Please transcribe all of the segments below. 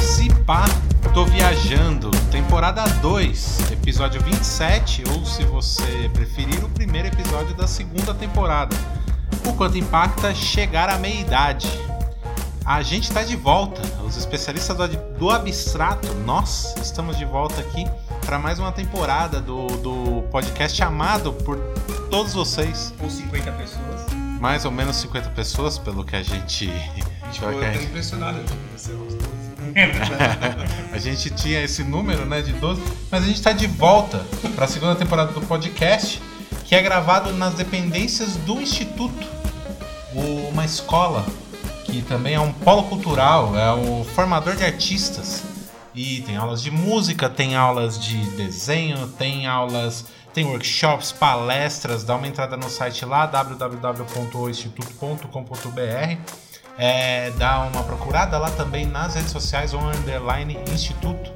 Se pá, tô viajando. Temporada 2, episódio 27, ou se você preferir, o primeiro episódio da segunda temporada. O quanto impacta chegar à meia-idade. A gente está de volta, os especialistas do, do abstrato, nós estamos de volta aqui para mais uma temporada do, do podcast amado por todos vocês. Com 50 pessoas. Mais ou menos 50 pessoas, pelo que a gente. A gente ficou até impressionado. Devia ser uns 12. a gente tinha esse número, né, de 12, mas a gente está de volta para a segunda temporada do podcast, que é gravado nas dependências do Instituto, uma escola que também é um polo cultural, é o formador de artistas. E tem aulas de música, tem aulas de desenho, tem aulas, tem workshops, palestras. Dá uma entrada no site lá, www.instituto.com.br. É, dá uma procurada lá também nas redes sociais, ou underline instituto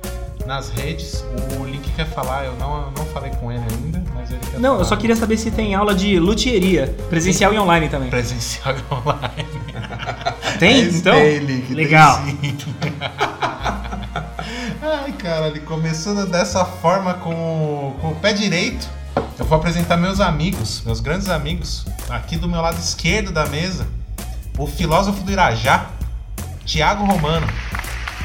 nas redes. O link quer falar, eu não, não falei com ele ainda, Não, falar. eu só queria saber se tem aula de luthieria, presencial e online também. Presencial e online. Tem? Mas Então? tem, tem Legal. sim. Ai, cara, ele começando dessa forma com, com o pé direito. Eu vou apresentar meus amigos, meus grandes amigos, aqui do meu lado esquerdo da mesa. O filósofo do Irajá, Tiago Romano.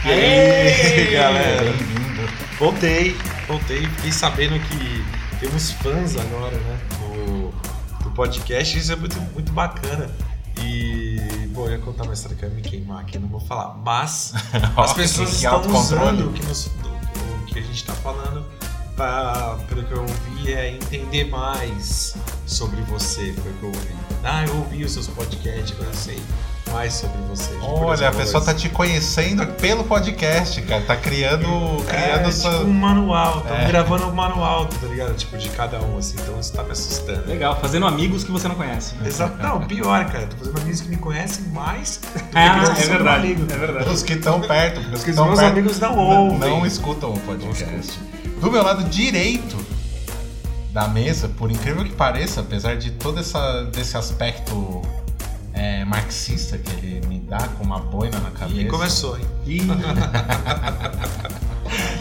E aí, Ei! galera? Bem-vindo. Voltei, voltei. Fiquei sabendo que temos fãs agora, né? Do, do podcast. Isso é muito, muito bacana. E, bom, eu ia contar uma história que eu ia me queimar aqui, não vou falar. Mas as pessoas que estão usando o que, nos- o que a gente está falando pra, pelo que eu ouvi, é entender mais sobre você. Foi o que eu ouvi. Ah, eu ouvi os seus podcasts, agora eu sei mais sobre você. Olha, a pessoa tá te conhecendo pelo podcast, cara. Tá criando. criando é, sua. tipo um manual, estamos É. gravando um manual, tá ligado? Tipo, de cada um, assim, então isso tá me assustando. Legal, fazendo amigos que você não conhece. Exato, não, pior, cara, tô fazendo amigos que me conhecem mais do que Ah, é são verdade. amigos. É verdade. Os que estão perto, os que estão meus perto amigos não não, ouvem. não escutam o podcast. Do meu lado direito da mesa, por incrível que pareça, apesar de todo essa, desse aspecto é, marxista que ele me dá com uma boina na cabeça. E começou, hein? Ih,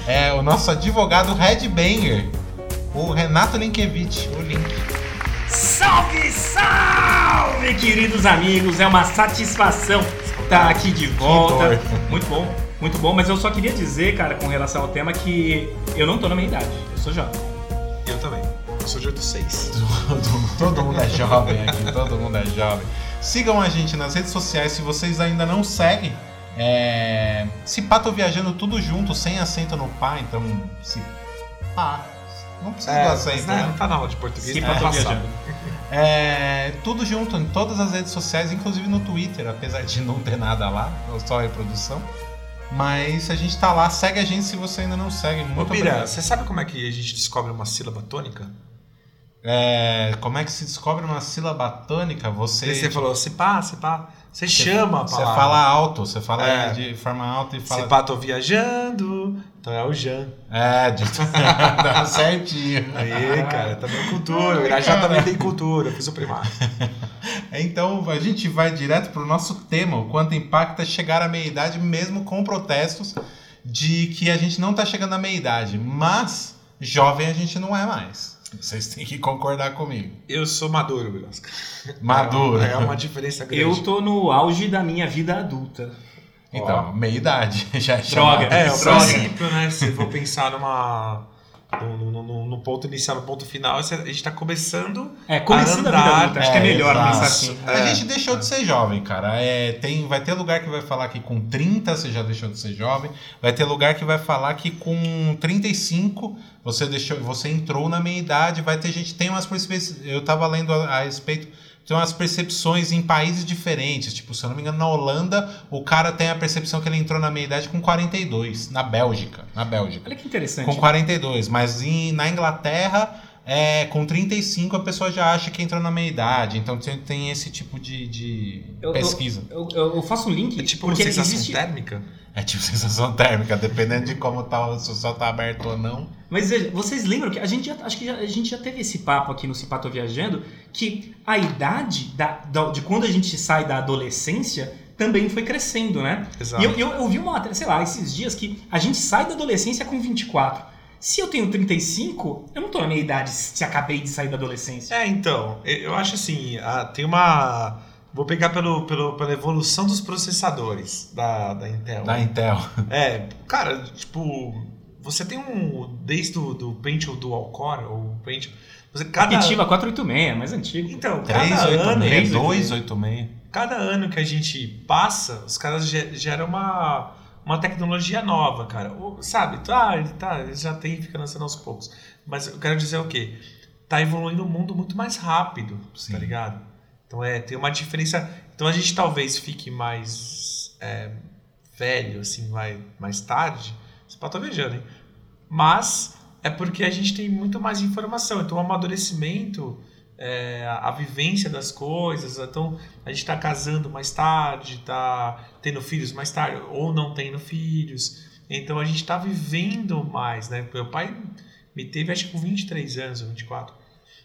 É o nosso advogado headbanger, o Renato Linkevich, o Link. Salve, salve, queridos amigos! É uma satisfação estar aqui de volta. Muito bom, muito bom. Mas eu só queria dizer, cara, com relação ao tema, que eu não tô na minha idade. Eu sou jovem. Eu também. Eu sou de 86. Todo, todo mundo é jovem aqui, todo mundo é jovem. Sigam a gente nas redes sociais se vocês ainda não seguem. É... Se pá, tô viajando tudo junto, sem acento no pá, então se pá. Não precisa do acento, né? né? Não tá na aula de português, Se tá pá, tô passado. viajando. É, tudo junto em todas as redes sociais, inclusive no Twitter, apesar de não ter nada lá, só reprodução. Mas a gente tá lá, segue a gente se você ainda não segue. Ô, Muito Pira, obrigado. você sabe como é que a gente descobre uma sílaba tônica? É, como é que se descobre uma sílaba tônica? Você, Você falou, se pá, se pá. Você chama a Você palavra. fala alto, você fala É. de forma alta e fala. Se pá, tô viajando. Então é o Jan. É, de... dá certinho. Aí, cara, também cultura. O Irajá também tem cultura. Eu fiz o primário. Então a gente vai direto pro nosso tema, o quanto impacta chegar à meia-idade, mesmo com protestos de que a gente não tá chegando à meia-idade. Mas jovem a gente não é mais. Vocês têm que concordar comigo. Eu sou maduro, Bilasca. Maduro. É uma diferença grande. Eu tô no auge da minha vida adulta. Então, meia-idade já é Droga. É, o Droga. princípio, né? Se for pensar numa. No, no- no- no ponto inicial, no ponto final, a gente tá começando. É, começando a vida Andar, adulta. Acho que é é, melhor exato. pensar assim. A É. gente deixou de ser jovem, cara. É, tem, vai ter lugar que vai falar que com 30 você já deixou de ser jovem. Vai ter lugar que vai falar que com 35 você deixou, você entrou na meia idade. Vai ter gente tem umas percepções. Eu tava lendo a, a respeito. Tem umas percepções em países diferentes. Tipo, se eu não me engano, na Holanda, o cara tem a percepção que ele entrou na meia idade com 42. Na Bélgica. Na Bélgica. Olha que interessante. Com 42. Mas em, na Inglaterra, é, com 35 a pessoa já acha que entrou na meia-idade. Então tem, tem esse tipo de, de Eu- pesquisa. Eu, eu- eu faço um link. É tipo porque sensação existe. térmica. É tipo sensação térmica, dependendo de como tá, o- se o sol tá aberto ou não. Mas veja, vocês lembram que a gente já, acho que já- a gente já teve esse papo aqui no Cipato Viajando que a idade da, da- de quando a gente sai da adolescência também foi crescendo, né? Exato. E eu, eu, eu vi uma matéria, sei lá, esses dias que a gente sai da adolescência com 24. Se eu tenho 35, eu não tô na minha idade se acabei de sair da adolescência. É, então, eu acho assim, tem uma. Vou pegar pelo, pelo, pela evolução dos processadores da, da Intel. Da Intel. É, cara, tipo, você tem um. Desde o do Pentium Dual Core, ou Pentium. Você, cada, Captiva 486, mais antigo. então, cada ano, 386, 386. 286. cada ano que a gente passa, os caras ge- geram uma, uma tecnologia nova, cara. O- sabe? Tá, ele tá, ele já tem, fica lançando aos poucos. Mas eu quero dizer o quê? Tá evoluindo o mundo muito mais rápido, Sim. tá ligado? Então é, tem uma diferença. Então a gente talvez fique mais é, velho, assim, vai mais tarde. Você pode estar viajando, hein? Mas é porque a gente tem muito mais informação. Então o amadurecimento, é, a vivência das coisas. Então a gente está casando mais tarde, está tendo filhos mais tarde, ou não tendo filhos. Então a gente está vivendo mais, né? Meu pai me teve acho que com 23 anos ou 24.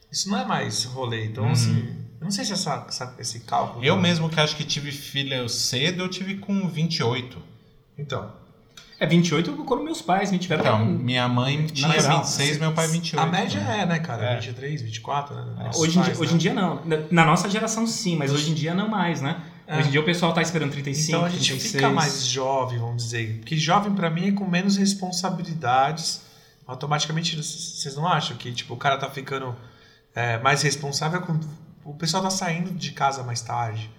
Isso não é mais rolê. Então, Uhum. assim, eu não sei se essa, essa- esse cálculo. Eu mesmo que acho que tive filha cedo, eu tive com 28. Então, É 28 quando meus pais me tiveram. Então, minha mãe tinha Natural. 26, meu pai 28. a média né? é, né, cara? É. 23, 24, né? Nossos Hoje em, dia, pais, hoje né? em dia não. Na, nossa geração sim, mas hoje em dia não mais, né? É. Hoje em dia o pessoal tá esperando 35, Então a gente 36. fica mais jovem, vamos dizer. Porque jovem pra mim é com menos responsabilidades. Automaticamente, vocês não acham que tipo, o cara tá ficando é, mais responsável com. O pessoal tá saindo de casa mais tarde.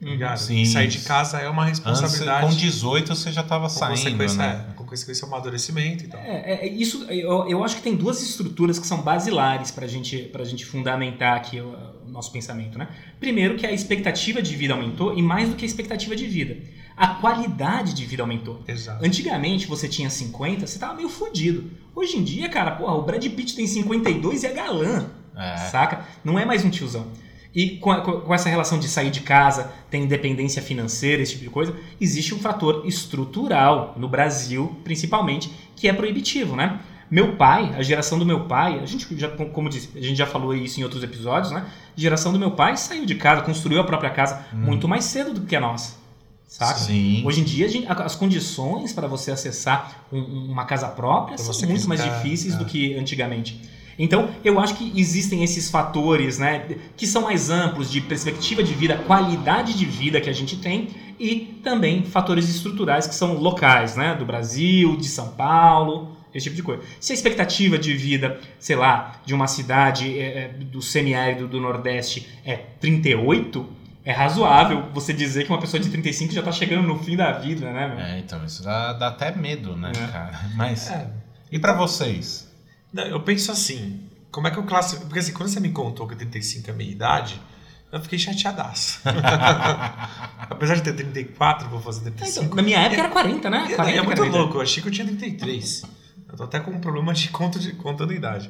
Tá Uhum. ligado? Sim. E sair de casa é uma Antes, responsabilidade. com 18 você já tava com saindo, consequência, né? é, com consequência o amadurecimento e tal. É, é, é isso, eu, eu acho que tem duas estruturas que são basilares para gente, pra gente fundamentar aqui o, o nosso pensamento, né? Primeiro que a expectativa de vida aumentou e mais do que a expectativa de vida, a qualidade de vida aumentou. Exato. Antigamente você tinha 50, você tava meio fudido. Hoje em dia, cara, porra, o Brad Pitt tem 52 e é galã. É. Saca? Não é mais um tiozão. E com, com- essa relação de sair de casa, ter independência financeira, esse tipo de coisa, existe um fator estrutural no Brasil, principalmente, que é proibitivo, né? Meu pai, a geração do meu pai, a gente já, como disse, a gente já falou isso em outros episódios, né? A geração do meu pai saiu de casa, construiu a própria casa muito mais cedo do que a nossa. Saca? Sim. Hoje em dia, gente- as condições para você acessar um- um- uma casa própria Pra são muito mais difíceis é. do que antigamente. Então, eu acho que existem esses fatores, né, que são mais amplos de perspectiva de vida, qualidade de vida que a gente tem e também fatores estruturais que são locais, né, do Brasil, de São Paulo, esse tipo de coisa. Se a expectativa de vida, sei lá, de uma cidade é, é, do semiárido do Nordeste é 38, é razoável você dizer que uma pessoa de 35 já tá chegando no fim da vida, né? meu? É, então, isso dá, dá até medo, né, É. cara? Mas. É. E pra vocês? Não, eu penso assim, como é que eu classifico? Porque assim, quando você me contou que 35 é a minha idade, eu fiquei chateadaço. Apesar de ter 34, vou fazer Então, 35. na minha época era 40, né? É, 40, é muito 40. louco, eu achei que eu tinha 33. Eu tô até com um problema de conta de contando idade.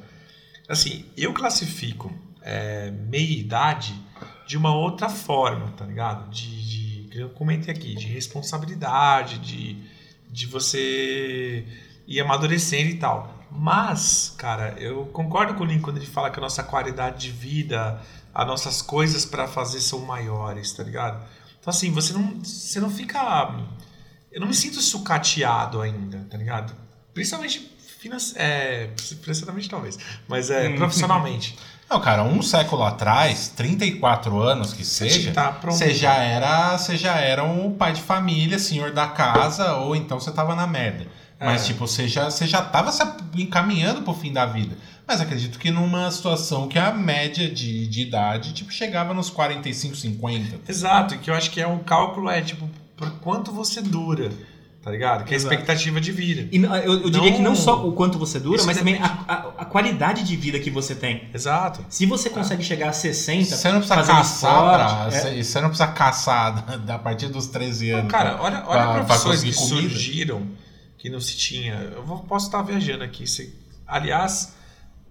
Assim, eu classifico é, meia idade de uma outra forma, tá ligado? De, de que eu comentei aqui, de responsabilidade, de, de você ir amadurecendo e tal. Mas, cara, eu concordo com o Link quando ele fala que a nossa qualidade de vida, as nossas coisas pra fazer são maiores, tá ligado? Então, assim, você não, você não fica. Eu não me sinto sucateado ainda, tá ligado? Principalmente finance, é, financeiramente, talvez, mas é, Hum. profissionalmente. Não, cara, um século atrás, 34 anos que seja, tá você já era, você já era um pai de família, senhor da casa, ou então você tava na merda. Mas, É. tipo, você já, você já tava se encaminhando pro fim da vida. Mas acredito que numa situação que a média de, de idade, tipo, chegava nos 45, 50. Exato, que eu acho que é um cálculo, é tipo, por quanto você dura, tá ligado? Que é a expectativa de vida. E não- eu, eu diria Não- que não só o quanto você dura, Isso mas também a, a, a qualidade de vida que você tem. Exato. Se você consegue chegar a 60, Você não precisa caçar pra, esporte, é, você, não precisa caçar da- a partir dos 13 anos. Cara, olha, olha pra- pra profissões que conseguir comida. surgiram que não se tinha. Eu posso estar viajando aqui. se- aliás,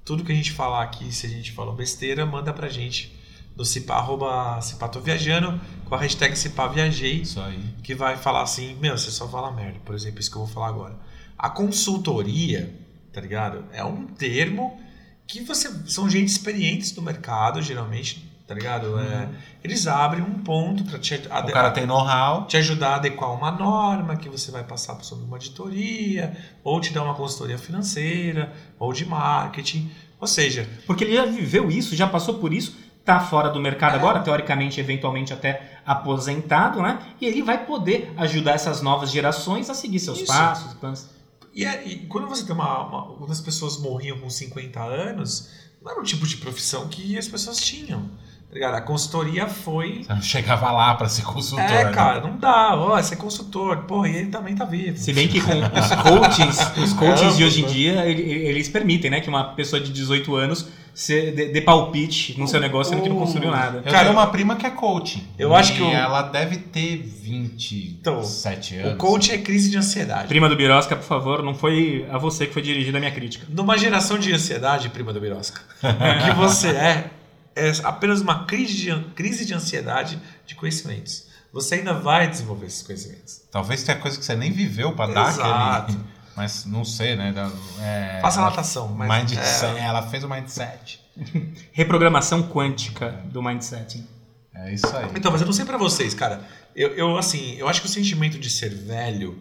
tudo que a gente falar aqui, se a gente falou besteira, manda pra gente no Cipá, arroba Cipá Tô Viajando, com a hashtag Cipá Viajei, Isso aí. que vai falar assim, meu, você só fala merda, por exemplo, isso que eu vou falar agora. A consultoria, tá ligado? É um termo que você são gente experientes do mercado, geralmente, tá ligado? É, eles abrem um ponto para te, O cara tem know-how. te ajudar a adequar uma norma que você vai passar sobre uma auditoria, ou te dar uma consultoria financeira, ou de marketing. Ou seja, Porque ele já viveu isso, já passou por isso, tá fora do mercado É. agora, teoricamente, eventualmente até aposentado, né? E ele vai poder ajudar essas novas gerações a seguir seus Isso. passos. planos. e, é- e quando você tem uma, uma. Quando as pessoas morriam com 50 anos, não era o tipo de profissão que as pessoas tinham. Tá ligado? A consultoria foi. Você não chegava lá pra ser consultor. É, né? cara, não dá. Ó, você é consultor. Porra, e ele também tá vivo. Se bem que com os coachings, os coachings de hoje em dia, ele- eles permitem, né? Que uma pessoa de 18 anos se dê, dê palpite no seu negócio sendo que não construiu nada. Eu Cara, tenho uma prima que é coach. eu E acho que o- ela deve ter 27 O anos. coach é crise de ansiedade. Prima do Birosca, por favor, não foi a você que foi dirigida a minha crítica. Numa geração de ansiedade, prima do Birosca, o que você é é apenas uma crise de, crise de ansiedade de conhecimentos. Você ainda vai desenvolver esses conhecimentos. Talvez tenha coisa que você nem viveu pra dar Exato. aquele. Mas não sei, né? É, Faça ela- natação, mas mindset, é, Ela fez o mindset. Reprogramação quântica do mindset. É isso aí. Então, mas eu não sei pra vocês, cara. Eu, eu, assim, eu acho que o sentimento de ser velho,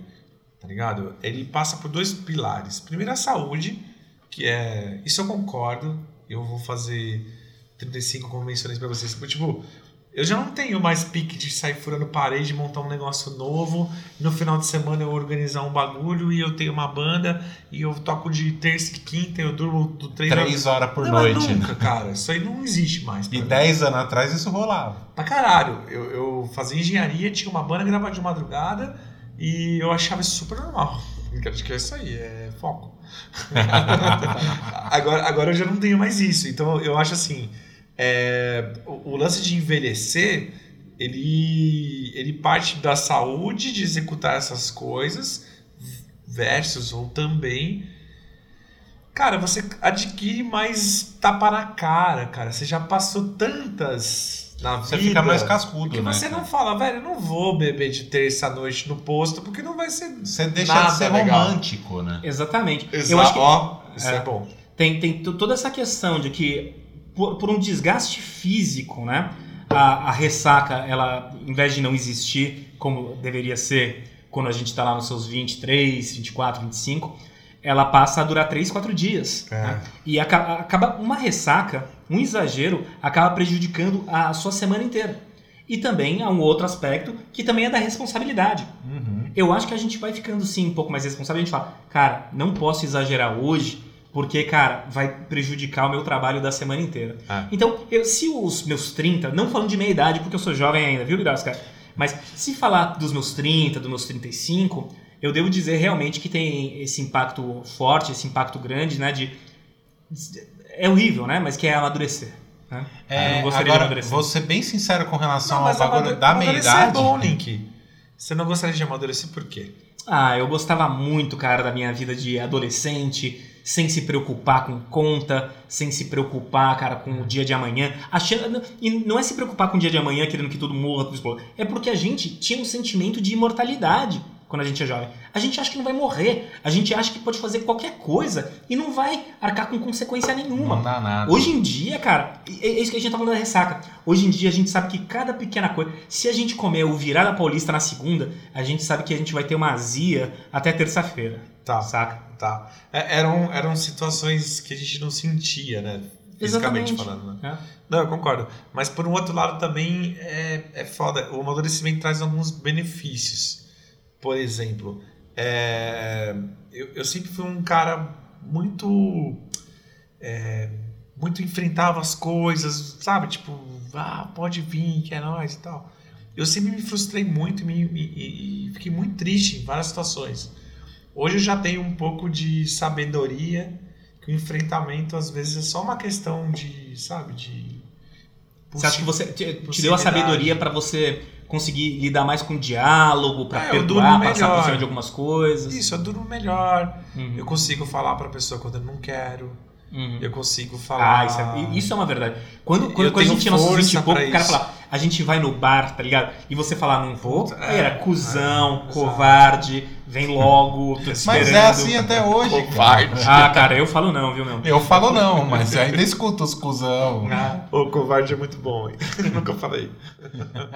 tá ligado? Ele passa por dois pilares. Primeiro, a saúde, que é. Isso eu concordo. Eu vou fazer 35 como mencionei pra vocês. Porque, tipo, eu já não tenho mais pique de sair furando parede, montar um negócio novo. No final de semana eu organizar um bagulho e eu tenho uma banda e eu toco de terça e quinta, eu durmo do três Três horas por não, noite. Nunca, né? cara. Isso aí não existe mais. E mim. 10 anos atrás isso rolava. Pra caralho. Eu, eu fazia engenharia, tinha uma banda gravada de madrugada e eu achava isso super normal. Acho que é isso aí, é foco. agora, agora eu já não tenho mais isso. Então eu acho assim: é, o, o lance de envelhecer ele, ele parte da saúde de executar essas coisas, versus ou também. Cara, você adquire mais tapa na cara, cara. Você já passou tantas na Você vida. fica mais cascudo, que né? você não fala, velho, eu não vou beber de terça à noite no posto, porque não vai ser. Você deixa Nada de ser legal. romântico, né? Exatamente. Exato. Eu acho que Ó, isso é, é. bom. tem, tem to- toda essa questão de que por, por um desgaste físico, né? A, a ressaca, ela, em vez de não existir, como deveria ser quando a gente está lá nos seus 23, 24, 25, ela passa a durar 3, 4 dias. É. né? E aca- acaba uma ressaca, um exagero, acaba prejudicando a sua semana inteira. E também há um outro aspecto que também é da responsabilidade. Uhum. Eu acho que a gente vai ficando sim um pouco mais responsável. A gente fala, cara, não posso exagerar hoje, porque, cara, vai prejudicar o meu trabalho da semana inteira. É. Então, eu- se os meus 30, não falando de meia idade, porque eu sou jovem ainda, viu, Birasca? Mas se falar dos meus 30, dos meus 35, eu devo dizer realmente que tem esse impacto forte, esse impacto grande, né? De. É horrível, né? Mas que é amadurecer. Né? eu É, não gostaria de agora, amadurecer. vou ser bem sincero com relação Não, ao bagulho da meia amadurecer idade. é bom, Link. Você não gostaria de amadurecer por quê? Ah, eu gostava muito, cara, da minha vida de adolescente, sem se preocupar com conta, sem se preocupar, cara, com o dia de amanhã. Achando, e não é se preocupar com o dia de amanhã, querendo que tudo morra, tudo exploda. É porque a gente tinha um sentimento de imortalidade quando a gente é jovem. A gente acha que não vai morrer, a gente acha que pode fazer qualquer coisa e não vai arcar com consequência nenhuma. Não dá nada. Hoje em dia, cara, é é isso que a gente tá falando da ressaca. Hoje em dia a gente sabe que cada pequena coisa. Se a gente comer o virada paulista na segunda, a gente sabe que a gente vai ter uma azia até terça-feira. Tá, Saca? tá. É, eram, eram situações que a gente não sentia, né? Fisicamente Exatamente. falando, né? É. Não, eu concordo. Mas por um outro lado também é, é foda. O amadurecimento traz alguns benefícios. Por exemplo, é, eu, eu sempre fui um cara muito. é, muito enfrentava as coisas, sabe? Tipo, ah, pode vir, que é nóis e tal. Eu sempre me frustrei muito e, me- e- e fiquei muito triste em várias situações. Hoje eu já tenho um pouco de sabedoria que o enfrentamento às vezes é só uma questão de, sabe, de. Você acha que você te, te deu a sabedoria pra você conseguir lidar mais com diálogo, pra É, perdoar, passar por cima de algumas coisas? Isso, eu durmo melhor, Uhum. eu consigo falar pra pessoa quando eu não quero. Uhum. Eu consigo falar. Ah, isso é, isso é uma verdade. Quando, quando, quando a gente tinha nossos 20 e pouco, o cara falar, a gente vai no bar, tá ligado? E você falar, não vou, é, era cuzão, é, covarde, vem logo, tô esperando. Mas é assim até hoje. cara. Covarde. Ah, cara, eu falo não, viu, meu? Eu falo não, mas eu ainda escuto os cuzão. Ah, O covarde é muito bom, hein? Nunca falei.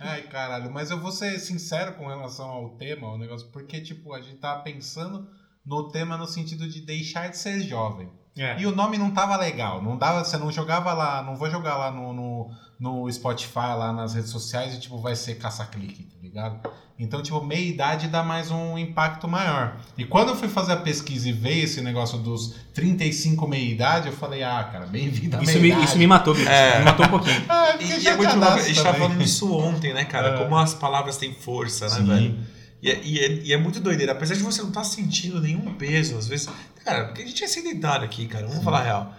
Ai, caralho, mas eu vou ser sincero com relação ao tema, o negócio, porque, tipo, a gente tava pensando no tema no sentido de deixar de ser jovem. é. E o nome não tava legal, não dava, você não jogava lá, não vou jogar lá no, no, no Spotify, lá nas redes sociais e, tipo, vai ser caça-clique, tá ligado? Então, tipo, meia idade dá mais um impacto maior. E quando eu fui fazer a pesquisa e veio esse negócio dos 35 meia idade, eu falei, ah, cara, bem-vindo à Isso meia me, idade. isso me matou, Vitor. É. Me matou um pouquinho. Eu E, e é muito louco. A gente tava falando disso ontem, né, cara? É. Como as palavras têm força, né, Sim. velho? E é, e, é, e é muito doideira. Apesar de você não estar sentindo nenhum peso, às vezes. Cara, porque a gente é sedentário aqui, cara. Vamos falar a real.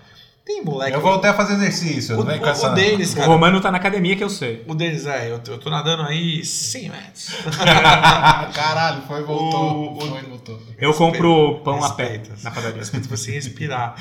Tem moleque. Eu voltei a fazer exercício, o, não vem com o, essa... o deles, O cara. Romano tá na academia que eu sei. O deles, é, eu tô, eu tô nadando aí 100 metros. Caralho, foi, voltou. O- o- Foi, voltou. Eu compro pão a pé na padaria. Respeito você respirar.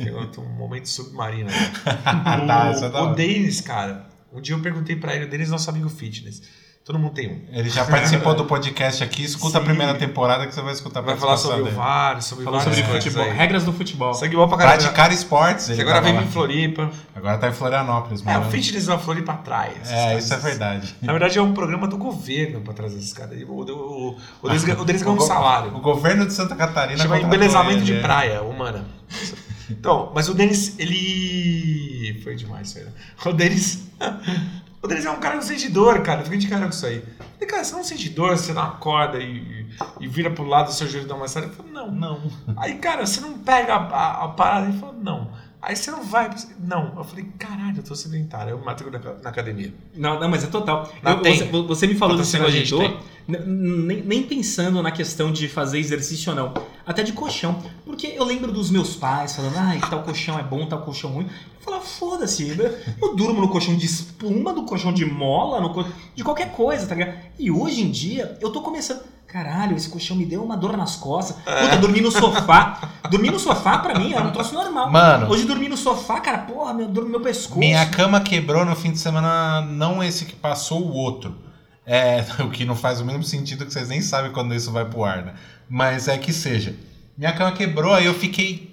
Eu tô um momento submarino. né? tá, o, é da o. Denis, cara. Um dia eu perguntei pra ele, o Denis é nosso amigo fitness. Todo mundo tem um. Ele já participou do podcast aqui, escuta a Sim. primeira temporada que você vai escutar a Vai falar sobre o participação VAR, sobre Falou várias sobre futebol, aí. regras do futebol. Sangue bom pra dele. caralho. Praticar esportes, ele agora lá. em Floripa. Agora tá em Florianópolis, É, mano. o fitness da Floripa atrai. É, caras. isso é verdade. Na verdade, é um programa do governo pra trazer esses caras. O, o, o, o deles, o deles ganha um salário. O governo de Santa Catarina Chama embelezamento ele, de é. praia humana. Então, mas o Denis, ele. Foi demais aí, né? O Denis. O Denis é um cara que sente dor, cara. Eu fiquei de cara com isso aí. Falei, cara, você não sente dor, você não acorda e, e vira pro lado do seu joelho dá uma massagem? Ele falou, não. Não. Aí, cara, você não pega a, a, a parada? Ele falou, não. Aí você não vai. Não. Eu falei, caralho, eu tô sedentário. Eu mato na, na academia. Não, não, mas é total. Eu- você, você me falou desse negócio de dor, n- nem, nem pensando na questão de fazer exercício ou não. Até de colchão. Porque eu lembro dos meus pais falando, ai, tal colchão é bom, tal colchão ruim. Eu falava, foda-se, eu- eu durmo no colchão de espuma, no colchão de mola, no co- de qualquer coisa, tá ligado? E hoje em dia, eu tô começando. Caralho, esse colchão me deu uma dor nas costas. Puta, dormir no sofá. dormir no sofá, pra mim, era um troço normal. Mano. Hoje dormir no sofá, cara, porra, meu, meu pescoço. Minha cama quebrou no fim de semana, não esse que passou, o outro. É, o que não faz o mesmo sentido que vocês nem sabem quando isso vai pro ar, né? Mas é que seja. Minha cama quebrou, aí eu fiquei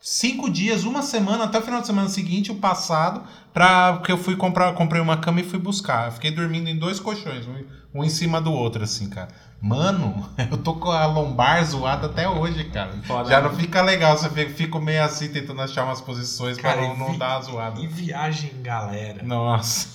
cinco dias, uma semana, até o final de semana seguinte, o passado, pra, porque eu fui comprar, comprei uma cama e fui buscar. Eu fiquei dormindo em dois colchões, um, um em cima do outro, assim, cara. Mano, eu tô com a lombar zoada até hoje, cara. Foda, Já né? não fica legal, você fica- meio assim, tentando achar umas posições Cara, pra não, não vi- dar a zoada. E viagem em galera. Nossa.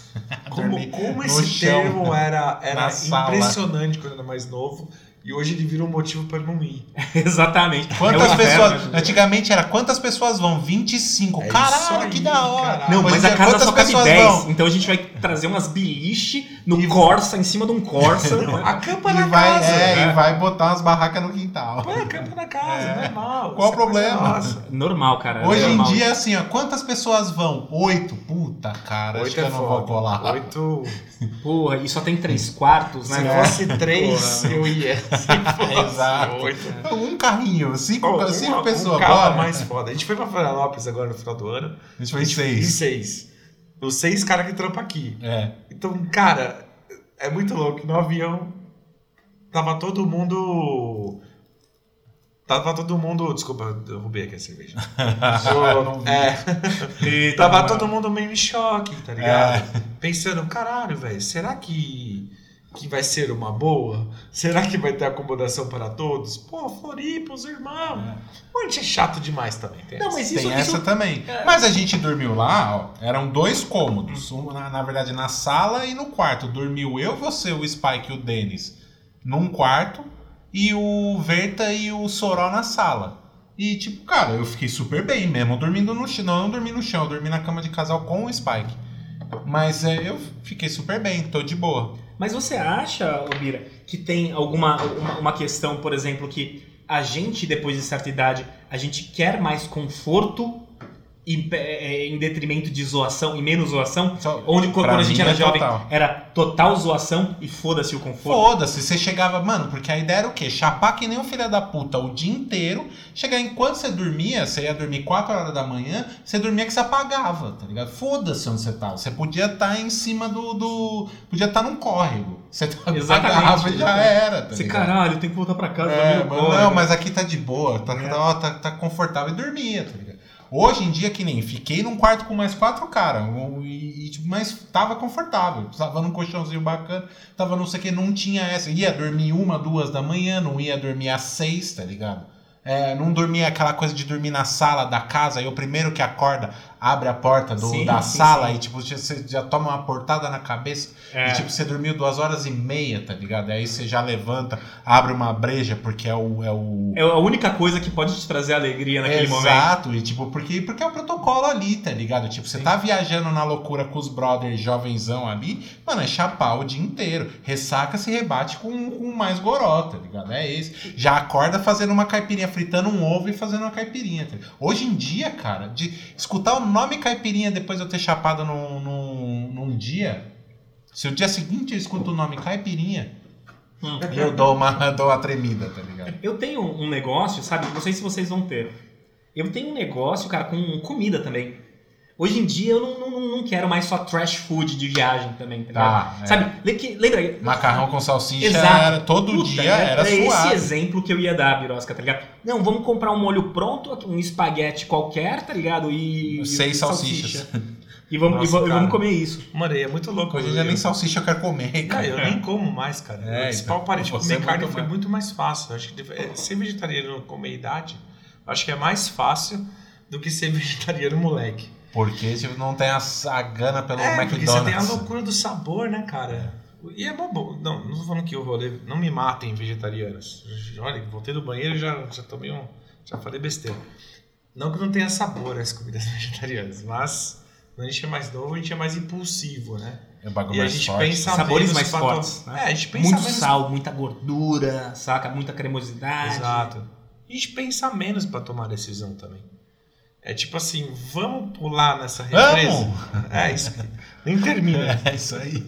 Como, como esse chão, termo era, era impressionante quando era mais novo e hoje ele virou um motivo pra não ir. Exatamente. Quantas É o inferno, pessoas. Antigamente era quantas pessoas vão? 25. É Caralho, aí, que da hora. caralho. Não, mas em a dia, casa quantas só cabe pessoas 10. vão? Então a gente vai trazer umas beliche no E- Corsa, em cima de um Corsa. A campa na vai, casa. é, né? e vai botar umas barracas no quintal. Põe a campa na casa, É. normal. Qual é o problema? Normal, cara. Hoje em normal. dia é assim, ó. Quantas pessoas vão? Oito. Puta, cara. acho Oito que é eu não vou colar. Oito. Porra, e só tem três quartos, Se né? fosse três, eu ia. Exato. oito. Um carrinho, cinco, Oh, cinco uma- pessoas. um carro bora. mais foda. A gente foi pra Florianópolis agora no final do ano. A gente foi Em seis. seis. Os seis caras que trampam aqui. É. Então, cara, é muito louco. No avião, tava todo mundo. Tava todo mundo. Desculpa, eu roubei aqui a cerveja. Eu não vi. É, Eita, tava mano. todo mundo meio em choque, tá ligado? Pensando, caralho, velho, será que. Que vai ser uma boa? Será que vai ter acomodação para todos? Pô, Floripa, os irmãos. Pô, a gente é chato demais também. Tem Não, mas isso, Tem isso essa também. É. Mas a gente dormiu lá, ó. Eram dois cômodos. Um, na, na verdade, na sala e no quarto. Dormiu eu, você, o Spike e o Denis num quarto. E o Verta e o Soró na sala. E, tipo, cara, eu fiquei super bem mesmo. Dormindo no chão. Não, eu não dormi no chão. Eu dormi na cama de casal com o Spike. Mas é, eu fiquei super bem. Tô de boa. Mas você acha, Obira, que tem alguma uma, uma questão, por exemplo, que a gente, depois de certa idade, a gente quer mais conforto em, é, em detrimento de zoação e menos zoação. Só- Onde quando a gente era é jovem total. era total zoação e foda-se o conforto. Foda-se, você chegava, mano, porque a ideia era o quê? Chapar que nem um filho da puta o dia inteiro, chegar enquanto você dormia, você ia dormir 4 horas da manhã, você dormia que você apagava, tá ligado? Foda-se onde você tava. Você podia estar em cima do. do podia estar num córrego. Você Exatamente, apagava e já era, tá Você, ligado? caralho, tem que voltar pra casa. É, mano, não, mas aqui tá de boa, tá, É. tá, tá, tá confortável e dormia, tá ligado? Hoje em dia, que nem fiquei num quarto com mais quatro caras, e, e, tipo, mas tava confortável, tava num colchãozinho bacana, tava não sei o que, não tinha essa. Ia dormir uma, duas da manhã, não ia dormir às seis, tá ligado? É, não dormia aquela coisa de dormir na sala da casa, aí o primeiro que acorda abre a porta do, Sim, da sim, sala sim. e tipo, você já toma uma portada na cabeça É. e tipo, você dormiu duas horas e meia, tá ligado? Aí você já levanta, abre uma breja, porque é o. É o... É a única coisa que pode te trazer alegria naquele momento. Exato, e tipo, porque, porque é o protocolo ali, tá ligado? Tipo, você tá viajando na loucura com os brothers jovenzão ali, mano, é chapar o dia inteiro. Ressaca se rebate com, com mais goró, tá ligado? É esse. Já acorda fazendo uma caipirinha, fritando um ovo e fazendo uma caipirinha. tá? Hoje em dia, cara, de escutar o nome caipirinha depois de eu ter chapado num, num, num dia, se o dia seguinte eu escuto o nome caipirinha, Hum. eu dou uma, dou uma tremida, tá ligado? Eu tenho um negócio, sabe? Não sei se vocês vão ter. Eu tenho um negócio, cara, com comida também. Hoje em dia eu não, não, não quero mais só trash food de viagem também, tá ligado? Tá, é. Sabe? Lembra? Macarrão com salsicha Exato. era todo Puta, dia, era esse suave. exemplo que eu ia dar, Birosca, tá ligado? Não, vamos comprar um molho pronto, um espaguete qualquer, tá ligado? E. Seis e salsichas. E vamos, Nossa, e vamos comer isso. Mano, é muito louco. Hoje em dia nem salsicha eu quero comer, Não, cara. eu nem como mais, cara. É, É, Se então, de comer é carne muito foi mais. muito mais fácil. Eu acho que é, ser vegetariano com meia idade, eu acho que é mais fácil do que ser vegetariano moleque. Porque tipo, não tem a, a gana pelo É, porque você tem a McDonald's. loucura do sabor, né, cara? E é bom. Não, não tô falando que o rolê. Não me matem vegetarianos. Olha, voltei do banheiro e já, já tomei um. Já falei besteira. Não que não tenha sabor as comidas vegetarianas, mas quando a gente é mais novo, a gente é mais impulsivo, né? É um bagulho E a mais gente forte. pensa Sabores mais fortes, né? É, a gente pensa Muito menos. sal, muita gordura, saca? Muita cremosidade. Exato. A gente pensa menos pra tomar decisão também. É tipo assim, vamos pular nessa represa. Vamos! É isso aí. Nem termina. É isso aí.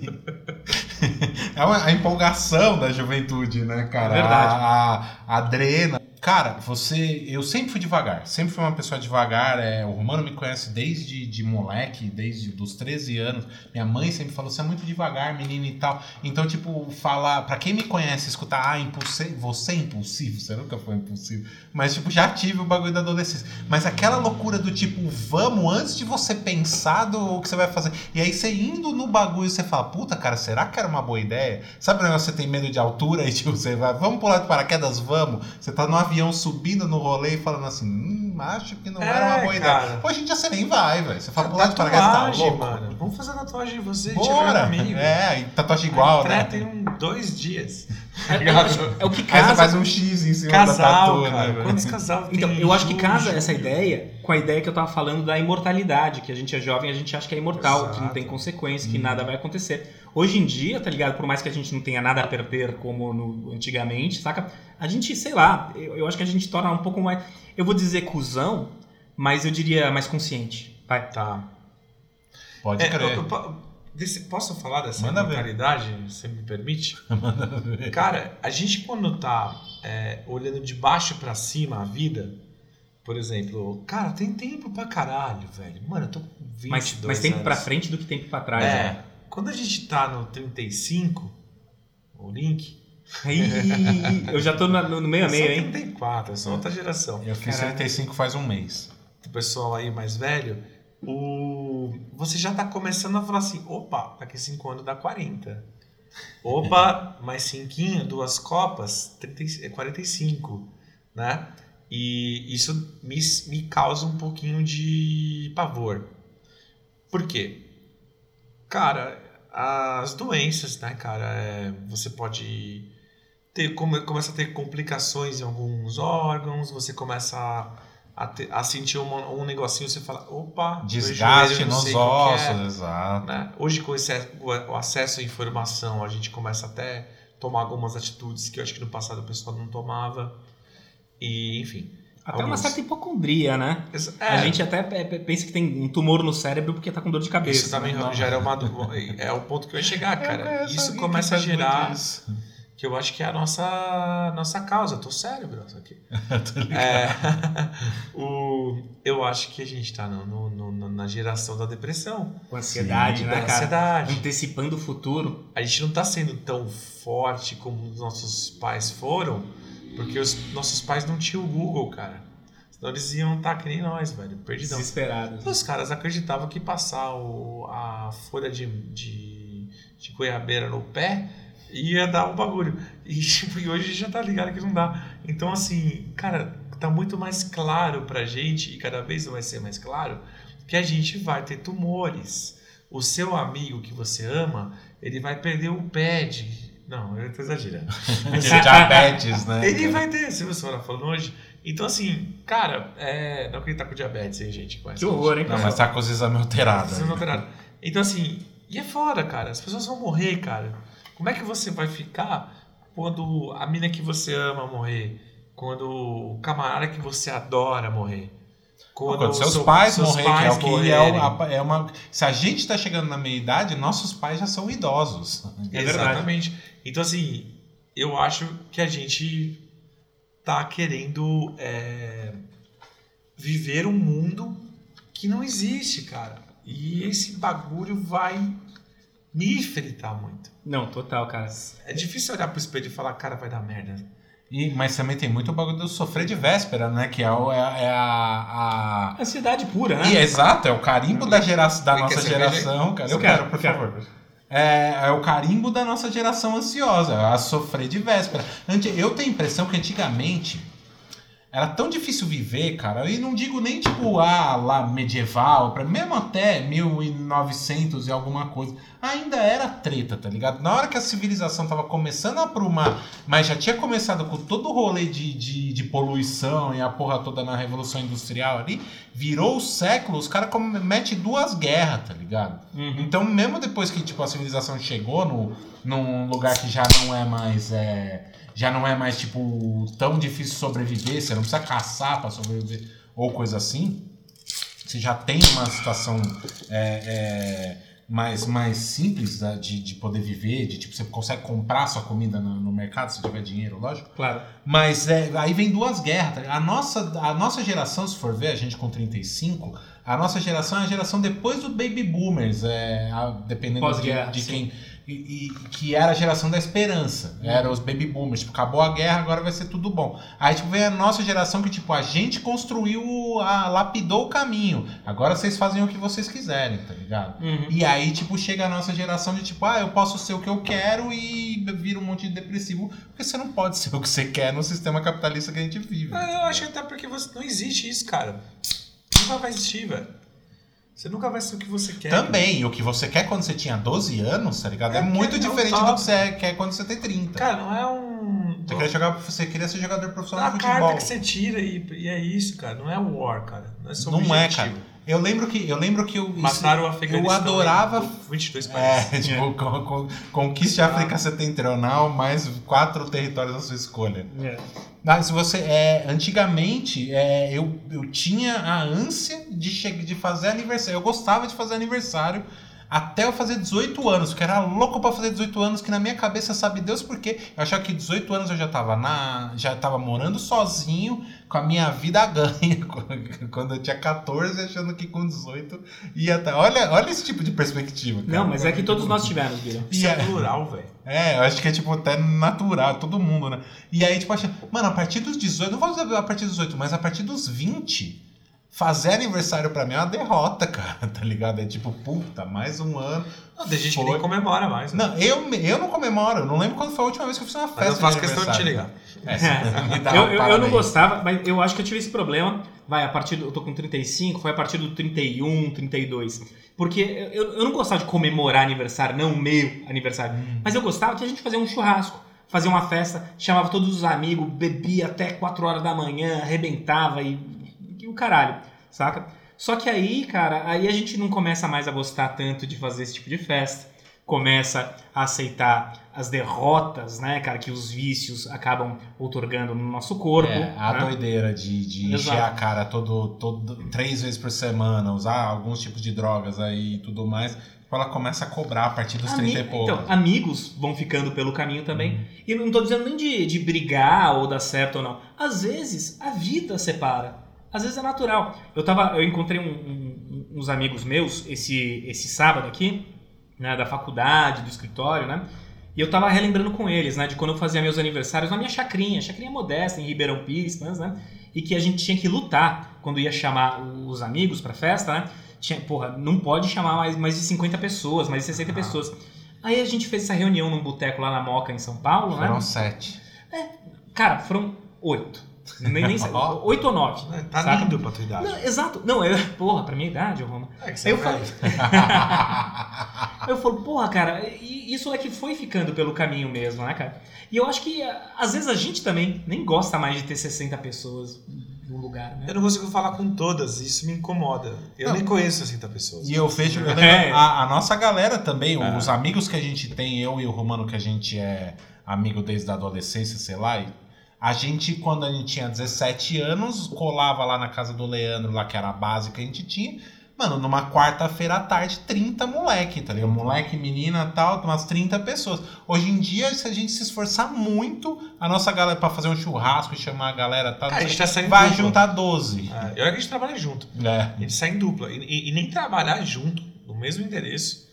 É uma- a empolgação da juventude, né, cara? É verdade. A, a adrena. Cara, você. Eu sempre fui devagar. Sempre fui uma pessoa devagar. É, o Romano me conhece desde de moleque, desde os 13 anos. Minha mãe sempre falou: você é muito devagar, menino e tal. Então, tipo, falar. Pra quem me conhece, escutar, ah, impulsivo, você é impulsivo. Você nunca foi impulsivo. Mas, tipo, já tive o bagulho da adolescência. Mas aquela loucura do tipo, vamos, antes de você pensar do que você vai fazer. E aí você indo no bagulho, você fala, puta, cara, será que era uma boa ideia? Sabe o negócio você tem medo de altura e tipo, você vai, vamos pular de paraquedas, vamos. Você tá no avião subindo no rolê e falando assim, hum, acho que não era uma É, boa cara. ideia. Hoje em dia você nem vai, velho. Você fala, pular de paraquedas, tá Tatuagem, louco? mano. Vamos fazer tatuagem de você, é Bora! melhor amigo. É, e tatuagem igual, né? treta em um, dois dias. É, é, é o que Aí você casa. faz um X em cima da Casal, tatu, cara. né? Quantos casal tem? Então, eu acho que casa essa ideia com a ideia que eu tava falando da imortalidade, que a gente é jovem, a gente acha que é imortal, que não Exato. tem consequência, que nada vai acontecer. Hoje em dia, tá ligado? Por mais que a gente não tenha nada a perder como no, antigamente, saca? A gente, sei lá, eu, eu acho que a gente torna um pouco mais. Eu vou dizer cuzão, mas eu diria mais consciente. Vai. Tá. Pode É, crer. eu- eu desse- posso falar dessa Manda ver. se me permite? Cara, a gente quando tá é, olhando de baixo pra cima a vida, por exemplo, cara, tem tempo pra caralho, velho. Mano, eu tô com 22 Mas, mas tempo anos. pra frente do que tempo pra trás. É, né? quando a gente tá no 35, o link, Ih, eu já tô no, no meio a eu meio, sou hein? 34, eu sou outra geração. Eu fiz Caraca. 35 faz um mês. O pessoal aí mais velho, o... você já tá começando a falar assim, opa, daqui 5 anos dá 40. Opa, mais cinquinho, duas copas, 30, e- 45, né? E isso me, me causa um pouquinho de pavor. Por quê? Cara, as doenças, né, cara, é, você pode ter, come, começa a ter complicações em alguns órgãos, você começa a, a, ter- a sentir uma- um negocinho, você fala, opa, Desgaste joelho, nos que ossos, é, exato. né? Hoje, com esse, o, acesso à informação, a gente começa até a tomar algumas atitudes que eu acho que no passado o pessoal não tomava. E, enfim. Até uma Alguns. certa hipocondria, né? Exa- A é, gente até é, pensa que tem um tumor no cérebro porque tá com dor de cabeça. Isso também né? já era uma. É o ponto que eu ia chegar, cara. Isso começa a gerar. Que eu acho que é a nossa, nossa causa. Tô sério, isso aqui. É, o, eu acho que a gente tá no, no- no- na geração da depressão. Com ansiedade, Sim, né, da cara? ansiedade. Antecipando o futuro. A gente não tá sendo tão forte como os nossos pais foram, porque os nossos pais não tinham o Google, cara. Senão eles iam estar que nem nós, velho. Perdidão. Desesperados. Os caras acreditavam que passar o- a folha de, de, de goiabeira no pé ia dar um bagulho. E, tipo, e hoje já tá ligado que não dá. Então, assim, cara, tá muito mais claro pra gente, e cada vez vai ser mais claro, que a gente vai ter tumores. O seu amigo que você ama, ele vai perder o pé de... Não, eu tô exagerando. Diabetes, né? Ele vai ter, se você for falando hoje. Então, assim, cara, é... não que ele tá com diabetes, hein, gente? Mas, Que horror, hein? Não, mas tá com os exames alterados. Não alteraram. Então, assim, e é foda, cara. As pessoas vão morrer, cara. Como é que você vai ficar quando a mina que você ama morrer? Quando o camarada que você adora morrer? Quando, seus seu- pais seus morrerem, que é pais o que é, o- a- é uma. Se a gente tá chegando na meia idade, nossos pais já são idosos. É verdade. Exatamente. Então, assim, eu acho que a gente tá querendo é, viver um mundo que não existe, cara. E esse bagulho vai me fritar muito. Não, total, cara. É difícil olhar pro espelho e falar, cara, vai dar merda. E, mas também tem muito o bagulho do sofrer de véspera, né? Que é, o- é, é a. a- Ansiedade pura, né? E exato, é o carimbo da, gera... da nossa geração, cara. Eu quero, por favor. É, é o carimbo da nossa geração ansiosa, a sofrer de véspera. Ante- Eu tenho a impressão que antigamente era tão difícil viver, cara. E não digo nem tipo, ah, lá medieval, pra- mesmo até 1900 e alguma coisa. Ainda era treta, tá ligado? Na hora que a civilização tava começando a aprumar, mas já tinha começado com todo o rolê de, de, de poluição e a porra toda na Revolução Industrial ali, virou o século, os caras metem duas guerras, tá ligado? Uhum. Então, mesmo depois que tipo, a civilização chegou no, num lugar que já não é mais. é, já não é mais, tipo, tão difícil sobreviver, você não precisa caçar pra sobreviver ou coisa assim. Você já tem uma situação é, é, mais, mais simples da- de, de poder viver, de tipo, você consegue comprar sua comida no, no mercado se tiver dinheiro, lógico. Claro. Mas é, aí vem duas guerras. tá? A nossa, a nossa geração, se for ver, a gente com 35, a nossa geração é a geração depois do Baby Boomers, é, a- dependendo de, de sim. E, e- que era a geração da esperança. Era os Baby Boomers. Tipo, acabou a guerra, agora vai ser tudo bom. Aí, tipo, vem a nossa geração que, tipo, a gente construiu, a, lapidou o caminho. Agora vocês fazem o que vocês quiserem, tá ligado? Uhum. E aí, tipo, chega a nossa geração de tipo, ah, eu posso ser o que eu quero e vira um monte de depressivo, porque você não pode ser o que você quer no sistema capitalista que a gente vive. Ah, Eu acho até porque você, não existe isso, cara. Nunca vai existir, velho. Você nunca vai ser o que você quer. Também, e o que você quer quando você tinha 12 anos, tá ligado? É, É, muito é o diferente do que você quer quando você tem 30. Cara, não é um. você, queria jogar, você queria ser jogador profissional a de carta futebol. que você tira e, e é isso, cara. Não é war, cara. Não é sobre Não é, objetivo. cara. Eu lembro que eu lembro que eu, isso- Mataram o Afeganistão. eu adorava em 22 países. É, tipo, con- con- conquiste a África Setentrional mais quatro territórios à sua escolha. É. Mas você é, antigamente é, eu, eu tinha a ânsia de, de fazer aniversário. Eu gostava de fazer aniversário até eu fazer 18 anos, porque era louco pra fazer 18 anos, que na minha cabeça, sabe Deus por quê? Eu achava que 18 anos eu já tava na. já tava morando sozinho, com a minha vida ganha. Quando eu tinha 14, achando que com 18 ia estar. Olha, olha esse tipo de perspectiva. cara. Não, mas é que todos nós tivemos, Guilherme. Isso é E é- plural, velho. é, eu acho que é tipo até natural, todo mundo, né? E aí, tipo, acha, mano, a partir dos 18, não vou dizer a partir dos 18, mas a partir dos 20, fazer aniversário pra mim é uma derrota, cara, tá ligado? É tipo, puta, mais um ano. Não, tem gente que Foi. nem comemora mais. né? Não, eu, eu não comemoro, eu não lembro quando foi a última vez que eu fiz uma festa. Mas eu faço de questão de te ligar. É, eu, eu, eu não gostava, mas eu acho que eu tive esse problema. Vai, a partir do. Eu tô com 35, foi a partir do 31, 32. Porque eu, eu não gostava de comemorar aniversário, não o meu aniversário. Hum. Mas eu gostava que a gente fazia um churrasco, fazia uma festa, chamava todos os amigos, bebia até 4 horas da manhã, arrebentava e o caralho, saca? Só que aí, cara, aí a gente não começa mais a gostar tanto de fazer esse tipo de festa. começa a aceitar as derrotas, né, cara, que os vícios acabam otorgando no nosso corpo. É, a né? doideira de, de encher a cara todo, todo, três vezes por semana, usar alguns tipos de drogas aí e tudo mais, tipo, ela começa a cobrar a partir dos Ami- 30 e poucos. Então, amigos vão ficando pelo caminho também. Uhum. E não tô dizendo nem de, de brigar ou dar certo ou não. Às vezes a vida separa. Às vezes é natural. Eu tava, eu encontrei um- um- uns amigos meus esse, esse sábado aqui, né, da faculdade, do escritório, né? E eu tava relembrando com eles, né, de quando eu fazia meus aniversários na minha chacrinha, chacrinha modesta em Ribeirão Pires, né? E que a gente tinha que lutar quando ia chamar os amigos pra festa, né? Tinha, porra, não pode chamar mais, mais de 50 pessoas, mais de 60 Ah. pessoas. Aí a gente fez essa reunião num boteco lá na Moca, em São Paulo, né? Foram sete. Cara, foram oito. Nem, nem sei, Ó. oito ou nove. Tá saca? lindo pra tua idade. Não, exato. Não, eu, porra, pra minha idade, Roma. É que você Eu é eu falo, porra, cara, e isso é que foi ficando pelo caminho mesmo, né, cara? E eu acho que a- às vezes a gente também nem gosta mais de ter 60 pessoas num lugar, né? Eu não consigo falar com todas, isso me incomoda. Eu Não. nem conheço 60 pessoas. E eu vejo eu É. a, a nossa galera também, É. os amigos que a gente tem, eu e o Romano, que a gente é amigo desde a adolescência, sei lá, e a gente, quando a gente tinha 17 anos, colava lá na casa do Leandro, lá que era a base que a gente tinha. Mano, numa quarta-feira à tarde, 30 moleque, tá ligado? Moleque, menina tal, umas 30 pessoas. Hoje em dia, se a gente se esforçar muito, a nossa galera, pra fazer um churrasco e chamar a galera tal, Ah, a gente tá saindo vai dupla. juntar 12. É, e olha que a gente trabalha junto. É. A gente sai em dupla. E, e- e nem trabalhar junto, no mesmo endereço,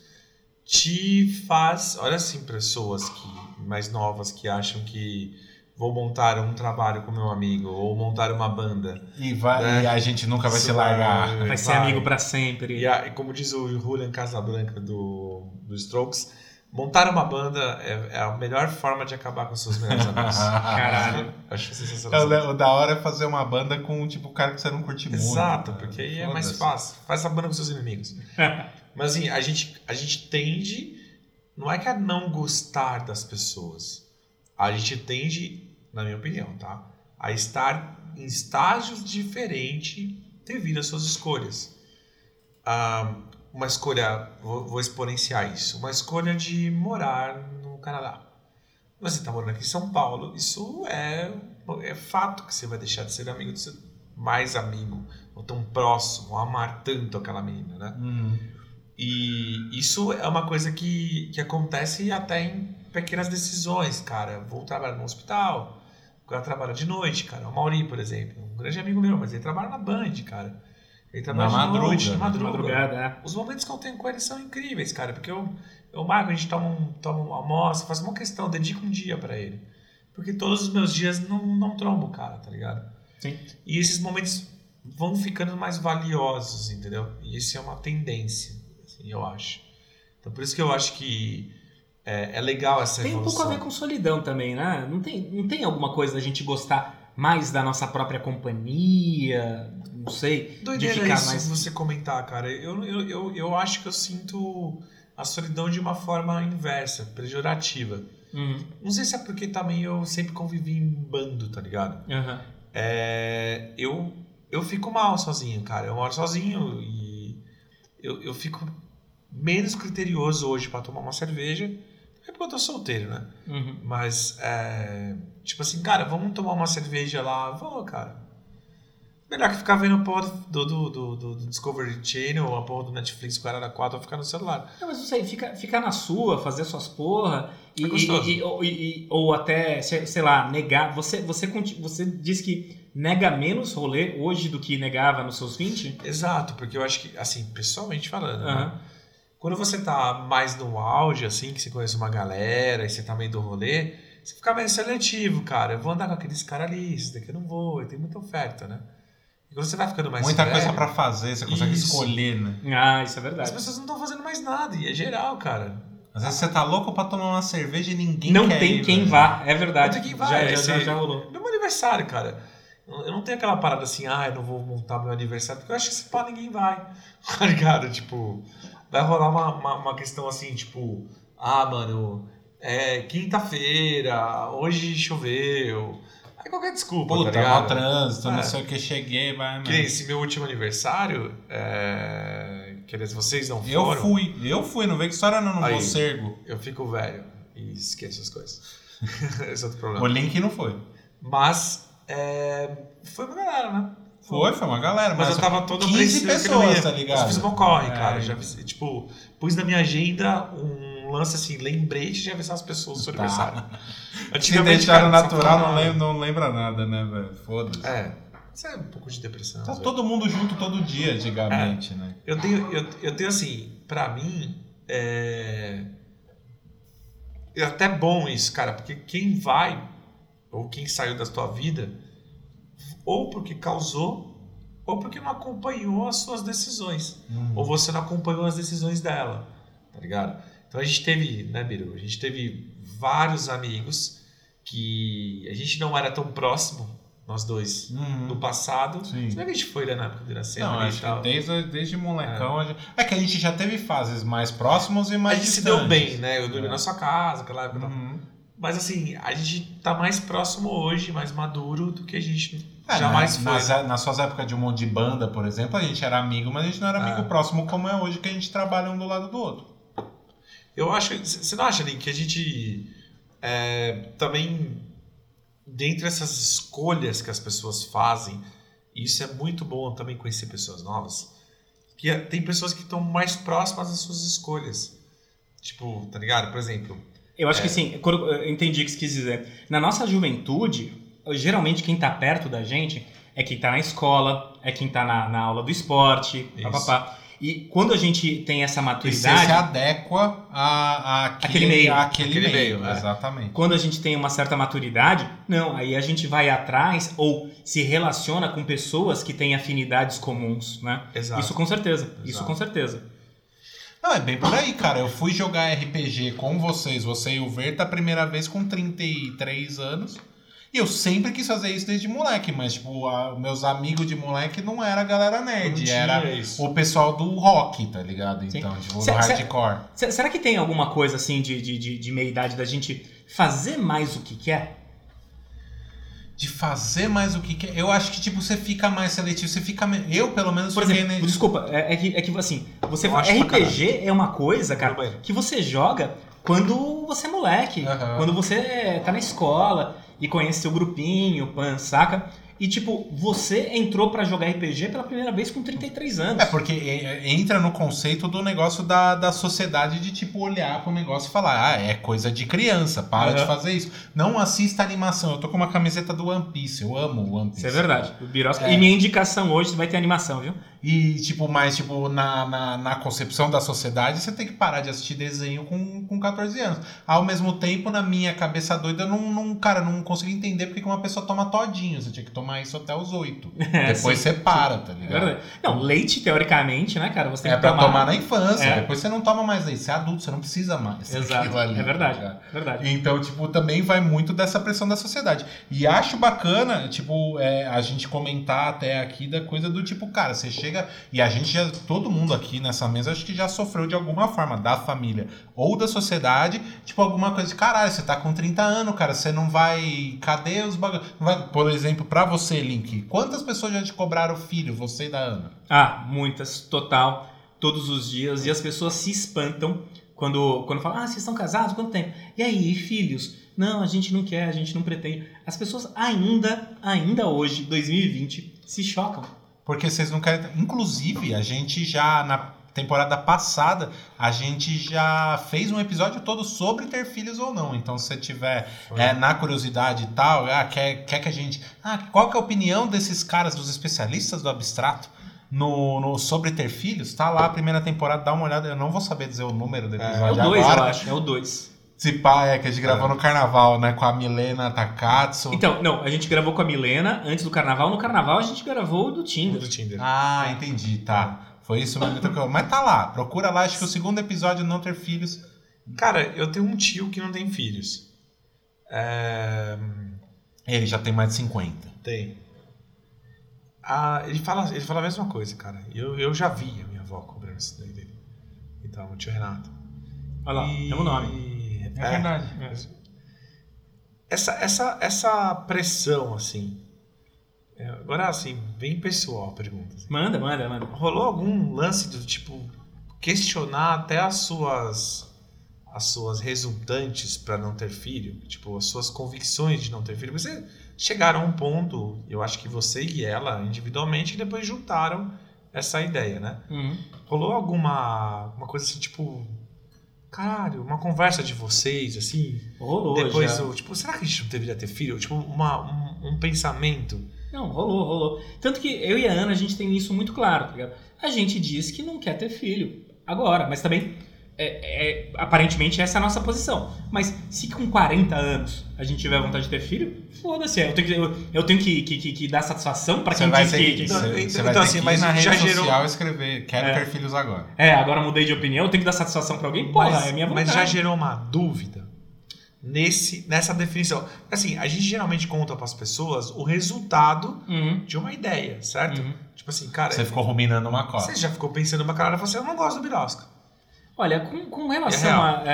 te faz. Olha assim, pessoas que, mais novas que acham que vou montar um trabalho com meu amigo ou montar uma banda. E, vai, É. e a gente nunca vai Isso se largar. vai- Vai ser vai. amigo pra sempre. E, a- e como diz o Julian Casablanca do, do Strokes, montar uma banda é, é a melhor forma de acabar com seus melhores amigos. Caralho. Acho É, sensacional. o, o da hora é fazer uma banda com tipo cara que você não curte muito. Exato, cara. porque aí é mais fácil. Faz a banda com seus inimigos. Mas assim, a gente, a gente tende. Não é que a não gostar das pessoas. A gente tende, na minha opinião, tá? A estar em estágios diferentes devido às suas escolhas. Ah, uma escolha, vou, vou exponenciar isso, uma escolha de morar no Canadá. Você está morando aqui em São Paulo, isso é, é fato que você vai deixar de ser amigo do seu mais amigo, ou tão próximo, ou amar tanto aquela menina, né? Uhum. E isso é uma coisa que, que acontece até em pequenas decisões, cara. Vou trabalhar no hospital, o cara trabalha de noite, cara. O Mauri, por exemplo, um grande amigo meu, mas ele trabalha na Band, cara. Ele trabalha Na de noite, madruga. na De madruga. madrugada, é. Os momentos que eu tenho com ele são incríveis, cara, porque eu, eu marco, a gente toma um, toma um almoço, faço uma questão, dedico um dia pra ele. Porque todos os meus dias não, não trombo o cara, tá ligado? Sim. E esses momentos vão ficando mais valiosos, entendeu? E isso é uma tendência, assim, eu acho. Então por isso que eu acho que é, é legal essa Tem um evolução. pouco a ver com solidão também, né? Não tem, não tem alguma coisa da gente gostar mais da nossa própria companhia? Não sei. Doideira de ficar isso mais. você comentar, cara. Eu, eu, eu, eu acho que eu sinto a solidão de uma forma inversa, pejorativa. Uhum, Não sei se é porque também eu sempre convivi em bando, tá ligado? aham. É, eu, eu fico mal sozinho, cara. Eu moro sozinho e eu, eu fico menos criterioso hoje pra tomar uma cerveja. É porque eu tô solteiro, né? Uhum. Mas, é, tipo assim, cara, vamos tomar uma cerveja lá. Vamos, cara. Melhor que ficar vendo a porra do, do, do, do- Discovery Channel, a porra do Netflix, o cara da 4, ou ficar no celular. Não, mas não sei, ficar fica na sua, fazer suas porra. E, É e- e- ou, e- ou até, sei lá, negar. Você, você, você diz que nega menos rolê hoje do que negava nos seus 20? Exato, porque eu acho que, assim, pessoalmente falando, né? Quando você tá mais no auge, assim, que você conhece uma galera e você tá meio do rolê, você fica meio seletivo, cara. Eu vou andar com aqueles caras ali, esse daqui eu não vou, tem muita oferta, né? E quando você vai ficando mais Muita velho, coisa pra fazer, você consegue Isso. escolher, né? Ah, isso é as verdade. pessoas não estão fazendo mais nada, e é geral, cara. Às vezes você tá louco pra tomar uma cerveja e ninguém Não quer tem ir, quem vá, é verdade. Não tem quem vá, já, é já, já, esse- já rolou. Meu aniversário, cara. Eu eu não tenho aquela parada assim, ah, eu não vou montar meu aniversário, porque eu acho que se pá, ninguém vai. Tá ligado? Tipo, vai rolar uma, uma, uma questão assim, tipo, ah, mano, é quinta-feira, hoje choveu. Aí qualquer desculpa, Puta, tá mal ligado? trânsito, não É. sei o que, cheguei, vai, Que esse meu último aniversário, é, Quer dizer, vocês não Eu foram. fui, eu fui, não veio que história não, no Aí. Mocergo. Eu fico velho e esqueço as coisas. Esse é outro O problema. Link não foi. Mas é, foi uma galera, né? Foi, foi uma galera, Mas mas, eu tava todo 15 apreensivo que não pessoas, tá ligado? Eu fiz uma corre, É, cara. Já tipo, pus na minha agenda um lance assim, lembrete de avisar as pessoas do seu Tá. aniversário. Se Antigamente, deixaram cara, natural, não lembra, não lembra nada, né, velho? Foda-se. É, isso é um pouco de depressão. Tá todo mundo junto todo dia, antigamente, né? Eu tenho, eu, eu tenho assim, pra mim, é... é até bom isso, cara, porque quem vai, ou quem saiu da tua vida, ou porque causou, ou porque não acompanhou as suas decisões, Uhum. ou você não acompanhou as decisões dela, tá ligado? Então a gente teve, né, Biru, a gente teve vários amigos que a gente não era tão próximo, nós dois, Uhum. no passado. Sim. Se bem que a gente foi, né, na época do Iracema Não, e acho tal. que desde, desde molecão. a gente- É. que a gente já teve fases mais próximas e A mais gente se distantes. deu bem, né? Eu dormi É. na sua casa, aquela época. tal. Uhum. Mas assim, a gente tá mais próximo hoje, mais maduro do que a gente É, jamais na- foi. nas, nas suas épocas de um monte de banda, por exemplo, a gente era amigo, mas a gente não era amigo É. próximo como é hoje, que a gente trabalha um do lado do outro. Eu acho. Você não acha, Link, que a gente é, também, dentre essas escolhas que as pessoas fazem, e isso é muito bom também conhecer pessoas novas, que é- tem pessoas que estão mais próximas das suas escolhas. Tipo, tá ligado? Por exemplo, Eu É. acho que sim, quando, eu entendi o que você quis dizer. Na nossa juventude, geralmente quem tá perto da gente é quem tá na escola, é quem tá na, na aula do esporte, Isso. papapá. E quando a gente tem essa E você maturidade, se adequa a, a Aquele meio. Aquele, Aquele meio, meio, é. exatamente. quando a gente tem uma certa maturidade, não, aí a gente vai atrás ou se relaciona com pessoas que têm afinidades comuns, né? exato. Isso com certeza, isso Exato. com certeza. Não, é bem por aí, cara. Eu fui jogar RPG com vocês, você e o Verta, a primeira vez com 33 anos. E eu sempre quis fazer isso desde moleque, mas, tipo, a- meus amigos de moleque não era a galera nerd, era isso. o pessoal do rock, tá ligado? Sim. Então, tipo, do hardcore. Se- Será que tem alguma coisa assim de, de, de, de meia idade da gente fazer mais o que quer? De fazer mais o que quer. Eu acho que, tipo, você fica mais seletivo, você fica. me- Eu, pelo menos, Por exemplo, ne- desculpa, é, é que, é que assim, você fala, RPG é uma coisa, cara, que você joga quando você é moleque, Aham. quando você tá na escola e conhece seu grupinho, pan, saca? E tipo, você entrou pra jogar RPG pela primeira vez com 33 anos. É, porque é, é, entra no conceito do negócio da, da sociedade de, tipo, olhar pro negócio e falar, ah, é coisa de criança, para de Aham. fazer isso. Não assista animação. Eu tô com uma camiseta do One Piece, eu amo o One Piece. Isso é verdade. O Birosca. É. E minha indicação hoje vai ter animação, viu? E, tipo, mas, tipo, na, na, na concepção da sociedade, você tem que parar de assistir desenho com, com 14 anos. Ao mesmo tempo, na minha cabeça doida, eu não, não cara, não consigo entender porque que uma pessoa toma todinho. Você tinha que tomar isso até os 8. É, Depois sim. você para, tá ligado? verdade. Não, leite, teoricamente, né, cara? Você tem É que pra tomar. tomar na infância, É. depois você não toma mais leite, você é adulto, você não precisa mais. Exato. ali, é verdade. tá verdade. Então, tipo, também vai muito dessa pressão da sociedade. E acho bacana, tipo, é, a gente comentar até aqui da coisa do tipo, cara, você chega. E a gente já. Todo mundo aqui nessa mesa acho que já sofreu de alguma forma, da família ou da sociedade, tipo, alguma coisa de caralho, você tá com 30 anos, cara, você não vai. Cadê os bagulhos? Por exemplo, pra você, Link, quantas pessoas já te cobraram filho, você e da Ana? Ah, muitas, total, todos os dias. E as pessoas se espantam quando, quando falam, ah, vocês estão casados? Quanto tempo? E aí, e filhos? Não, a gente não quer, a gente não pretende. As pessoas ainda, ainda hoje, 2020, se chocam. Porque vocês não querem. Inclusive, a gente já na temporada passada, a gente já fez um episódio todo sobre ter filhos ou não. Então, se você tiver é, na curiosidade e tal, ah, quer, quer que a gente. Ah, qual que é a opinião desses caras, dos especialistas do abstrato? No, no- sobre ter filhos, tá lá a primeira temporada, dá uma olhada. Eu não vou saber dizer o número do É, É o episódio 2, eu acho, é o 2. Se pá, é que a gente gravou É. no carnaval, né? Com a Milena Takatsu. Então, não, a gente gravou com a Milena antes do carnaval. No carnaval a gente gravou do Tinder. do Tinder. Ah, entendi, tá. Foi isso mesmo. que eu- Mas tá lá, procura lá, acho que o segundo episódio não ter filhos. Cara, eu tenho um tio que não tem filhos. É... Ele já tem mais de 50. Tem. Ah, ele, fala, ele fala a mesma coisa, cara. Eu, eu já vi a minha avó cobrando isso daí dele. Então, o tio Renato. Olha lá, E- tem o nome. É, verdade. Essa, essa, essa pressão, assim. É, agora, assim, bem pessoal a pergunta. assim. Manda, manda, manda. Rolou algum lance do tipo questionar até as suas as suas resultantes para não ter filho, tipo as suas convicções de não ter filho. Você chegaram a um ponto, eu acho que você e ela individualmente e depois juntaram essa ideia, né? Uhum. Rolou alguma uma coisa assim, tipo caralho, uma conversa de vocês assim, Rolou depois já. o, tipo, será que a gente não deveria ter filho? Tipo uma, um, um pensamento. Não, rolou, rolou. Tanto que eu e a Ana, a gente tem isso muito claro, tá ligado? A gente diz que não quer ter filho agora, mas também, é, é- aparentemente, essa é a nossa posição. Mas se com 40 anos a gente tiver vontade de ter filho, foda-se. Eu tenho que, eu, eu tenho que, que, que- que dar satisfação pra Você quem vai diz ter que... Não, você, então, você vai então, ter assim, que mas na já rede gerou- social escrever quero É. ter filhos agora. É, agora mudei de opinião, eu tenho que dar satisfação pra alguém? Porra, mas, é minha vontade. mas já gerou uma dúvida nesse, nessa definição. Assim, a gente geralmente conta para as pessoas o resultado Uhum, de uma ideia, certo? uhum. Tipo assim, cara, Você ficou ruminando uma coisa. você já ficou pensando uma cara e falou assim, eu não gosto do birosca. Olha, com, com relação É a... é,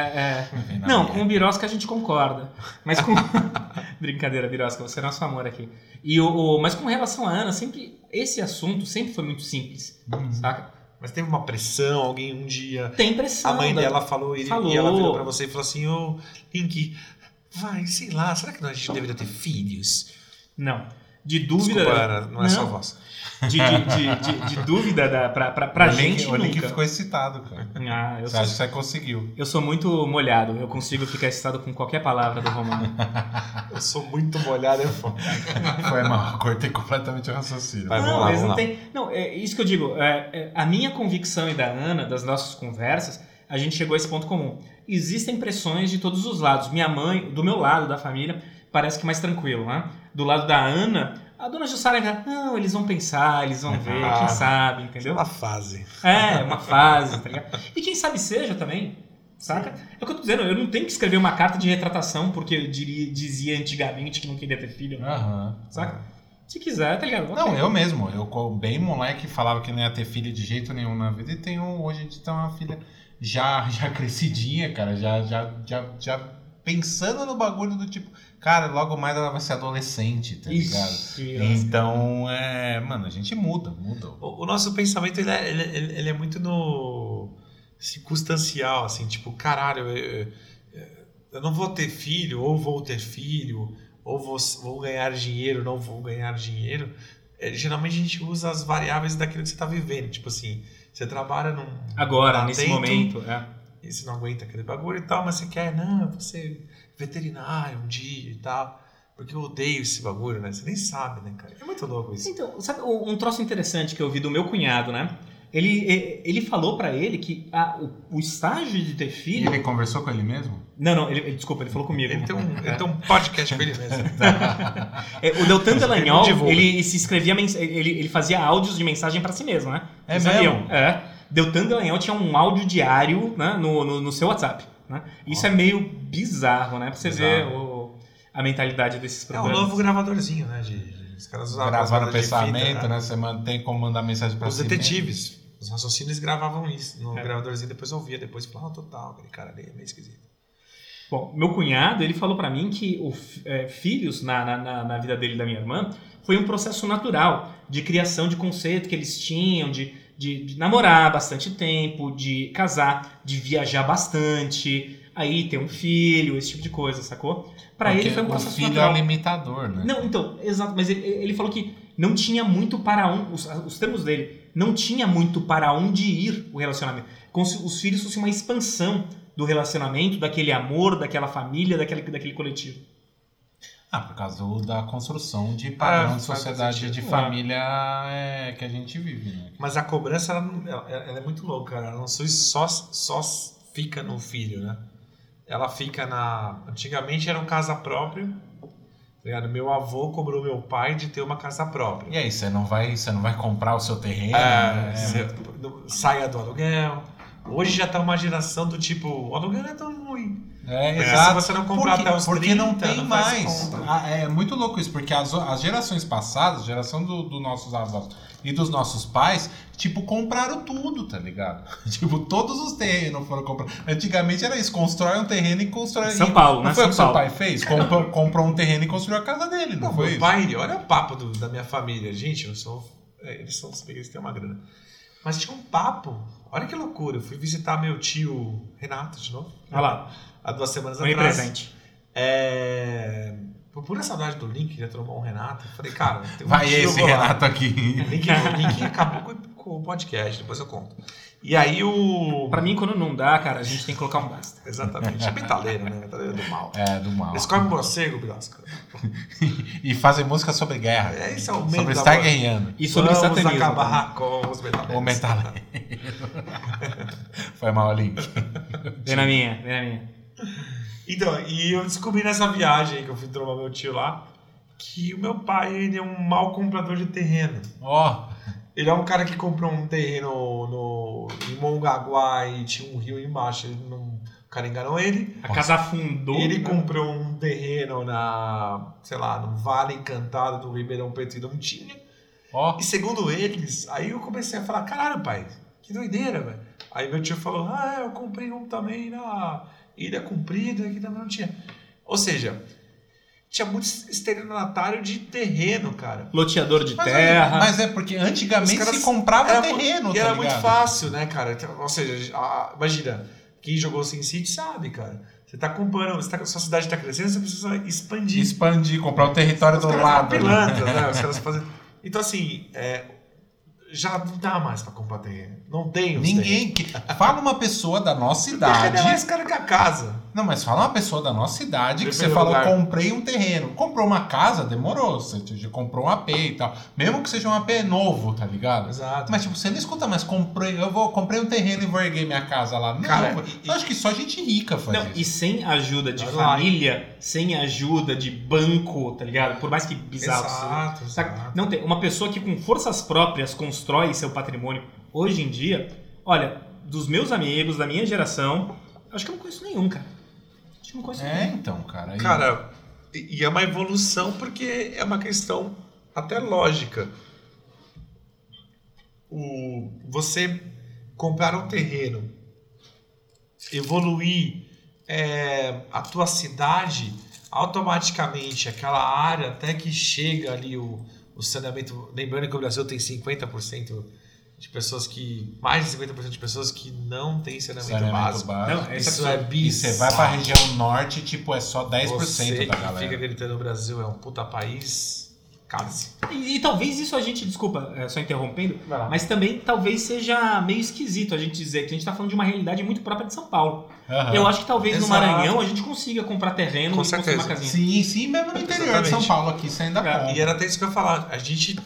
é, Não, com o Birosca a gente concorda. Mas com. Brincadeira, Birosca, você é nosso amor aqui. E o, o- Mas com relação à Ana, sempre. Esse assunto sempre foi muito simples, Uhum. saca? Mas teve uma pressão, alguém um dia... Tem pressão. A mãe dela falou, e, Falou. e ela virou pra você e falou assim, ô, Link, vai, sei lá, será que a gente deveria ter filhos? Não. De dúvida. Desculpa, Ana, não é sua voz. De, de, de, de- de dúvida da, pra, pra, pra o Link- gente. O Link nunca. ficou excitado, cara. Ah, eu Você sou, acha que você conseguiu. eu sou muito molhado. Eu consigo ficar excitado com qualquer palavra do Romano. Eu sou muito molhado, eu falo. Foi mal, cortei completamente o raciocínio. Vai, não, vamos lá, mas vamos não lá. tem. Não, é isso que eu digo. é, é, a minha convicção e da Ana, das nossas conversas, a gente chegou a esse ponto comum. Existem pressões de todos os lados. Minha mãe, do meu lado da família, parece que mais tranquilo, né? Do lado da Ana, a dona Jussara ainda, não, eles vão pensar, eles vão ver, Ah. quem sabe, entendeu? Uma fase. É, uma fase, tá ligado? E quem sabe seja também, saca? É o que eu tô dizendo, eu não tenho que escrever uma carta de retratação porque eu diria, dizia antigamente que não queria ter filho, Aham. saca? Se quiser, tá ligado? Não, eu mesmo. Eu, bem moleque, falava que não ia ter filho de jeito nenhum na vida. E tenho, hoje a gente tem uma filha já, já crescidinha, cara. Já, já, já, já pensando no bagulho do tipo, cara, logo mais ela vai ser adolescente, tá ligado? Isso, Então, é. Mano, a gente muda, muda. O, o nosso pensamento ele é, ele, ele- é muito no circunstancial, assim, tipo, caralho, eu, eu não vou ter filho, ou vou ter filho, ou vou, vou ganhar dinheiro, não vou ganhar dinheiro. É, geralmente a gente usa as variáveis daquilo que você está vivendo. Tipo assim, você trabalha num. Agora, num nesse atento, momento, é. E você não aguenta aquele bagulho e tal, mas você quer, não, ser veterinário um dia e tal. Porque eu odeio esse bagulho, né? Você nem sabe, né, cara? É muito louco isso. Então, sabe um troço interessante que eu vi do meu cunhado, né? Ele, e- ele falou pra ele que a- o, o estágio de ter E filho. ele conversou com ele mesmo? Não, não, ele, ele- desculpa, ele falou comigo. Ele tem, um, ele tem um podcast com ele mesmo. É, o Deltan Dallagnol, divulga. ele se escrevia, ele, ele fazia áudios de mensagem pra si mesmo, né? É Vocês sabiam? mesmo? É. Deltan Dallagnol tinha um áudio diário né, no, no, no seu WhatsApp. Né? Isso é meio bizarro, né? Pra você ver Bizarro. o- a mentalidade desses É um programas. novo gravadorzinho, né? De, de- os caras usavam paradas de pensamento, fita, né? Você mantém como mandar mensagem pra Os si mesmo. detetives, os raciocínios gravavam isso no É. gravadorzinho, depois eu ouvia, depois falava, ah, total, aquele cara ali é meio esquisito. Bom, meu cunhado, ele falou pra mim que o, é, filhos na, na- na, na vida dele e da minha irmã foi um processo natural de criação de conceito que eles tinham, de, de, de namorar bastante tempo, de casar, de viajar bastante, aí ter um filho, esse tipo de coisa, sacou? Porque ele foi um o processo filho natural. é o limitador, né? Não, então, exato, mas ele, ele falou que não tinha muito para um, os, os termos dele, não tinha muito para onde ir o relacionamento. Como se os filhos fossem uma expansão do relacionamento, daquele amor, daquela família, daquele, daquele coletivo. Ah, por causa da construção de padrão Ah, de sociedade de É. família é, que a gente vive, né? Mas a cobrança, ela, ela- é muito louca, cara. Ela não só, só, fica no filho, né? Ela fica na... Antigamente era um casa próprio, tá ligado? Meu avô cobrou meu pai de ter uma casa própria. E aí, você não vai, você não vai comprar o seu terreno? É, né? você saia do aluguel. Hoje já tá uma geração do tipo, o aluguel não é tão ruim. É, Porque exato. se você não comprar porque, até os porque 30, não tem não mais. Ah, É muito louco isso, porque as, as gerações passadas, a geração dos do nossos avós e dos nossos pais, tipo, compraram tudo, tá ligado? tipo, todos os terrenos foram comprados. Antigamente era isso, constrói um terreno e constrói. São e- Paulo, não né? foi o São que seu Paulo. pai fez? Comprou, comprou um terreno e construiu a casa dele, não, Não, foi meu isso? pai, olha o papo do- da minha família. Gente, eu sou. é, Eles são eles têm uma grana. Mas tinha um papo. Olha que loucura. Eu fui visitar meu tio Renato de novo. Olha lá, Há duas semanas foi atrás. presente. É. Por pura saudade do Link, queria trocar um Renato. Eu falei, cara, tem um Vai esse lá. Renato aqui. Link, o Link acabou com, com o podcast, depois eu conto. E aí o. Pra mim, quando não dá, cara, a gente tem que colocar um basta. Exatamente. É metaleiro, né? Metaleiro do mal. É, do mal. Eles comem morcego, Bilasca. E fazem música sobre guerra. É, esse é o medo sobre estar guerreando. E sobre Vamos satanismo. acabar com os metaleiros. O metaleiro. Foi mal, Link. Vem na minha, vem na minha. Então, e eu descobri nessa viagem que eu fui trombar meu tio lá, que o meu pai, ele é um mau comprador de terreno. Ó, Ele é um cara que comprou um terreno no, em Mongaguá e tinha um rio embaixo. Ele não, o cara enganou ele. A casa afundou. Ele né? comprou um terreno na, sei lá, no Vale Encantado do Ribeirão Preto e não tinha. ó. E segundo eles, aí eu comecei a falar, caralho, pai, que doideira, velho. Aí meu tio falou, ah, eu comprei um também na Ilha Comprida, que também não tinha. Ou seja, tinha muito estelionatário de terreno, cara. Loteador de Mas, terra. mas é porque antigamente se comprava terreno, mu- E tá era muito ligado? fácil, né, cara? Ou seja, a- imagina, quem jogou Sin City sabe, cara. Você tá comprando, você tá, sua cidade tá crescendo, você precisa expandir. Expandir, comprar o território Os do lado. são ali. pilantras, né? Os caras fazem... Então, assim, é, já não dá mais pra comprar terreno. Não tem os Ninguém. Que... Fala uma pessoa da nossa idade. é mais caro que a casa. Não, mas fala uma pessoa da nossa idade que Depende você do falou, lugar. comprei um terreno. Comprou uma casa, demorou. Você comprou um AP e tal. Mesmo que seja um AP novo, tá ligado? Exato. Mas tipo, você não escuta mais, comprei, eu vou, comprei um terreno e vou erguer minha casa lá. Não, Cara, eu acho que só gente rica faz Não, isso. e sem ajuda de Vai lá, família, sem ajuda de banco, tá ligado? Por mais que bizarro Exato, seja. Exato. Não tem. Uma pessoa que com forças próprias constrói seu patrimônio hoje em dia, olha, dos meus amigos, da minha geração, acho que eu não conheço nenhum, cara. Não conheço É, então, cara. aí- Cara, e e é uma evolução porque é uma questão até lógica. O, você comprar um terreno, evoluir é, a tua cidade, automaticamente aquela área até que chega ali o, o saneamento. Lembrando que o Brasil tem 50% de pessoas que. Mais de 50% de pessoas que não têm saneamento, Saneamento básico. básico. Não, Isso Esse é. E você bizarro. vai pra região norte, tipo, é só 10% Você da que galera. fica gritando o Brasil é um puta país, case. E, e talvez isso a gente, desculpa, é, só interrompendo, mas também talvez seja meio esquisito a gente dizer que a gente tá falando de uma realidade muito própria de São Paulo. Aham. Eu acho que talvez no Exato. Maranhão a gente consiga comprar terreno Com e construir uma casinha. Sim, sim, mesmo no interior de São Exatamente. Paulo aqui, você ainda É. E era até isso que eu ia falar. A gente,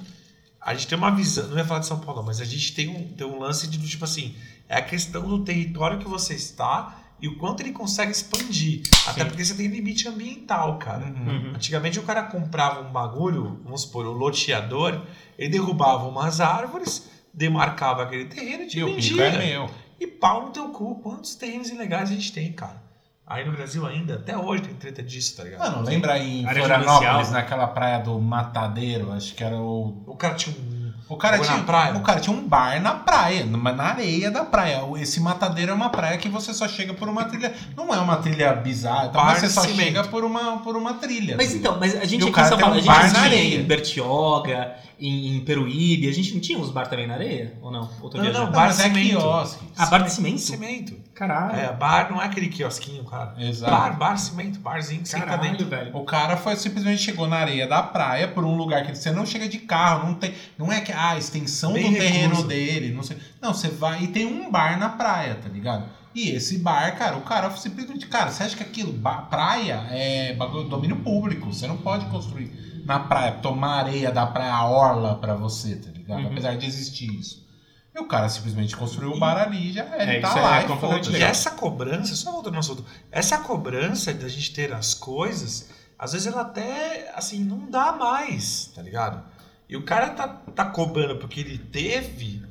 a gente tem uma visão, não ia falar de São Paulo, não, mas a gente tem um, tem um lance de do tipo assim, é a questão do território que você está e o quanto ele consegue expandir. Até porque você tem limite ambiental, cara. Uhum. Uhum. Antigamente o cara comprava um bagulho, vamos supor, o loteador, ele derrubava umas árvores, demarcava aquele terreno e te E o pico vendia. é meu. E pau no teu cu. Quantos terrenos ilegais a gente tem, cara? Aí no Brasil ainda, até hoje tem treta disso, tá ligado? Mano, lembra aí em Área Florianópolis, judicial. naquela praia do Matadeiro, acho que era o. O cara tinha um. O cara, tinha, praia? o cara tinha um bar na praia, numa- na areia da praia. Esse matadeiro é uma praia que você só chega por uma trilha. Não é uma trilha bizarra, tá? Mas você só cimento. chega por uma, por uma trilha. Mas assim. então, mas a gente E aqui em São Paulo, um a gente bar na areia. em Bertioga, em, em Peruíbe, a gente não tinha uns bar também na areia? Ou não? Ou tô Não, viajando? Não, bar mas é quiosque. Ah, bar de cimento? Cimento. Caralho. É, bar não é aquele quiosquinho, cara. Exato. Bar, bar, cimento, barzinho, senta Caralho, dentro. velho. O cara foi simplesmente chegou na areia da praia por um lugar que você não chega de carro, não tem, não é que ah, a extensão Bem do terreno dele, não sei. Não, você vai e tem um bar na praia, tá ligado? E esse bar, cara, o cara simplesmente, cara, você acha que aquilo, ba- praia é bagulho, domínio público, você não pode construir na praia, tomar areia da praia a orla pra você, tá ligado? Uhum. Apesar de existir isso. E o cara simplesmente construiu o bar ali e já É, ele tá isso é lá e foda-se. E legal. essa cobrança, só voltando no assunto, essa cobrança da gente ter as coisas, às vezes ela até, assim, não dá mais, tá ligado? E o cara tá, tá cobrando porque ele teve,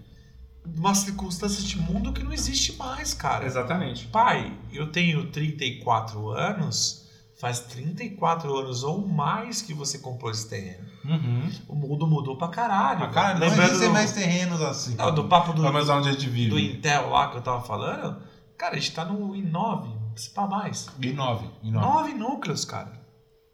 uma circunstância de mundo que não existe mais, cara. Exatamente. Pai, eu tenho 34 anos, faz 34 anos ou mais que você comprou esse terreno. Uhum. O mundo mudou pra caralho. Ah, cara, não Lembrando existem do, mais terrenos assim. não, do papo do, menos onde a gente do vive. Intel lá que eu tava falando, cara, a gente tá no i9, se pá mais. E nove. E nove. Nove núcleos, cara.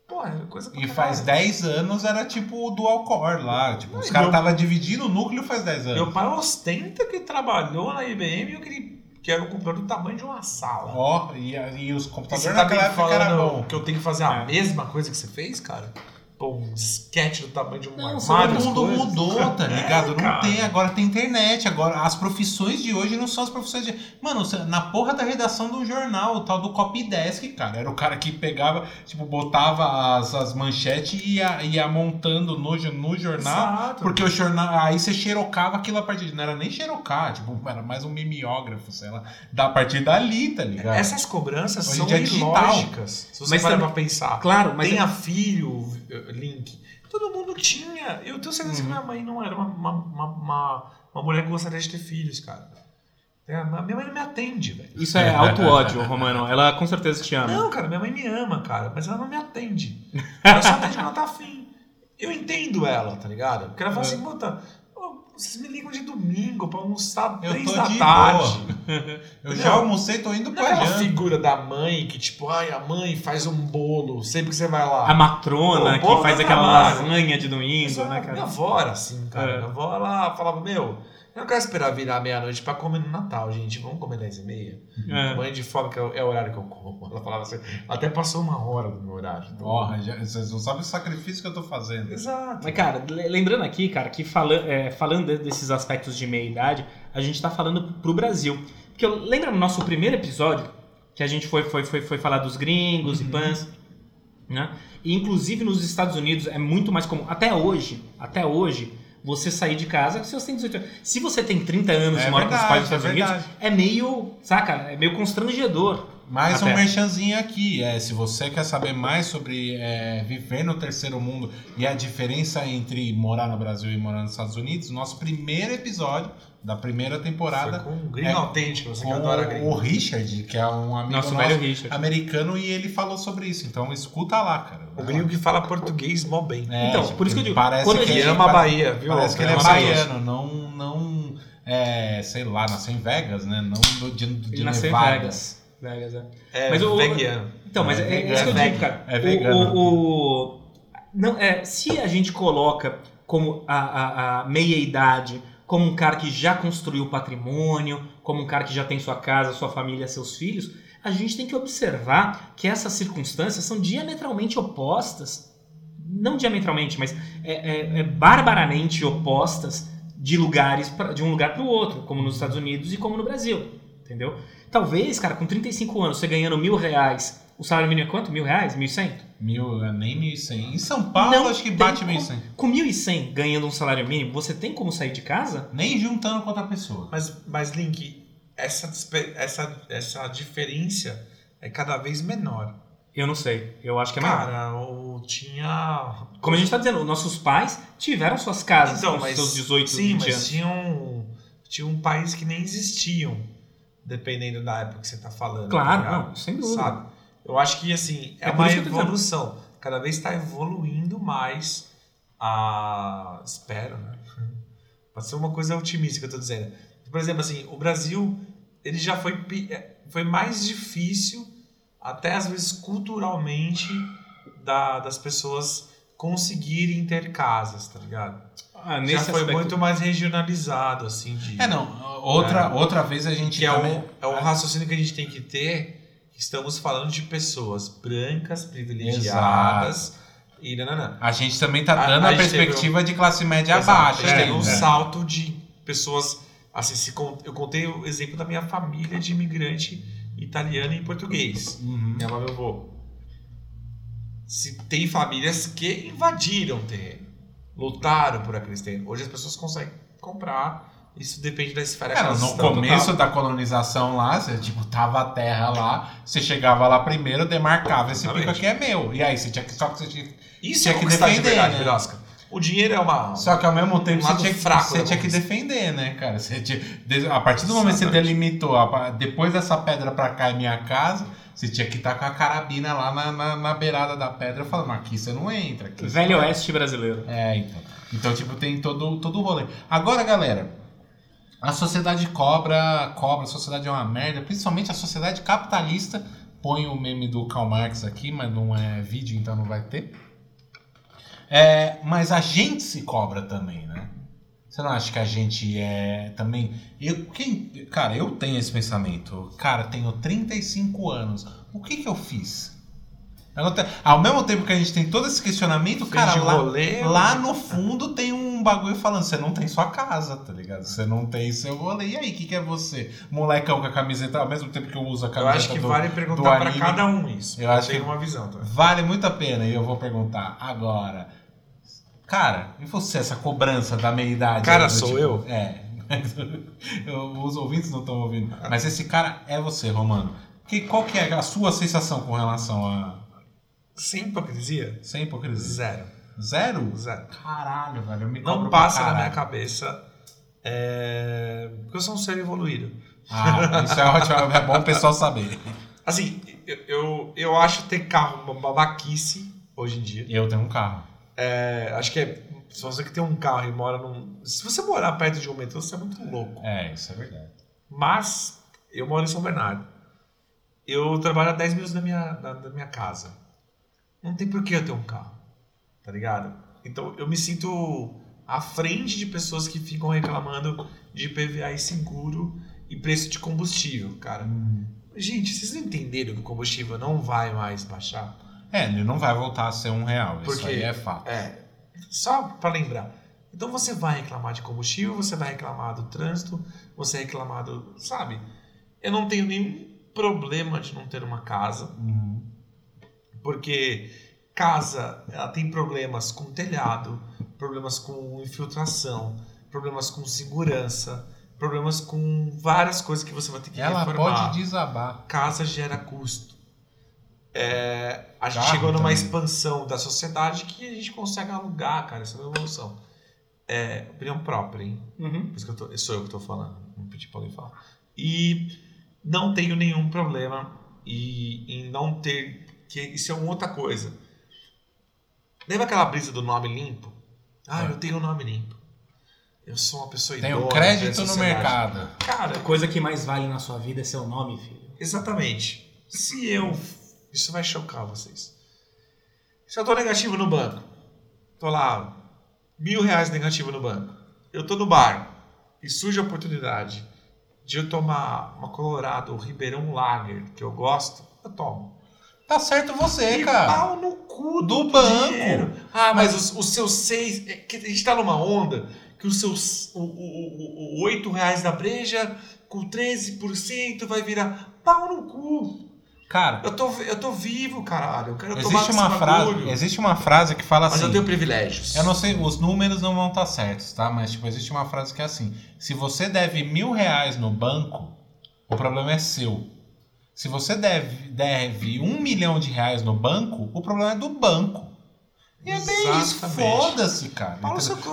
Pô, é coisa pra E caralho. faz 10 anos era tipo o dual core lá. Tipo, os caras estavam dividindo o núcleo faz 10 anos. Meu pai ostenta que trabalhou na IBM e eu queria que era um computador do tamanho de uma sala. Ó, e, e os E computadores você tá naquela época falando que eu tenho que fazer a É. mesma coisa que você fez, cara? Pô, um disquete do tamanho de um Não, armário. outras mundo mudou, tá É, ligado? não cara. tem, agora tem internet. Agora, as profissões de hoje não são as profissões de. Mano, na porra da redação do jornal, o tal do copy desk, cara. Era o cara que pegava, tipo, botava as, as manchetes e ia, ia montando no, no jornal. Exato. Porque o jornal. Aí você xerocava aquilo a partir de. Não era nem xerocar, tipo, era mais um mimeógrafo, sei lá. Da partir dali, tá ligado? Essas cobranças Hoje são é ilógicas. Se você Mas parar também- pra pensar. Claro, mas Tenha filho, eh, Link. Todo mundo tinha. Eu tenho certeza Uhum. que minha mãe não era uma, uma, uma, uma, mulher que gostaria de ter filhos, cara. É, Minha mãe não me atende, velho. isso é auto-ódio, Romano. Ela com certeza te ama. Não, cara, minha mãe me ama, cara, mas ela não me atende. Ela só atende quando ela tá afim. Eu entendo ela, tá ligado? Porque ela fala assim, puta, vocês me ligam de domingo pra almoçar Eu três da de tarde. Eu já Não. almocei, tô indo pra é aquela janta. figura da mãe que, tipo, ai, a mãe faz um bolo sempre que você vai lá. A matrona Pô, que faz aquela trabalho. lasanha de domingo, né, Minha cara? avó era assim, cara. É. Minha avó, ela falava, meu, eu não quero esperar virar meia-noite pra comer no Natal, gente. Vamos comer 10 e meia. É. Mãe de fome, que é o é o horário que eu como. Ela falava assim, até passou uma hora do meu horário. Então, Porra, já- vocês não sabem o sacrifício que eu tô fazendo. Exato. Mas, cara, le- lembrando aqui, cara, que fala, é, falando de- desses aspectos de meia-idade, a gente tá falando pro Brasil. Porque eu, lembra no nosso primeiro episódio, que a gente foi, foi, foi, foi falar dos gringos Uhum. e pans, né? E, inclusive, nos Estados Unidos é muito mais comum, até hoje, até hoje, você sair de casa se você tem 18 anos. Se você tem 30 anos É e mora com os verdade, pais nos Estados é Unidos, verdade. é meio, saca, é meio constrangedor. Mais Até. um merchanzinho aqui. É, se você quer saber mais sobre é, viver no terceiro mundo e a diferença entre morar no Brasil e morar nos Estados Unidos, nosso primeiro episódio da primeira temporada Foi com um gringo É, autêntico, você que adora o, gringo. o Richard, que é um amigo Nosso nosso Richard. americano, e ele falou sobre isso. Então escuta lá, cara. O gringo que fala português mó bem. É, Então, por isso que eu digo, parece a que Ele ama a pare- Bahia, viu? Parece que ele é baiano, não, não é, sei lá, nasceu em Vegas, né? Não do, de, de Ele nasceu em Nevada. Vegas. Vegas, é. É, Mas o- veguiano. Então, mas É é, é vegano. isso que eu É digo, cara. é O- vegano. O, o- não, é, se a gente coloca como a, a, a meia-idade, como um cara que já construiu patrimônio, como um cara que já tem sua casa, sua família, seus filhos, a gente tem que observar que essas circunstâncias são diametralmente opostas. Não diametralmente, mas é, é- é barbaramente opostas de lugares pra- de um lugar para o outro, como nos Estados Unidos e como no Brasil. Entendeu? Talvez, cara, com 35 anos, você ganhando mil reais, o salário mínimo é quanto? Mil reais? Mil e cem? Mil, é, nem 1.100. Em São Paulo, Não acho que bate como. 1.100. Com mil e cem ganhando um salário mínimo, você tem como sair de casa? Nem juntando com outra pessoa. Mas, mas Link, essa, essa, essa diferença é cada vez menor. Eu não sei. Eu acho que é maior. Cara, o tinha. Como a gente tá dizendo, nossos pais tiveram suas casas Então, com mas. seus 18, sim, 20 mas anos. tinha um, tinha um país que nem existiam, dependendo da época que você tá falando. Claro, tá não, sem dúvida. Sabe? Eu acho que, assim, é, É uma evolução. Cada vez está evoluindo mais a. Espero, né? Pode ser uma coisa otimista que eu tô dizendo. Por exemplo, assim, o Brasil, ele já foi, é, foi mais difícil, até às vezes culturalmente, da, das pessoas conseguirem ter casas, tá ligado? Ah, já foi aspecto- muito mais regionalizado, assim, de... É, não. Outra, outra vez a gente Que é também... um, é um raciocínio que a gente tem que ter. Estamos falando de pessoas brancas, privilegiadas e nananã. A gente também tá A- dando a a, perspectiva de classe média Exato, abaixo. A gente teve né? um É. salto de pessoas. Assim, se con- eu contei o exemplo da minha família de imigrante italiano e português. Uhum. Minha avó e meu avô. Se tem famílias que invadiram o terreno, lutaram por aqueles terrenos. Hoje as pessoas conseguem comprar. Isso depende da esfera elas no começo total. da colonização lá, você tipo, tava a terra lá, você chegava lá primeiro, demarcava, esse pico Exatamente. aqui é meu. E aí, você tinha que, só que você tinha Isso tinha é que conquistar de defender, verdade, né? Birosca. O dinheiro é uma. Só que ao mesmo tempo Um você tinha, que, fraco você tinha que defender, né, cara? Você tinha, a partir do momento que você delimitou, depois dessa pedra pra cá é minha casa, você tinha que estar com a carabina lá na, na, na beirada da pedra falando, aqui você não entra. Aqui Velho não Oeste brasileiro. É, então. Então, tipo, tem todo, todo o rolê. Agora, galera, a sociedade cobra, cobra, a sociedade é uma merda, principalmente a sociedade capitalista. Põe o meme do Karl Marx aqui, mas não é vídeo, então não vai ter. É, mas a gente se cobra também, né? Você não acha que a gente é também. Eu, quem, cara, eu tenho esse pensamento. Cara, tenho 35 anos. O que que eu fiz? Eu Ao mesmo tempo que a gente tem todo esse questionamento, cara, lá, rolê, lá no fundo tem um bagulho falando: você não tem sua casa, tá ligado? Você não tem seu rolê. E aí, o que, que é você? Molecão com a camiseta, ao mesmo tempo que eu uso a Eu camiseta. acho que do- vale perguntar pra anime. cada um isso. Eu acho que- uma visão, tá? Vale muito a pena, e eu vou perguntar agora. Cara, e você, essa cobrança da meia-idade? Cara, sou tipo, eu? É. Os ouvintes não estão ouvindo. Mas esse cara é você, Romano. Que, qual que é a sua sensação com relação a. Sem hipocrisia? Sem hipocrisia? Zero. Zero? Zero. Caralho, velho. Eu me Não passa na minha cabeça. É... Porque eu sou um ser evoluído. Ah, isso é ótimo, é bom o pessoal saber. Assim, eu, eu, eu acho ter carro uma babaquice hoje em dia. Eu tenho um carro. É, acho que é. Se você que tem um carro e mora num. Se você morar perto de um metrô, você é muito louco. É, isso é verdade. Mas eu moro em São Bernardo. Eu trabalho a 10 minutos da minha, da, da minha casa. Não tem por que eu ter um carro. Tá ligado? Então eu me sinto à frente de pessoas que ficam reclamando de PVA inseguro e preço de combustível, cara. Gente, vocês não entenderam que o combustível não vai mais baixar? É, ele não vai voltar a ser um real. Isso Porque- aí é fato. É, só para lembrar. Então você vai reclamar de combustível, você vai reclamar do trânsito, você vai reclamar do. Sabe? Eu não tenho nenhum problema de não ter uma casa, Uhum. porque casa ela tem problemas com telhado, problemas com infiltração, problemas com segurança, problemas com várias coisas que você vai ter que Ela reformar pode desabar. casa gera custo. É, a gente Carro chegou numa também. expansão da sociedade que a gente consegue alugar, cara. Isso é uma evolução. É, opinião própria, hein? Uhum. Por isso que eu tô, sou eu que tô falando. Não pedi pra alguém falar. E não tenho nenhum problema e, em não ter. que Isso é uma outra coisa. Lembra aquela brisa do nome limpo? Ah, É. eu tenho um nome limpo. Eu sou uma pessoa Tem idônea. o da crédito no mercado. Cara, A coisa que mais vale na sua vida é seu nome, filho. Exatamente. Se eu. Isso vai chocar vocês. Se eu tô negativo no banco, tô lá, mil reais negativo no banco, eu tô no bar e surge a oportunidade de eu tomar uma Colorado Ribeirão Lager, que eu gosto, eu tomo. Tá certo você, E cara. pau no cu Do do, banco. dinheiro. Ah, mas os, os seus seis. é a gente tá numa onda que os seus. O, o, o, o 8 reais da breja com 13% vai virar pau no cu. Cara, Eu tô, eu tô vivo, caralho. Eu quero existe uma frase, bagulho. existe uma frase que fala Mas assim. eu tenho privilégios. Eu não sei, os números não vão estar certos, tá? Mas tipo, existe uma frase que é assim: se você deve mil reais no banco, o problema é seu. Se você deve, deve um milhão de reais no banco, o problema é do banco. E é bem isso, foda-se, cara.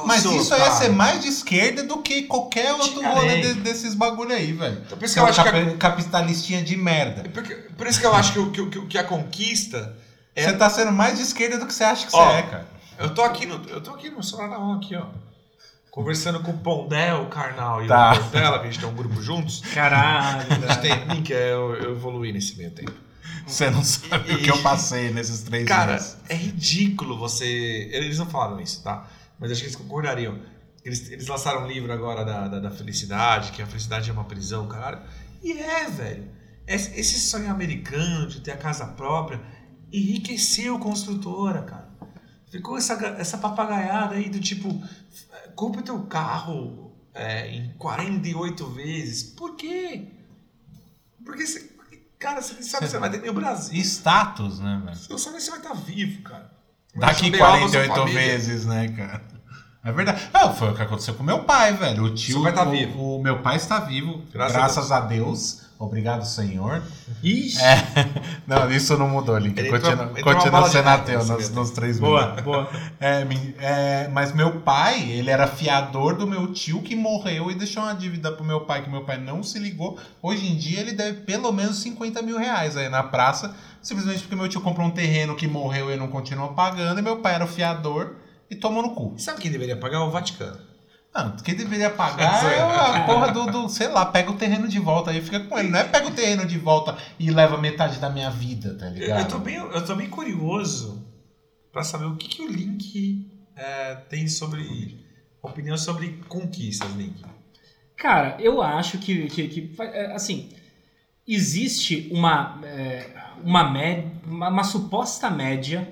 Mas isso aí ia ser mais de esquerda do que qualquer outro rolê de- desses bagulho aí, velho. Então, por isso que eu acho que a, Capi- Capitalistinha de merda. é porque- por isso que eu acho que, o- que, que, que a conquista é. Você tá sendo mais de esquerda do que você acha que Ó, você é, cara. Eu tô aqui no. Eu tô aqui no celular na mão aqui, ó. Conversando com o Pondé, o Karnal e Tá. o Portela, que a gente tem um grupo juntos. Caralho. A gente tem link, é, eu, eu evoluí nesse meio tempo. Você não sabe E- o que eu passei nesses três Cara, dias. é ridículo você. Eles não falaram isso, tá? Mas acho que eles concordariam. Eles, eles lançaram um livro agora da, da, da felicidade, que a felicidade é uma prisão, caralho. E é, velho. Esse sonho americano de ter a casa própria enriqueceu construtora, cara. Ficou essa, essa papagaiada aí do tipo, compra teu carro é, em 48 vezes. Por quê? Porque, cara, você sabe você vai ter nem o Brasil. Status, né, velho? Você não sabe se vai estar vivo, cara. Daqui saber algo da sua 48 família. vezes, né, cara? É verdade. Não, foi o que aconteceu com meu pai, velho. O tio. Seu pai tá o, vivo. O meu pai está vivo. Graças Graças, a a, Deus. Obrigado, Senhor. Ixi! É. Não, isso não mudou, Link. Ele Continua, entrou- continua sendo ateu nos, nos três Boa, minutos. boa. É, é, mas meu pai, ele era fiador do meu tio que morreu e deixou uma dívida pro meu pai, que meu pai não se ligou. Hoje em dia ele deve pelo menos 50 mil reais aí na praça, simplesmente porque meu tio comprou um terreno que morreu e não continua pagando, e meu pai era o fiador e tomou no cu. Sabe quem deveria pagar? O Vaticano. Não, quem deveria pagar é a porra do, do, sei lá, pega o terreno de volta aí e fica com ele. Não é pega o terreno de volta e leva metade da minha vida, tá Eu, ligado? eu tô bem, eu tô bem curioso pra saber o que, que o Link é, tem sobre. Opinião sobre conquistas, Link. Cara, eu acho que, que, que, é, assim, existe uma, é, uma, média, uma, uma suposta média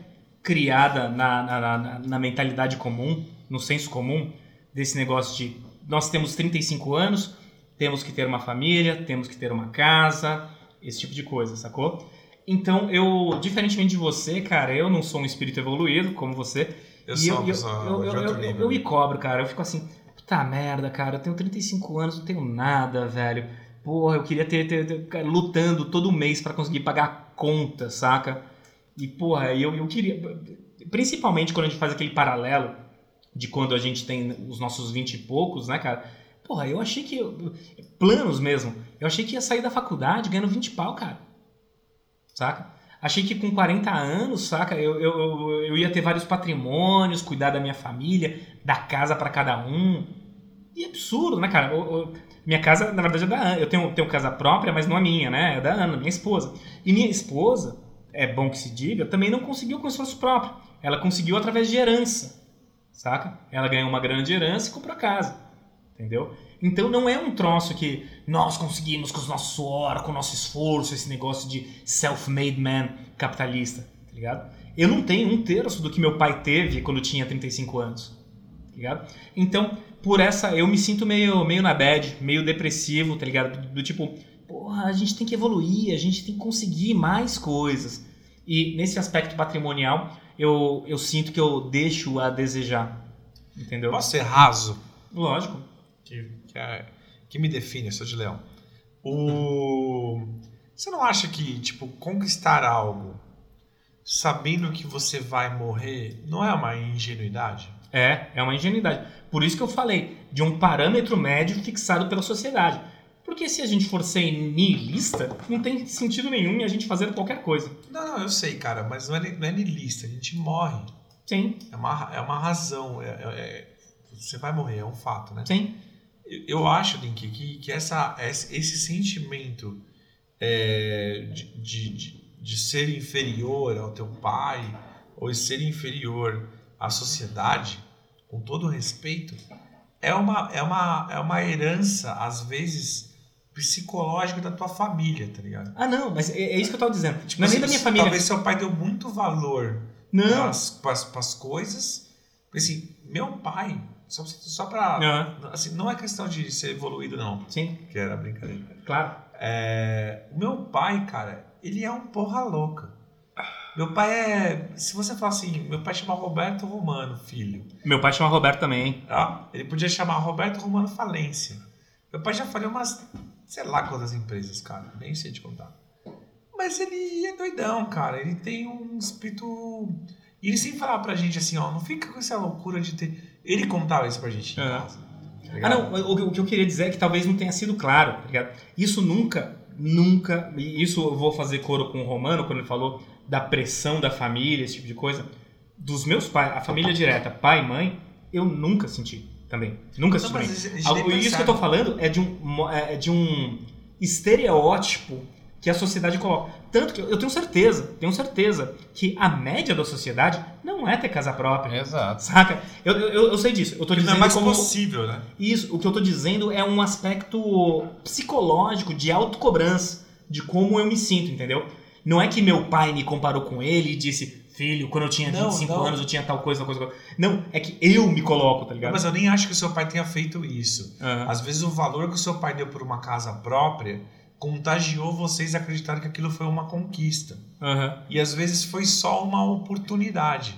criada na, na, na, na mentalidade comum, no senso comum, desse negócio de nós temos 35 anos, temos que ter uma família, temos que ter uma casa, esse tipo de coisa, sacou? Então, eu, diferentemente de você, cara, eu não sou um espírito evoluído como você. Eu e sou eu, eu, me cobro, cara. Eu fico assim, puta merda, cara. Eu tenho 35 anos, não tenho nada, velho. Porra, eu queria ter, ter, ter- lutando todo mês pra conseguir pagar a conta, saca? E, porra, eu, eu queria. Principalmente quando a gente faz aquele paralelo de quando a gente tem os nossos 20 e poucos, né, cara? Porra, eu achei que. eu- Planos mesmo. Eu achei que ia sair da faculdade ganhando 20 pau, cara. Saca? Achei que com 40 anos, saca, eu, eu, eu- eu ia ter vários patrimônios, cuidar da minha família, dar casa pra cada um. E absurdo, né, cara? O- minha casa, na verdade, é da Ana. Eu tenho, tenho casa própria, mas não é minha, né? É da Ana, minha esposa. E minha esposa, é bom que se diga, também não conseguiu com esforço próprio. Ela conseguiu através de herança, saca? Ela ganhou uma grande herança e comprou a casa, entendeu? Então não é um troço que nós conseguimos com o nosso suor, com o nosso esforço, esse negócio de self-made man capitalista, tá ligado? Eu não tenho um terço do que meu pai teve quando tinha 35 anos, tá ligado? Então, por essa, eu me sinto meio, meio na bad, meio depressivo, tá ligado? Do, do tipo, porra, a gente tem que evoluir, a gente tem que conseguir mais coisas. E nesse aspecto patrimonial, eu, eu sinto que eu deixo a desejar, entendeu? Posso ser raso? Lógico. que, que, é- que me define, eu sou de leão. O... Você não acha que, tipo, conquistar algo sabendo que você vai morrer não é uma ingenuidade? É, é uma ingenuidade. Por isso que eu falei de um parâmetro médio fixado pela sociedade. Porque se a gente for ser nihilista, não tem sentido nenhum em a gente fazer qualquer coisa. Não, não, eu sei, cara, mas não é, não é niilista, a gente morre. Sim, É uma, é uma razão, é- é- é- você vai morrer, é um fato, né? sim. Eu- Eu acho, Link, que, que essa, esse esse sentimento é, de, de, de, de ser inferior ao teu pai ou ser inferior à sociedade, com todo respeito, é uma, é uma, é uma herança, às vezes, psicológica da tua família, tá ligado? Ah, não, mas é, é isso que eu tava dizendo. Tipo, não é nem assim, da minha família. Talvez seu pai deu muito valor Não. para as coisas. Porque, assim, meu pai, só, só pra. Não. Assim, não é questão de ser evoluído, não. Sim, Que era brincadeira. claro. É, o meu pai, cara, ele é um porra louca. Meu pai é. Se você falar assim, meu pai chama Roberto Romano, filho. Meu pai chama Roberto também, hein? Tá? Ele podia chamar Roberto Romano Falência. Meu pai já faliu umas. Sei lá quantas empresas, cara. Nem sei te contar. Mas ele é doidão, cara. Ele tem um espírito. E ele sempre falava pra gente assim, ó, não fica com essa loucura de ter. Ele contava isso pra gente em É. casa. tá Ah, não, o, o que eu queria dizer é que talvez não tenha sido claro, tá ligado? Isso nunca, nunca, e isso eu vou fazer coro com o Romano quando ele falou da pressão da família, esse tipo de coisa. Dos meus pais, a família direta, pai e mãe, eu nunca senti também. Nunca Não, senti mas também. a gente Algo- Isso que eu tô falando é de um, mo- é de um estereótipo que a sociedade coloca. Tanto que eu tenho certeza, tenho certeza que a média da sociedade não é ter casa própria. Exato. Saca? Eu, eu, eu sei disso. Eu tô Porque não dizendo é mais como... possível, né? Isso, o que eu tô dizendo é um aspecto psicológico de autocobrança de como eu me sinto, entendeu? Não é que meu pai me comparou com ele e disse, filho, quando eu tinha Não, 25 não. anos eu tinha tal coisa, tal coisa, tal coisa. Não, é que eu me coloco, tá ligado? Mas eu nem acho que o seu pai tenha feito isso. Aham. Às vezes o valor que o seu pai deu por uma casa própria contagiou vocês a acreditarem que aquilo foi uma conquista. Aham. E às vezes foi só uma oportunidade.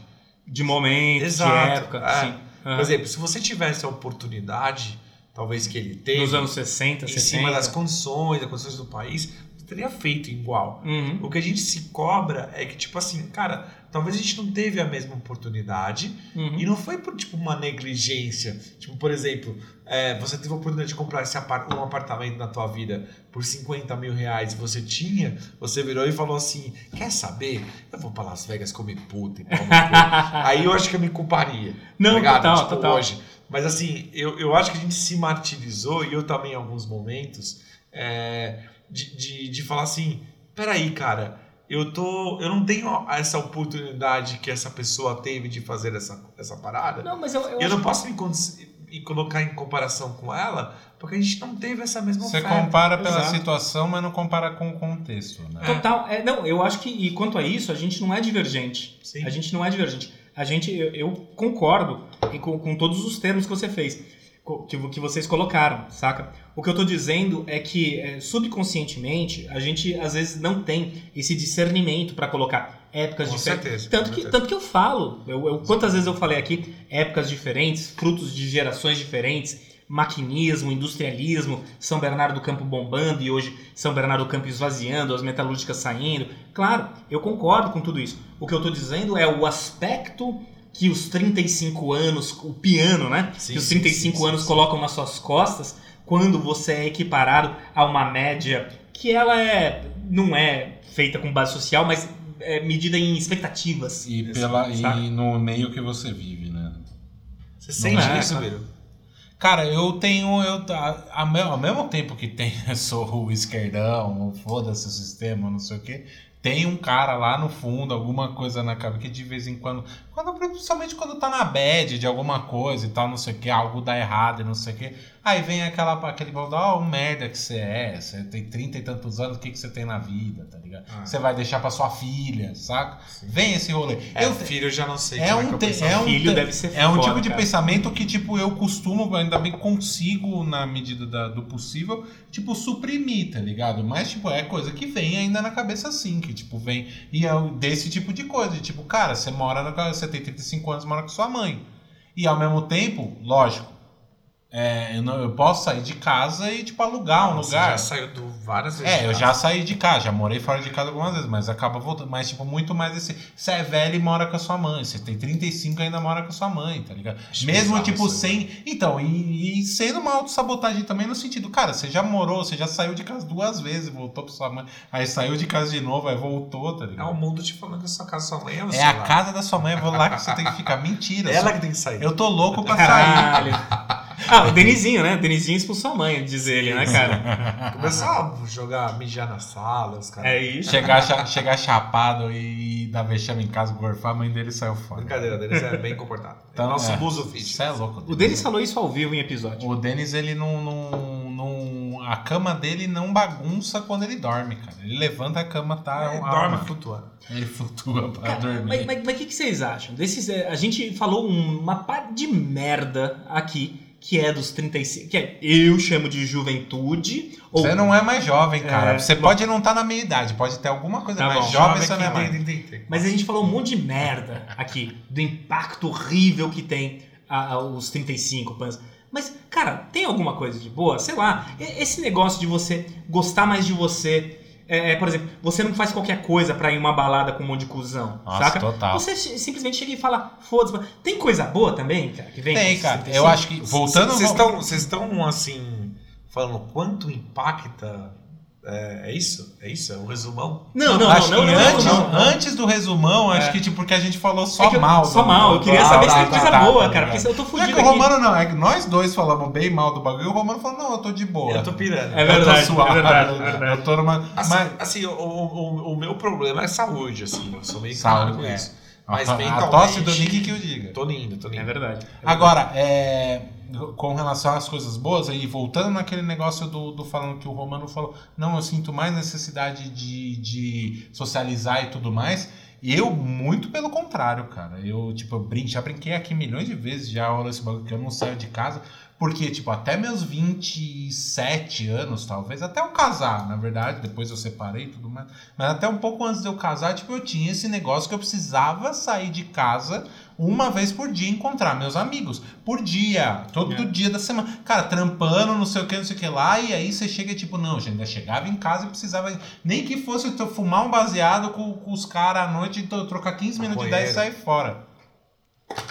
De momento, Exato, de época, é. sim. Ah. Por exemplo, se você tivesse a oportunidade, talvez que ele teve, Nos anos 60, em 70. cima das condições, das condições do país, você teria feito igual. Uhum. O que a gente se cobra é que, tipo assim, cara, talvez a gente não teve a mesma oportunidade Uhum. e não foi por, tipo, uma negligência. Tipo, por exemplo, é, você teve a oportunidade de comprar esse apar- um apartamento na tua vida por 50 mil reais e você tinha, você virou e falou assim, quer saber? Eu vou pra Las Vegas comer puta e no cu." Aí eu acho que eu me culparia. Não, tá ligado? total, tipo, total. hoje. Mas assim, eu, eu acho que a gente se martirizou, e eu também em alguns momentos, é, de, de, de falar assim, peraí, cara, eu tô. Eu não tenho essa oportunidade que essa pessoa teve de fazer essa, essa parada. Não, mas eu, eu eu não posso me, con- me colocar em comparação com ela, porque a gente não teve essa mesma Você oferta. compara pela Exato. situação, mas não compara com o contexto, né? Total. É, não, eu acho que, e quanto a isso, a gente não é divergente. Sim. A gente não é divergente. A gente, eu, eu concordo com, com todos os termos que você fez, que, que vocês colocaram, saca? O que eu tô dizendo é que é, subconscientemente a gente às vezes não tem esse discernimento para colocar épocas Com diferentes. certeza, Tanto com que, certeza. tanto que eu falo, eu, eu- quantas vezes eu falei aqui, épocas diferentes, frutos de gerações diferentes, maquinismo, industrialismo, São Bernardo do Campo bombando e hoje São Bernardo do Campo esvaziando, as metalúrgicas saindo. Claro, eu concordo com tudo isso. O que eu estou dizendo é o aspecto que os 35 anos, o piano, né? Sim, que os sim, 35 sim, sim, anos colocam nas suas costas quando você é equiparado a uma média que ela é não é feita com base social, mas é medida em expectativas. E, pela, sabe? e no meio que você vive, né? Você sente é, isso, cara. Biro? Cara, eu tenho. Eu, a- ao mesmo tempo que tem, eu sou o esquerdão, o foda-se o sistema, não sei o quê. Tem um cara lá no fundo, alguma coisa na cabeça, que de vez em quando, quando. Principalmente quando tá na bad de alguma coisa e tal, não sei o que, algo dá errado e não sei o que. Aí vem aquela, aquele balde, ó, oh, merda que você é, você tem trinta e tantos anos, o que, que você tem na vida, tá ligado? Ah. Você vai deixar pra sua filha, saca? Vem esse rolê. É, eu, filho eu já não sei é um te- é um Filho te- deve ser é um foda, tipo de cara. pensamento que, tipo, eu costumo, ainda bem consigo, na medida da- do possível, tipo, suprimir, tá ligado? Mas, tipo, é coisa que vem ainda na cabeça assim, que, tipo, vem. E é desse tipo de coisa, de, tipo, cara, você mora na casa, você tem 35 anos, mora com sua mãe. E ao mesmo tempo, lógico, é, eu, não- eu posso sair de casa e, tipo, alugar um Você lugar. já saiu do várias vezes. É, eu já saí de casa, já morei fora de casa algumas vezes, mas acaba voltando. Mas, tipo, muito mais esse. Você é velho e mora com a sua mãe. Você tem 35 e ainda mora com a sua mãe, tá ligado? Acho Mesmo, tipo, aí. sem. Então, e, e sendo uma autossabotagem também no sentido, cara, você já morou, você já saiu de casa duas vezes, voltou pra sua mãe, aí saiu de casa de novo, aí voltou, tá É o ligado? mundo te falando que a sua casa, sua mãe é o É a casa da sua mãe, eu vou lá que você tem que ficar. Mentira. Ela só- que tem que sair. Eu tô louco pra sair. Ah, o Denizinho, né? Denizinho expulsou a mãe, diz ele, né, cara? Começou a jogar, mijar na sala, os caras. É isso. Chegar, cha- chegar chapado e dar vexame em casa, gorfar, a mãe dele saiu fora. Brincadeira deles é bem comportado. Então, é nosso é. buzo fit. Isso é louco. O Denis falou isso ao vivo em episódio. O Denis, ele não, não, não- A cama dele não bagunça quando ele dorme, cara. Ele levanta a cama, tá. É, uma- dorme flutuando. Ele flutua pra Cara, dormir. mas mas- mas o que, que vocês acham? Desses, é, a gente falou uma par de merda aqui, que é dos 35, que é, eu chamo de juventude. Ou, Você não é mais jovem, cara. É, você bom. pode não estar na meia idade, pode ter alguma coisa Tá mais bom. jovem, você não é mais. Mas a gente falou um monte de merda aqui, do impacto horrível que tem a- a- os 35 pans. Mas, cara, tem alguma coisa de boa? Sei lá, esse negócio de você gostar mais de você. É, é, por exemplo, você não faz qualquer coisa pra ir uma balada com um monte de cuzão, Nossa, saca? total. Você si- simplesmente chega e fala, foda-se. Tem coisa boa também, cara, que vem? Tem, cara. 35? Eu acho que. Voltando. Vocês estão, vocês estão assim, falando quanto impacta. É, é isso? É isso? É um resumão? Não, não, acho não, não, que não, antes, não, antes do resumão, acho É. que tipo, porque a gente falou só É que eu- mal. Só mal, eu queria Ah, saber tá, se tem tá, coisa tá, boa, tá cara, porque eu tô Não é fudido que o aqui. Romano não, é que nós dois falamos bem mal do bagulho e o Romano falou, não, eu tô de boa. Eu tô pirando. É verdade, eu tô suave, é verdade, é verdade. Eu tô numa. Assim, mas, assim, o, o, o meu problema é saúde, assim. Eu sou meio claro com é. isso. Mas a, a mentalmente... tosse do Nick que eu diga. Tô lindo, tô lindo. É verdade. Agora, é, com relação às coisas boas, e voltando naquele negócio do, do falando que o Romano falou, não, eu sinto mais necessidade de, de socializar e tudo mais. Eu, muito pelo contrário, cara. Eu, tipo, eu brin já brinquei aqui milhões de vezes, já olha esse bagulho que eu não saio de casa. Porque, tipo, até meus 27 anos, talvez, até eu casar, na verdade, depois eu separei e tudo mais. Mas até um pouco antes de eu casar, tipo, eu tinha esse negócio que eu precisava sair de casa uma vez por dia encontrar meus amigos. Por dia. Todo É. dia da semana. Cara, trampando, não sei o que, não sei o que lá. E aí você chega tipo, não, gente, ainda chegava em casa e precisava. Nem que fosse eu fumar um baseado com, com os caras à noite e trocar 15 minutos de ideia e Maconheiro. sair fora.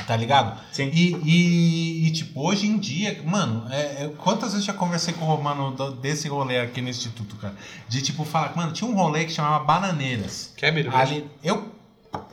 Tá ligado? Sim. E, e- e, tipo, hoje em dia, mano, é- é- quantas vezes eu já conversei com o Romano do- desse rolê aqui no Instituto, cara? De tipo, falar, mano, tinha um rolê que chamava Bananeiras. Quer beber? Ali, eu.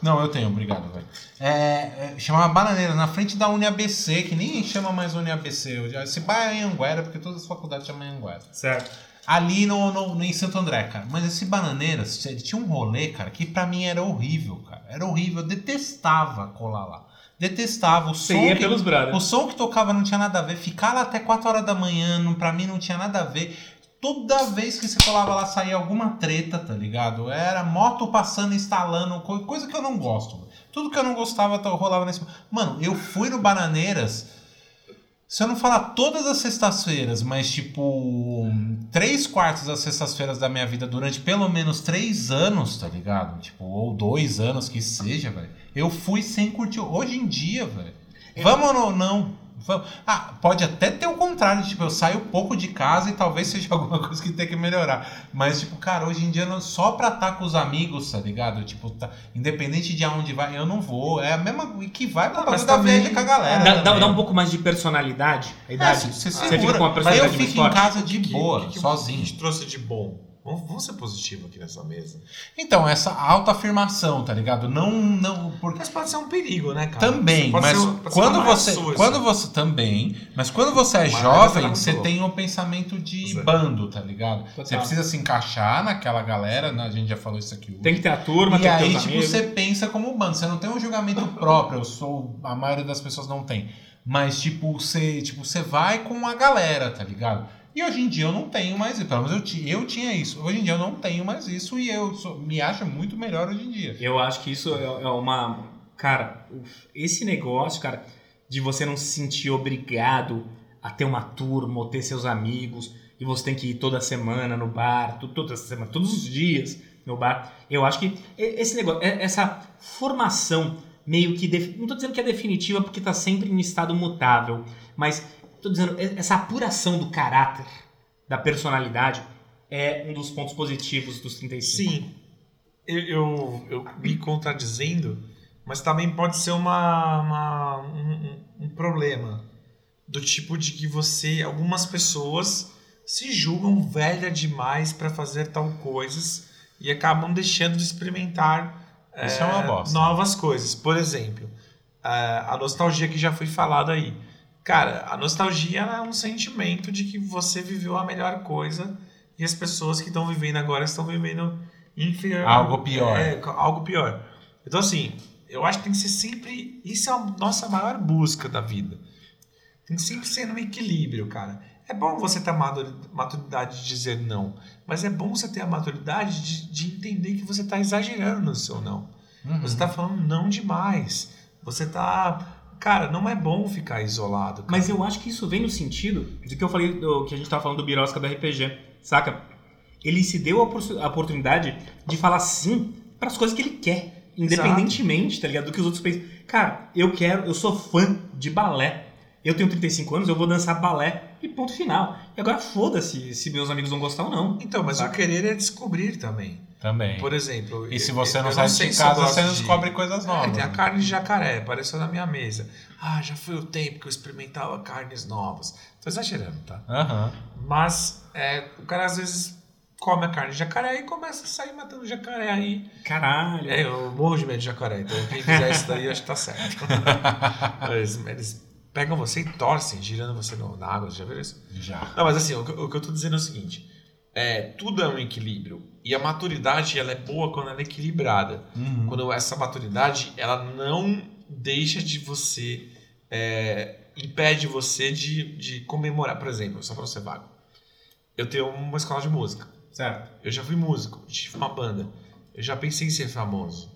Não, eu tenho, obrigado, velho. É, é, chamava Bananeiras, na frente da UniABC, que nem chama mais UniABC. Esse bairro é Anguera, porque todas as faculdades chamam Anguera. Certo. Ali no, no, em Santo André, cara. Mas esse Bananeiras, ele tinha um rolê, cara, que pra mim era horrível, cara. Era horrível. Eu detestava colar lá. Detestava o Você som. ia que- pelos o som que tocava não tinha nada a ver. Ficar lá até 4 horas da manhã, não, pra mim não tinha nada a ver. Toda vez que você colava lá saía alguma treta, tá ligado? Era moto passando, instalando, co- coisa que eu não gosto. Tudo que eu não gostava rolava nesse. Mano, eu fui no Bananeiras. Se eu não falar todas as sextas-feiras, mas tipo. Três quartos das sextas-feiras da minha vida durante pelo menos três anos, tá ligado? Tipo, ou dois anos que seja, velho. Eu fui sem curtir. Hoje em dia, velho. Vamos ou não? Não. Ah, pode até ter o contrário, tipo, eu saio pouco de casa e talvez seja alguma coisa que tem que melhorar. Mas, tipo, cara, hoje em dia não- só pra estar com os amigos, tá ligado? Tipo, tá, independente de aonde vai, eu não vou. É a mesma que vai pra Ah, bagulho da viagem com a galera. Dá, dá- dá um pouco mais de personalidade, a É, idade. você, Você segura. fica com uma Mas eu personalidade fico em forte. casa de que- boa, que que sozinho. A gente trouxe de bom. Vamos, vamos ser positivo aqui nessa mesa. Então, essa autoafirmação, tá ligado? Não, não, porque Mas pode ser um perigo, né, cara? Também, mas quando você, sua, quando assim. você também, mas quando você é Mas jovem, você tem um pensamento de bando, tá ligado? Total. Você precisa se encaixar naquela galera, né? a gente já falou isso aqui hoje. Tem que ter a turma, e tem que ter aí, os tipo, amigos. você pensa como bando, você não tem um julgamento próprio, eu sou, a maioria das pessoas não tem. Mas, tipo, você, tipo, você vai com a galera, tá ligado? E hoje em dia eu não tenho mais isso. Pelo menos eu, eu tinha isso. Hoje em dia eu não tenho mais isso e eu sou- me acho muito melhor hoje em dia. Eu acho que isso é é uma. Cara, esse negócio, cara, de você não se sentir obrigado a ter uma turma ou ter seus amigos e você tem que ir toda semana no bar, toda semana, todos os dias no bar. Eu acho que esse negócio, é- essa formação meio que. Não tô dizendo que é definitiva porque tá sempre em estado mutável, mas tô dizendo, essa apuração do caráter, da personalidade, é um dos pontos positivos dos 35. Sim, eu, eu, eu me contradizendo, mas também pode ser uma, uma- um, um- problema. Do tipo de que você, algumas pessoas se julgam velha demais para fazer tal coisas e acabam deixando de experimentar Isso é uma bosta. novas coisas. Por exemplo, a a nostalgia que já foi falada aí. Cara, a nostalgia é um sentimento de que você viveu a melhor coisa e as pessoas que estão vivendo agora estão vivendo inferior. Algo pior. É, algo pior. Então, assim, eu acho que tem que ser sempre. Isso é a nossa maior busca da vida. Tem que sempre ser no equilíbrio, cara. É bom você ter a maturidade de dizer não, mas é bom você ter a maturidade de, de entender que você está exagerando no seu não. Uhum. Você tá falando não demais. Você tá. Cara, não é bom ficar isolado. cara. Mas eu acho que isso vem no sentido do que eu falei, do que a gente tava falando do Birosca do RPG, saca? Ele se deu a, opor- a oportunidade de falar sim para as coisas que ele quer, independentemente, tá ligado? Do que os outros pensam. Cara, eu quero, eu sou fã de balé. Eu tenho 35 anos, eu vou dançar balé e ponto final. E agora foda-se se meus amigos vão gostar ou não. Então, mas Saca? o querer é descobrir também. Também. Por exemplo. E se eu- você não eu sai sei de casa, você não de- descobre coisas É, novas. tem a carne de jacaré, apareceu na minha mesa. Ah, já foi o tempo que eu experimentava carnes novas. Tô exagerando, tá? Aham. Mas é, o cara às vezes come a carne de jacaré e começa a sair matando jacaré aí. Caralho. É, eu morro de medo de jacaré, então quem fizer isso daí acho que tá certo. eles, eles pegam você e torcem, girando você no- na água, já viram isso? Já. Não, mas assim, o que, o que eu tô dizendo é o seguinte: é, tudo é um equilíbrio. E a maturidade ela é boa quando ela é equilibrada. Uhum. Quando essa maturidade ela não deixa de você. é, impede você de, de comemorar. Por exemplo, só pra você vago. Eu tenho uma escola de música. Certo. Eu já fui músico, tive uma banda. Eu já pensei em ser famoso.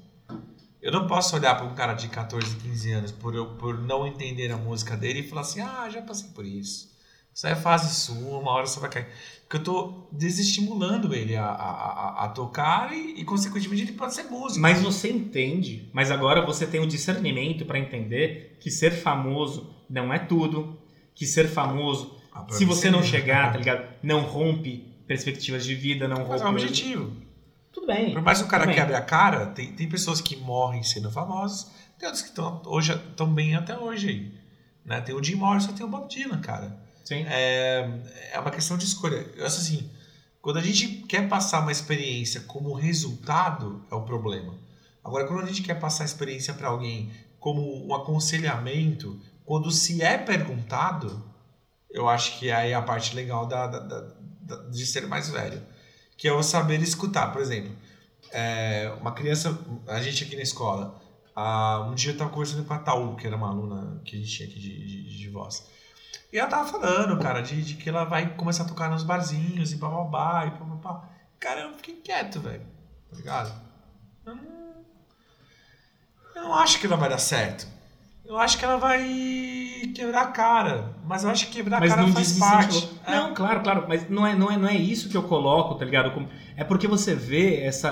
Eu não posso olhar para um cara de 14, 15 anos por, eu, por não entender a música dele e falar assim: ah, já passei por isso. Isso aí é fase sua, uma hora você vai cair. Porque eu tô desestimulando ele a, a, a, a tocar e, e, consequentemente, ele pode ser músico. Mas você entende, mas agora você tem o discernimento para entender que ser famoso não é tudo, que ser famoso, Ah, se você não chegar, tá ligado? Não rompe perspectivas de vida, não rompe. Mas é um objetivo. Tudo bem. Por mais que o cara quebre a cara, tem, tem pessoas que morrem sendo famosos, tem outros que estão hoje tão bem até hoje aí. Né? Tem o Jim Morrison, tem o Bob Dylan, cara. Sim. É, é uma questão de escolha. Eu acho assim, quando a gente quer passar uma experiência como resultado, é o problema. Agora, quando a gente quer passar a experiência para alguém como um aconselhamento, quando se é perguntado, eu acho que aí é a parte legal da, da- da- da- de ser mais velho. Que é o saber escutar. Por exemplo, é, uma criança, a gente aqui na escola, ah, um dia eu estava conversando com a Taú, que era uma aluna que a gente tinha aqui de, de, de voz. E ela tava falando, cara, de, de que ela vai começar a tocar nos barzinhos e bababá e papapá. Cara, eu fiquei quieto, velho. Tá ligado? Eu não, eu não acho que ela vai dar certo. Eu acho que ela vai quebrar a cara. Mas eu acho que quebrar a cara não faz parte. É. Não, claro, claro. Mas não é, não, é, não é isso que eu coloco, tá ligado? É porque você vê essa,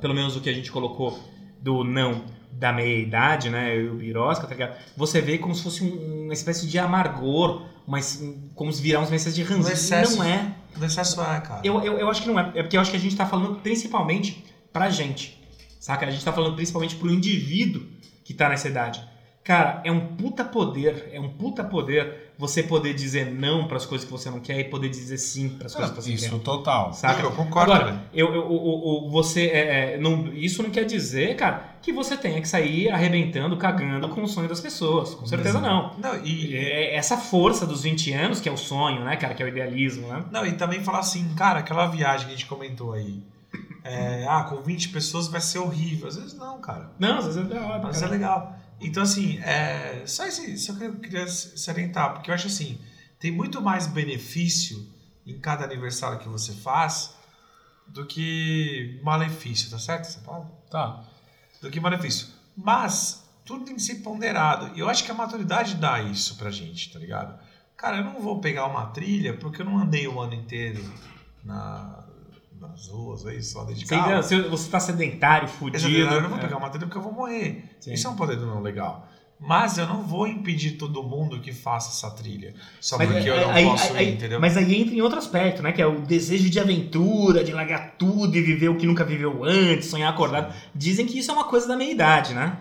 pelo menos o que a gente colocou do não da meia-idade, né? E o Birosca, tá ligado? Você vê como se fosse um- uma espécie de amargor, mas como se virar uma espécie de ranzinho. Não é. No excesso é, cara. Eu, eu, eu acho que não é. É porque eu acho que a gente tá falando principalmente pra gente. Saca? A gente tá falando principalmente pro indivíduo que tá nessa idade. Cara, é um puta poder, é um puta poder você poder dizer não pras coisas que você não quer e poder dizer sim pras coisas que você Isso, quer. total. Saca? Eu concordo, Agora, eu, eu, o- você, é, é, não, isso não quer dizer, cara, que você tenha que sair arrebentando, cagando com o sonho das pessoas. Com certeza não. Não, e, É essa força dos 20 anos, que é o sonho, né, cara, que é o idealismo, né? Não, e também falar assim, cara, aquela viagem que a gente comentou aí. é, ah, com 20 pessoas vai ser horrível. Às vezes não, cara. Não, às vezes é da hora, Mas é legal. Então, assim, é, só esse, isso que eu queria salientar, porque eu acho assim, tem muito mais benefício em cada aniversário que você faz do que malefício, tá certo essa palavra? Tá. do que malefício. Mas tudo tem que ser ponderado. E eu acho que a maturidade dá isso pra gente, tá ligado? Cara, eu não vou pegar uma trilha porque eu não andei o ano inteiro na, nas ruas aí, só de Você, carro. ainda- você, você tá sedentário, fudido. Eu não vou é. pegar uma trilha porque eu vou morrer. Sim. Isso é um poder do não legal. Mas eu não vou impedir todo mundo que faça essa trilha. Só Mas, porque eu é, não aí- posso aí- ir, entendeu? mas aí entra em outro aspecto, né? Que é o desejo de aventura, de largar tudo e viver o que nunca viveu antes, sonhar acordado. Dizem que isso é uma coisa da meia-idade, né?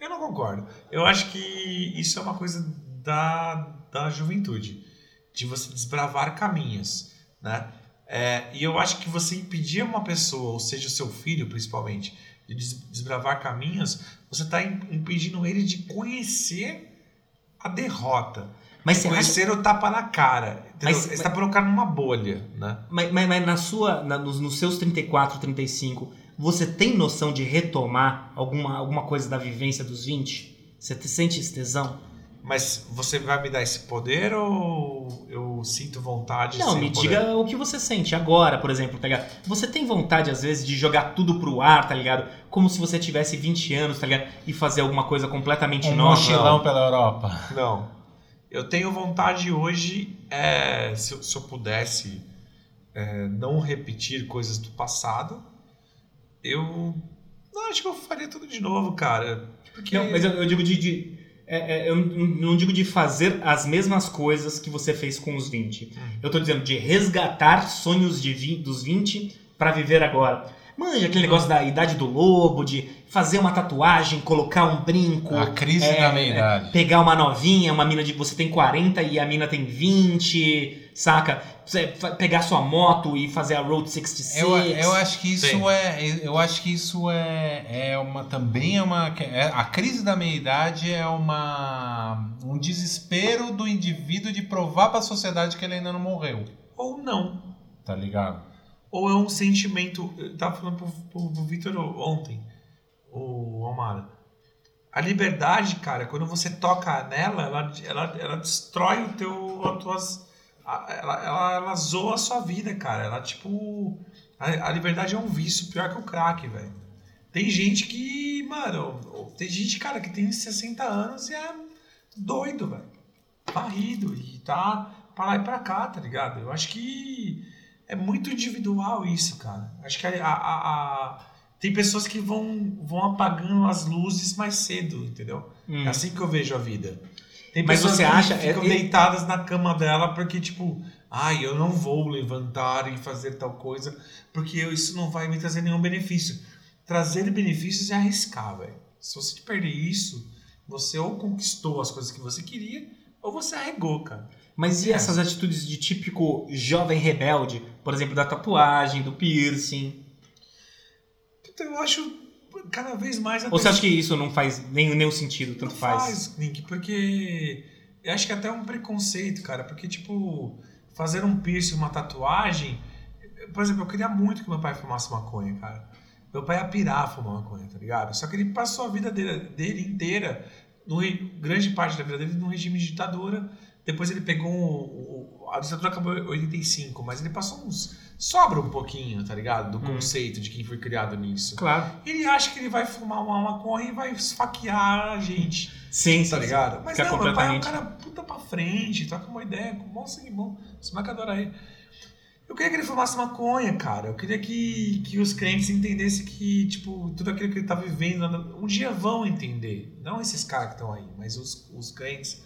Eu não concordo. Eu acho que isso é uma coisa da, da juventude, de você desbravar caminhos, né? É, e eu acho que você impedir uma pessoa, ou seja, o seu filho principalmente, de des- desbravar caminhos, você está impedindo ele de conhecer a derrota, Mas de você acha conhecer o tapa na cara. Mas- Ele está colocando numa bolha, né? Mas, mas- mas na sua, na- nos, nos seus 34, 35, você tem noção de retomar alguma, alguma coisa da vivência dos 20? Você te sente esse tesão? Mas você vai me dar esse poder ou eu sinto vontade Não, sem me o diga o que você sente agora, por exemplo, tá ligado? Você tem vontade, às vezes, de jogar tudo pro ar, tá ligado? Como se você tivesse 20 anos, tá ligado? E fazer alguma coisa completamente Um nova. mochilão pela Europa. Não. Eu tenho vontade hoje, é, se, eu, se eu pudesse é, não repetir coisas do passado, eu não, acho que eu faria tudo de novo, cara. Porque Não, mas eu, eu digo de. de- é, é, eu não digo de fazer as mesmas coisas que você fez com os 20. Hum. Eu tô dizendo de resgatar sonhos de vi- dos 20 pra viver agora. Manja aquele negócio da idade do lobo, de fazer uma tatuagem, colocar um brinco. A crise é, da meia-idade. pegar uma novinha, uma mina de você tem 40 e a mina tem 20, saca? Pegar sua moto e fazer a Road 66. Eu, eu acho que isso Sim. é. Eu acho que isso é, é uma. Também é uma. é- a crise da meia-idade é uma. um desespero do indivíduo de provar para a sociedade que ele ainda não morreu. ou não. Tá ligado? Ou é um sentimento. Eu tava falando pro, pro, pro Vitor ontem, o Almara. A liberdade, cara, quando você toca nela, ela, ela, ela destrói o teu. As tuas, ela, ela, ela zoa a sua vida, cara. Ela, tipo. A, a liberdade é um vício pior que o crack, velho. Tem gente que. Mano, tem gente, cara, que tem 60 anos e é doido, velho. Varrido. E tá pra lá e pra cá, tá ligado? Eu acho que é muito individual isso, cara. Acho que a, a, a- tem pessoas que vão, vão apagando as luzes mais cedo, entendeu? Hum. É assim que eu vejo a vida. Tem Mas pessoas você que acha- ficam é- é- deitadas na cama dela porque, tipo, ai, eu não vou levantar e fazer tal coisa porque isso não vai me trazer nenhum benefício. Trazer benefícios é arriscar, velho. Se você perder isso, você ou conquistou as coisas que você queria ou você arregou, cara. Mas e É. essas atitudes de típico jovem rebelde? Por exemplo, da tatuagem, do piercing. Eu acho cada vez mais... Ou você acha que isso não faz nenhum, nenhum sentido, tanto Não faz? faz, Nick, porque eu acho que é até um preconceito, cara, porque, tipo, fazer um piercing, uma tatuagem. Por exemplo, eu queria muito que meu pai fumasse maconha, cara. Meu pai ia pirar fumar maconha, tá ligado? Só que ele passou a vida dele, dele inteira, no, grande parte da vida dele, num regime de ditadura. Depois ele pegou. o- a ditadura acabou em 85, mas ele passou uns. Sobra um pouquinho, tá ligado? Do Hum. conceito de quem foi criado nisso. Claro. Ele acha que ele vai fumar uma maconha e vai esfaquear a gente. Sim, Tá sim, ligado? Mas Fica não, meu pai é um cara puta pra frente, troca uma ideia com bom sangue bom. Esse moleque adora ele. Eu queria que ele fumasse maconha, cara. Eu queria que, que os crentes entendessem que, tipo, tudo aquilo que ele tá vivendo, um dia vão entender. Não esses caras que estão aí, mas os, os crentes.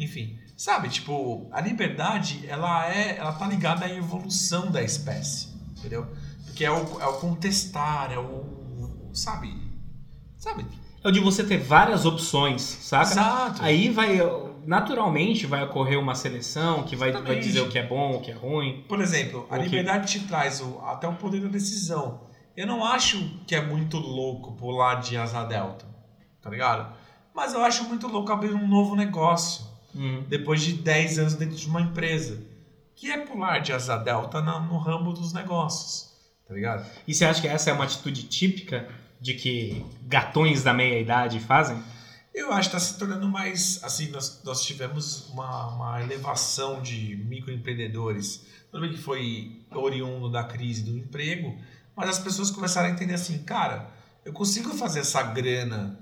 Enfim, sabe, tipo, a liberdade, ela é, ela tá ligada à evolução da espécie, entendeu? Porque é o, é o contestar, é o, sabe? Sabe? É o de você ter várias opções, saca? Exato. Aí vai, naturalmente, vai ocorrer uma seleção que vai, vai dizer o que é bom, o que é ruim. Por exemplo, a liberdade te traz o- até o poder da decisão. Eu não acho que é muito louco pular de asa delta, tá ligado? Mas eu acho muito louco abrir um novo negócio Hum. depois de 10 anos dentro de uma empresa. Que é pular de asa delta na- no ramo dos negócios, tá ligado? E você acha que essa é uma atitude típica de que gatões da meia-idade fazem? Eu acho que está se tornando mais. Assim, nós, nós tivemos uma, uma elevação de microempreendedores. Tudo bem que foi oriundo da crise do emprego, mas as pessoas começaram a entender assim: cara, eu consigo fazer essa grana,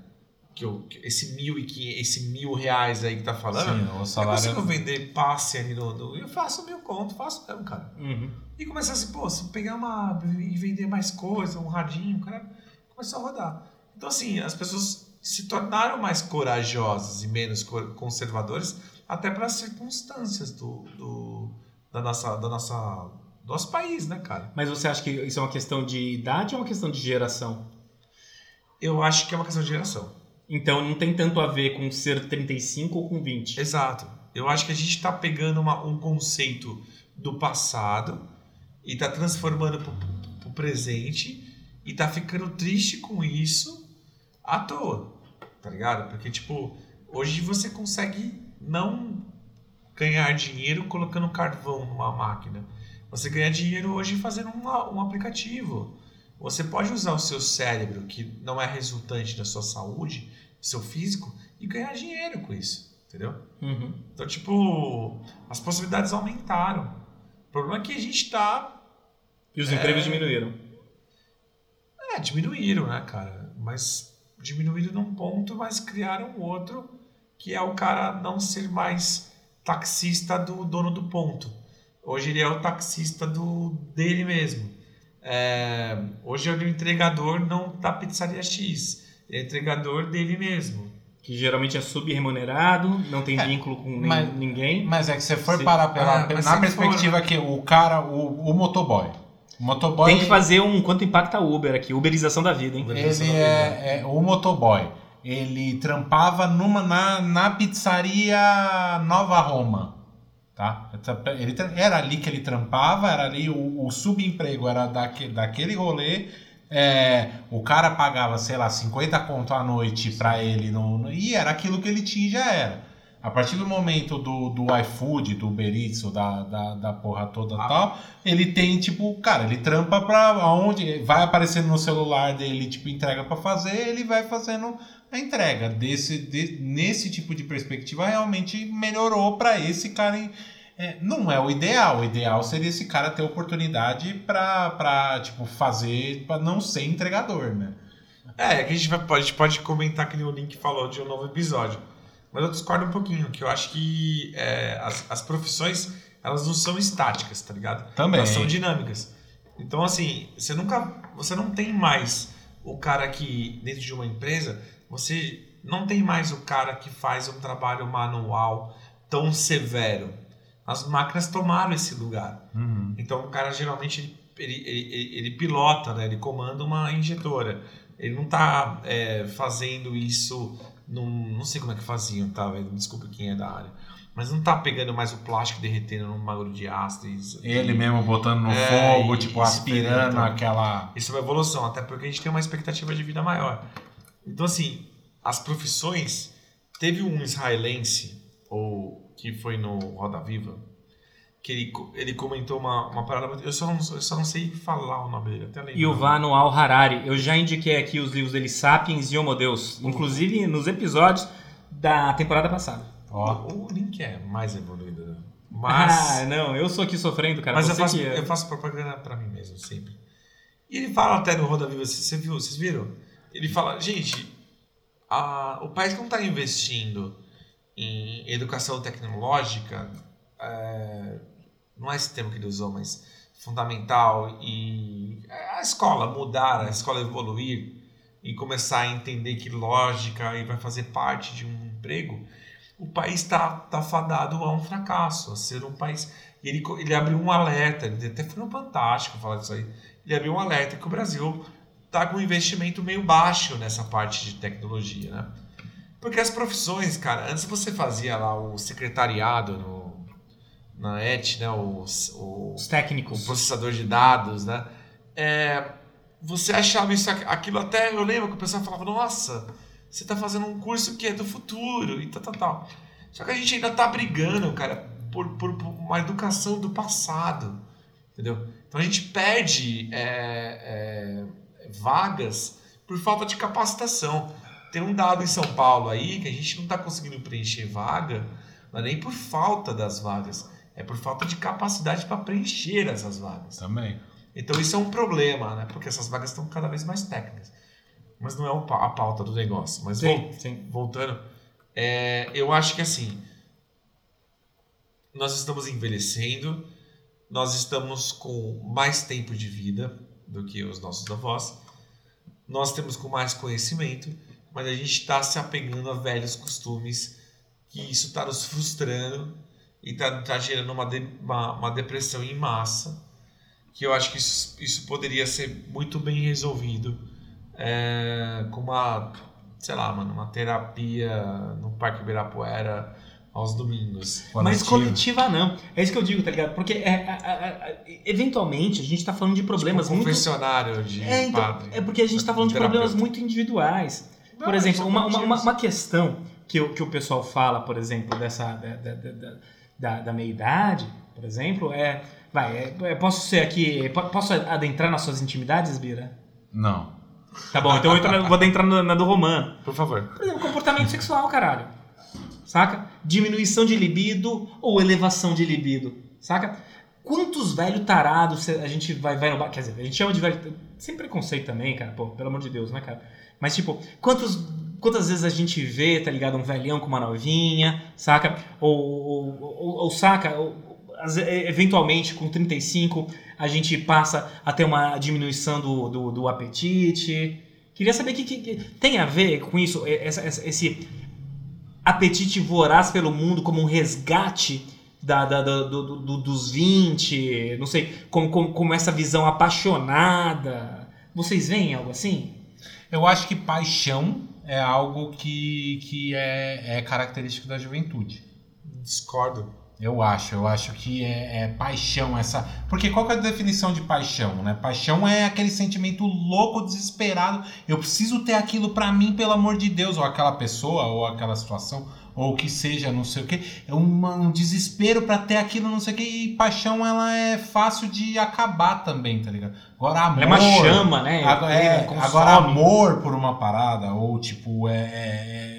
que eu, que esse, mil e quinhentos- esse mil reais aí que tá falando. Sim, o eu salário. consigo vender passe ali no. no eu faço mil conto, faço mesmo, cara. Uhum. E começar assim, pô, se pegar uma. e vender mais coisa, um radinho, o cara começou a rodar. Então, assim, as pessoas se tornaram mais corajosas e menos conservadores, até para as circunstâncias do, do, da nossa, da nossa, do nosso país, né, cara? Mas você acha que isso é uma questão de idade ou uma questão de geração? Eu acho que é uma questão de geração. Então não tem tanto a ver com ser 35 ou com 20. Exato. Eu acho que a gente está pegando uma- um conceito do passado e está transformando para o presente e tá ficando triste com isso à toa, tá ligado? Porque, tipo, hoje você consegue não ganhar dinheiro colocando carvão numa máquina. Você ganha dinheiro hoje fazendo uma- um aplicativo. Você pode usar o seu cérebro, que não é resultante da sua saúde, seu físico, e ganhar dinheiro com isso, entendeu? Uhum. Então, tipo, as possibilidades aumentaram. O problema é que a gente tá. E os É. empregos diminuíram. É, diminuíram, né, cara? Mas diminuíram num ponto, mas criaram outro, que é o cara não ser mais taxista do dono do ponto. Hoje ele é o taxista do dele mesmo. É, hoje ele é o entregador não da pizzaria X, entregador dele mesmo. Que geralmente é subremunerado, não tem É, vínculo com mas- ninguém. Mas é que você for Sim. parar pela, Ah, na se perspectiva que o cara, o, o motoboy. O motoboy. Tem que fazer um quanto impacta a Uber aqui, uberização da vida, hein? Ele é, é- o motoboy. Ele trampava numa, na, na pizzaria Nova Roma. Tá? Ele, era ali que ele trampava, era ali o, o subemprego era daque, daquele rolê. É, o cara pagava, sei lá, 50 conto à noite pra ele no, e era aquilo que ele tinha e já era. A partir do momento do, do iFood, do Uber Eats, da, da, da porra toda e Ah. tal, ele tem, tipo, cara, ele trampa pra onde vai aparecendo no celular dele, tipo, entrega pra fazer, ele vai fazendo a entrega. Desse, de- nesse tipo de perspectiva, realmente melhorou pra esse cara. É, não é o ideal. O ideal seria esse cara ter oportunidade pra, pra tipo, fazer, pra não ser entregador, né? É, que a gente, vai, a gente pode comentar que o Link falou de um novo episódio. Mas eu discordo um pouquinho, que eu acho que é, as, as profissões elas não são estáticas, tá ligado? Também. Elas são dinâmicas. Então, assim, você nunca. Você não tem mais o cara que, dentro de uma empresa, você não tem mais o cara que faz um trabalho manual tão severo. As máquinas tomaram esse lugar. Uhum. Então, o cara geralmente ele, ele, ele, pilota, né? ele comanda uma injetora. Ele não está fazendo isso. Num, não sei como é que faziam, tá? Desculpa quem é da área. Mas não tá pegando mais o plástico e derretendo num bagulho de ácido. e- Ele mesmo botando no É, fogo, e- tipo, e aspirando aquela. Isso é uma evolução, até porque a gente tem uma expectativa de vida maior. Então, assim, as profissões. Teve um israelense, ou que foi no Roda Viva, que ele, ele comentou uma, uma parada. Eu só, não, eu só não sei falar o nome dele, até lembro. Yuval Noah Harari. Eu já indiquei aqui os livros dele, Sapiens e Homo Deus. Inclusive nos episódios da temporada passada. Ó. O, link é mais evoluído. né? Mas. Ah, não, eu sou aqui sofrendo, cara. Mas eu faço, que é. eu faço propaganda pra mim mesmo, sempre. E ele fala até no Roda Viva, você viu, vocês viram? Ele fala, gente, a- o país que não está investindo em educação tecnológica, é, não é esse termo que ele usou, mas fundamental, e a escola mudar, a escola evoluir e começar a entender que lógica e vai fazer parte de um emprego, o país está tá fadado a um fracasso, a ser um país e ele, ele abriu um alerta, ele até foi no Fantástico falar disso aí. Ele abriu um alerta que o Brasil está com um investimento meio baixo nessa parte de tecnologia, né? Porque as profissões, cara, antes você fazia lá o secretariado no, na ET, né? O, o, Os o técnicos. processador de dados, né? É, você achava isso, aquilo até, eu lembro que o pessoal falava, nossa, você está fazendo um curso que é do futuro e tal, tal, tal. Só que a gente ainda tá brigando, cara, por, por, por uma educação do passado, entendeu? Então a gente perde é, é, vagas por falta de capacitação. Tem um dado em São Paulo aí que a gente não está conseguindo preencher vaga, não é nem por falta das vagas, é por falta de capacidade para preencher essas vagas. Também. Então isso é um problema, né? Porque essas vagas estão cada vez mais técnicas. Mas não é a pauta do negócio. Mas Sim, sim. voltando, é, eu acho que assim, nós estamos envelhecendo, nós estamos com mais tempo de vida do que os nossos avós, nós temos com mais conhecimento, mas a gente está se apegando a velhos costumes, que isso está nos frustrando e está gerando uma, de- uma, uma depressão em massa, que eu acho que isso, isso poderia ser muito bem resolvido é, com uma, sei lá, mano, uma terapia no Parque Ibirapuera aos domingos. Mas coletiva não. É isso que eu digo, tá ligado? Porque é, é, é, eventualmente a gente tá falando de problemas tipo, um muito. confessionário de É, então, padre. é porque a gente tá falando de problemas muito individuais. Por Não, exemplo, uma, uma, uma, uma questão que, o- que o pessoal fala, por exemplo, dessa da, da, da, da- da, da meia-idade, por exemplo, é. Vai, é, é, posso ser aqui. po- Posso adentrar nas suas intimidades, Bira? Não. Tá bom, então eu entro vou adentrar na, na do Romano. Por favor. Por exemplo, comportamento sexual, caralho. Saca? Diminuição de libido ou elevação de libido. Saca? Quantos velho tarados a gente vai, vai no bar. Quer dizer, a gente chama de velho. Sem preconceito também, cara. Pô, pelo amor de Deus, né, cara? Mas, tipo, quantos, quantas vezes a gente vê, tá ligado? Um velhão com uma novinha, saca? Ou, ou, ou- ou saca? Eventualmente, com 35, a gente passa a ter uma diminuição do, do, do apetite. Queria saber o que, que- que tem a ver com isso, essa- essa- esse apetite voraz pelo mundo como um resgate da, da- da- do- do- dos 20, não sei, como, como, como essa visão apaixonada. Vocês veem algo assim? Eu acho que paixão é algo que, que é, é característico da juventude. Discordo. Eu acho, eu acho que é, é paixão essa. Porque qual que é a definição de paixão, né? Paixão é aquele sentimento louco, desesperado. Eu preciso ter aquilo pra mim, pelo amor de Deus, ou aquela pessoa, ou aquela situação, ou que seja, não sei o que. É uma- um desespero pra ter aquilo, não sei o que. E paixão ela é fácil de acabar também, tá ligado? Agora amor. É uma chama, né? Agora, é, agora amor por uma parada, ou tipo, é, é- é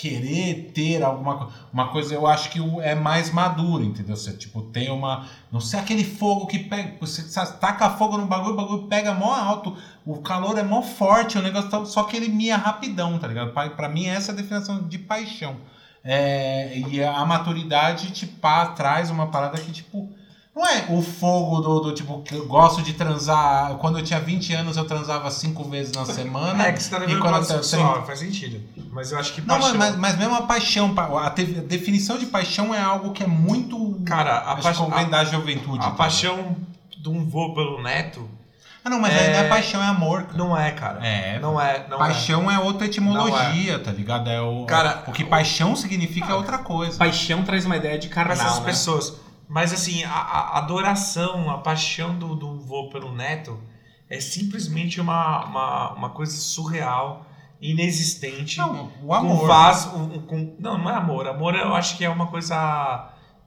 querer ter alguma coisa. Uma coisa eu acho que é mais maduro, entendeu? Você tipo, tem uma. Não sei aquele fogo que pega. Você taca fogo no bagulho, o bagulho pega mó alto, o calor é mó forte, o negócio tá, só que ele mia rapidão, tá ligado? Pra, pra mim, essa é a definição de paixão. É, e a maturidade te pá, traz uma parada que, tipo, não é o fogo do, do tipo, que eu gosto de transar. Quando eu tinha 20 anos, eu transava cinco vezes na semana. É que você tá e quando eu tenho sexual, faz sentido. Mas eu acho que Não, mas, paixão... mas, mas mesmo a paixão, pa- a, te- a definição de paixão é algo que é muito. Cara, a, paixão, que vem da juventude. a cara. paixão de um voo pelo neto Ah, não, mas é- aí não é paixão, é amor. cara. não é, cara. É, Não é, não paixão é. outra etimologia, tá ligado? É o, Cara, o que paixão significa é outra coisa. Paixão traz uma ideia de é. Para carnal, essas né? pessoas. Mas assim, a, a adoração, a paixão do, do voo pelo neto é simplesmente uma, uma, uma coisa surreal, inexistente. Não, o com amor. vaso, um- um- com- não, não é amor. Amor eu acho que é uma coisa.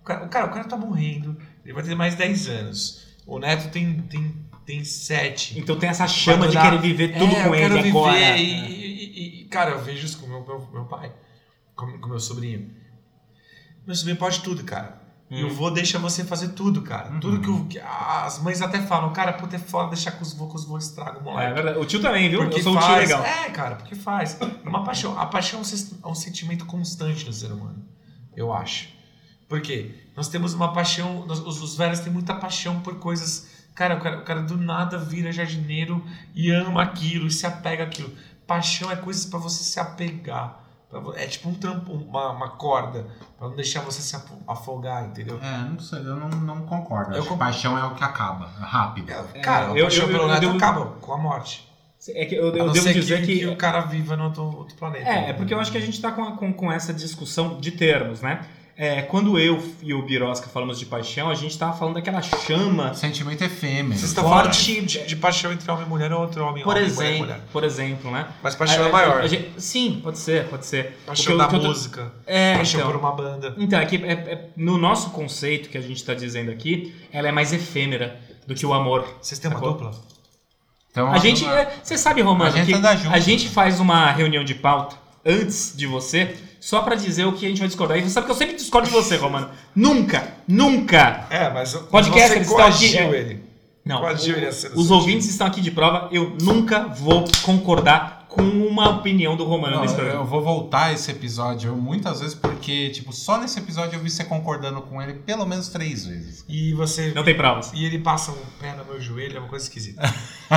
O cara, o cara, tá morrendo, ele vai ter mais 10 anos. O neto tem, tem, tem 7. Então tem essa chama de querer viver tudo é, com eu quero ele viver agora. E, e- e- cara, eu vejo isso com meu, meu, meu pai, com, com meu sobrinho. Meu sobrinho pode tudo, cara. E Hum. o vô deixa você fazer tudo, cara. Uhum. Tudo que, o- que as mães até falam, cara, puta, é foda deixar com os vô, que os vô estragam o É moleque. verdade. O tio também, viu? Porque eu sou um faz, tio legal. É, cara, porque faz. É uma paixão. A paixão é um é um sentimento constante no ser humano, eu acho. Por quê? Nós temos uma paixão, nós- os, os velhos têm muita paixão por coisas. Cara, o cara, o cara do nada vira jardineiro e ama aquilo e se apega àquilo. Paixão é coisas pra você se apegar. É tipo um trampo, uma, uma corda, pra não deixar você se afo- afogar, entendeu? É, não sei, eu não, não concordo. Eu Acho que paixão é o que acaba, é rápido. Cara, a eu- paixão eu- pelo eu neto devo- acaba com a morte. É que eu, eu não devo dizer que, que. o cara viva no outro, outro planeta. É, é porque eu acho que a gente tá com, com, com essa discussão de termos, né? É, quando eu e o Birosca falamos de paixão, a gente tava falando daquela chama. Sentimento efêmero. Vocês estão Forte. falando de, de, de paixão entre homem e mulher ou outro homem, Por homem mulher, exemplo, mulher. por exemplo, né? Mas paixão A- é maior. a- a gente- sim, pode ser, pode ser. paixão eu- da música. É, paixão então. por uma banda. Então, aqui, é, é- no nosso conceito que a gente está dizendo aqui, ela é mais efêmera do que o amor. Vocês têm uma Sacou? dupla? Então, A gente, é, você sabe, Romano, A gente que anda junto. a gente faz uma reunião de pauta antes de você, só pra dizer o que a gente vai discordar. E você sabe que eu sempre discordo de você, Romano. Nunca, nunca. É, mas Podcast, você eles estão aqui, ele. Não, o- os ouvintes estão aqui de prova. Eu nunca vou concordar com uma opinião do Romano nesse eu, programa. eu vou voltar a esse episódio muitas vezes porque, tipo, só nesse episódio eu vi você concordando com ele pelo menos três vezes. E você. Não tem provas. E ele passa um pé no meu joelho, é uma coisa esquisita.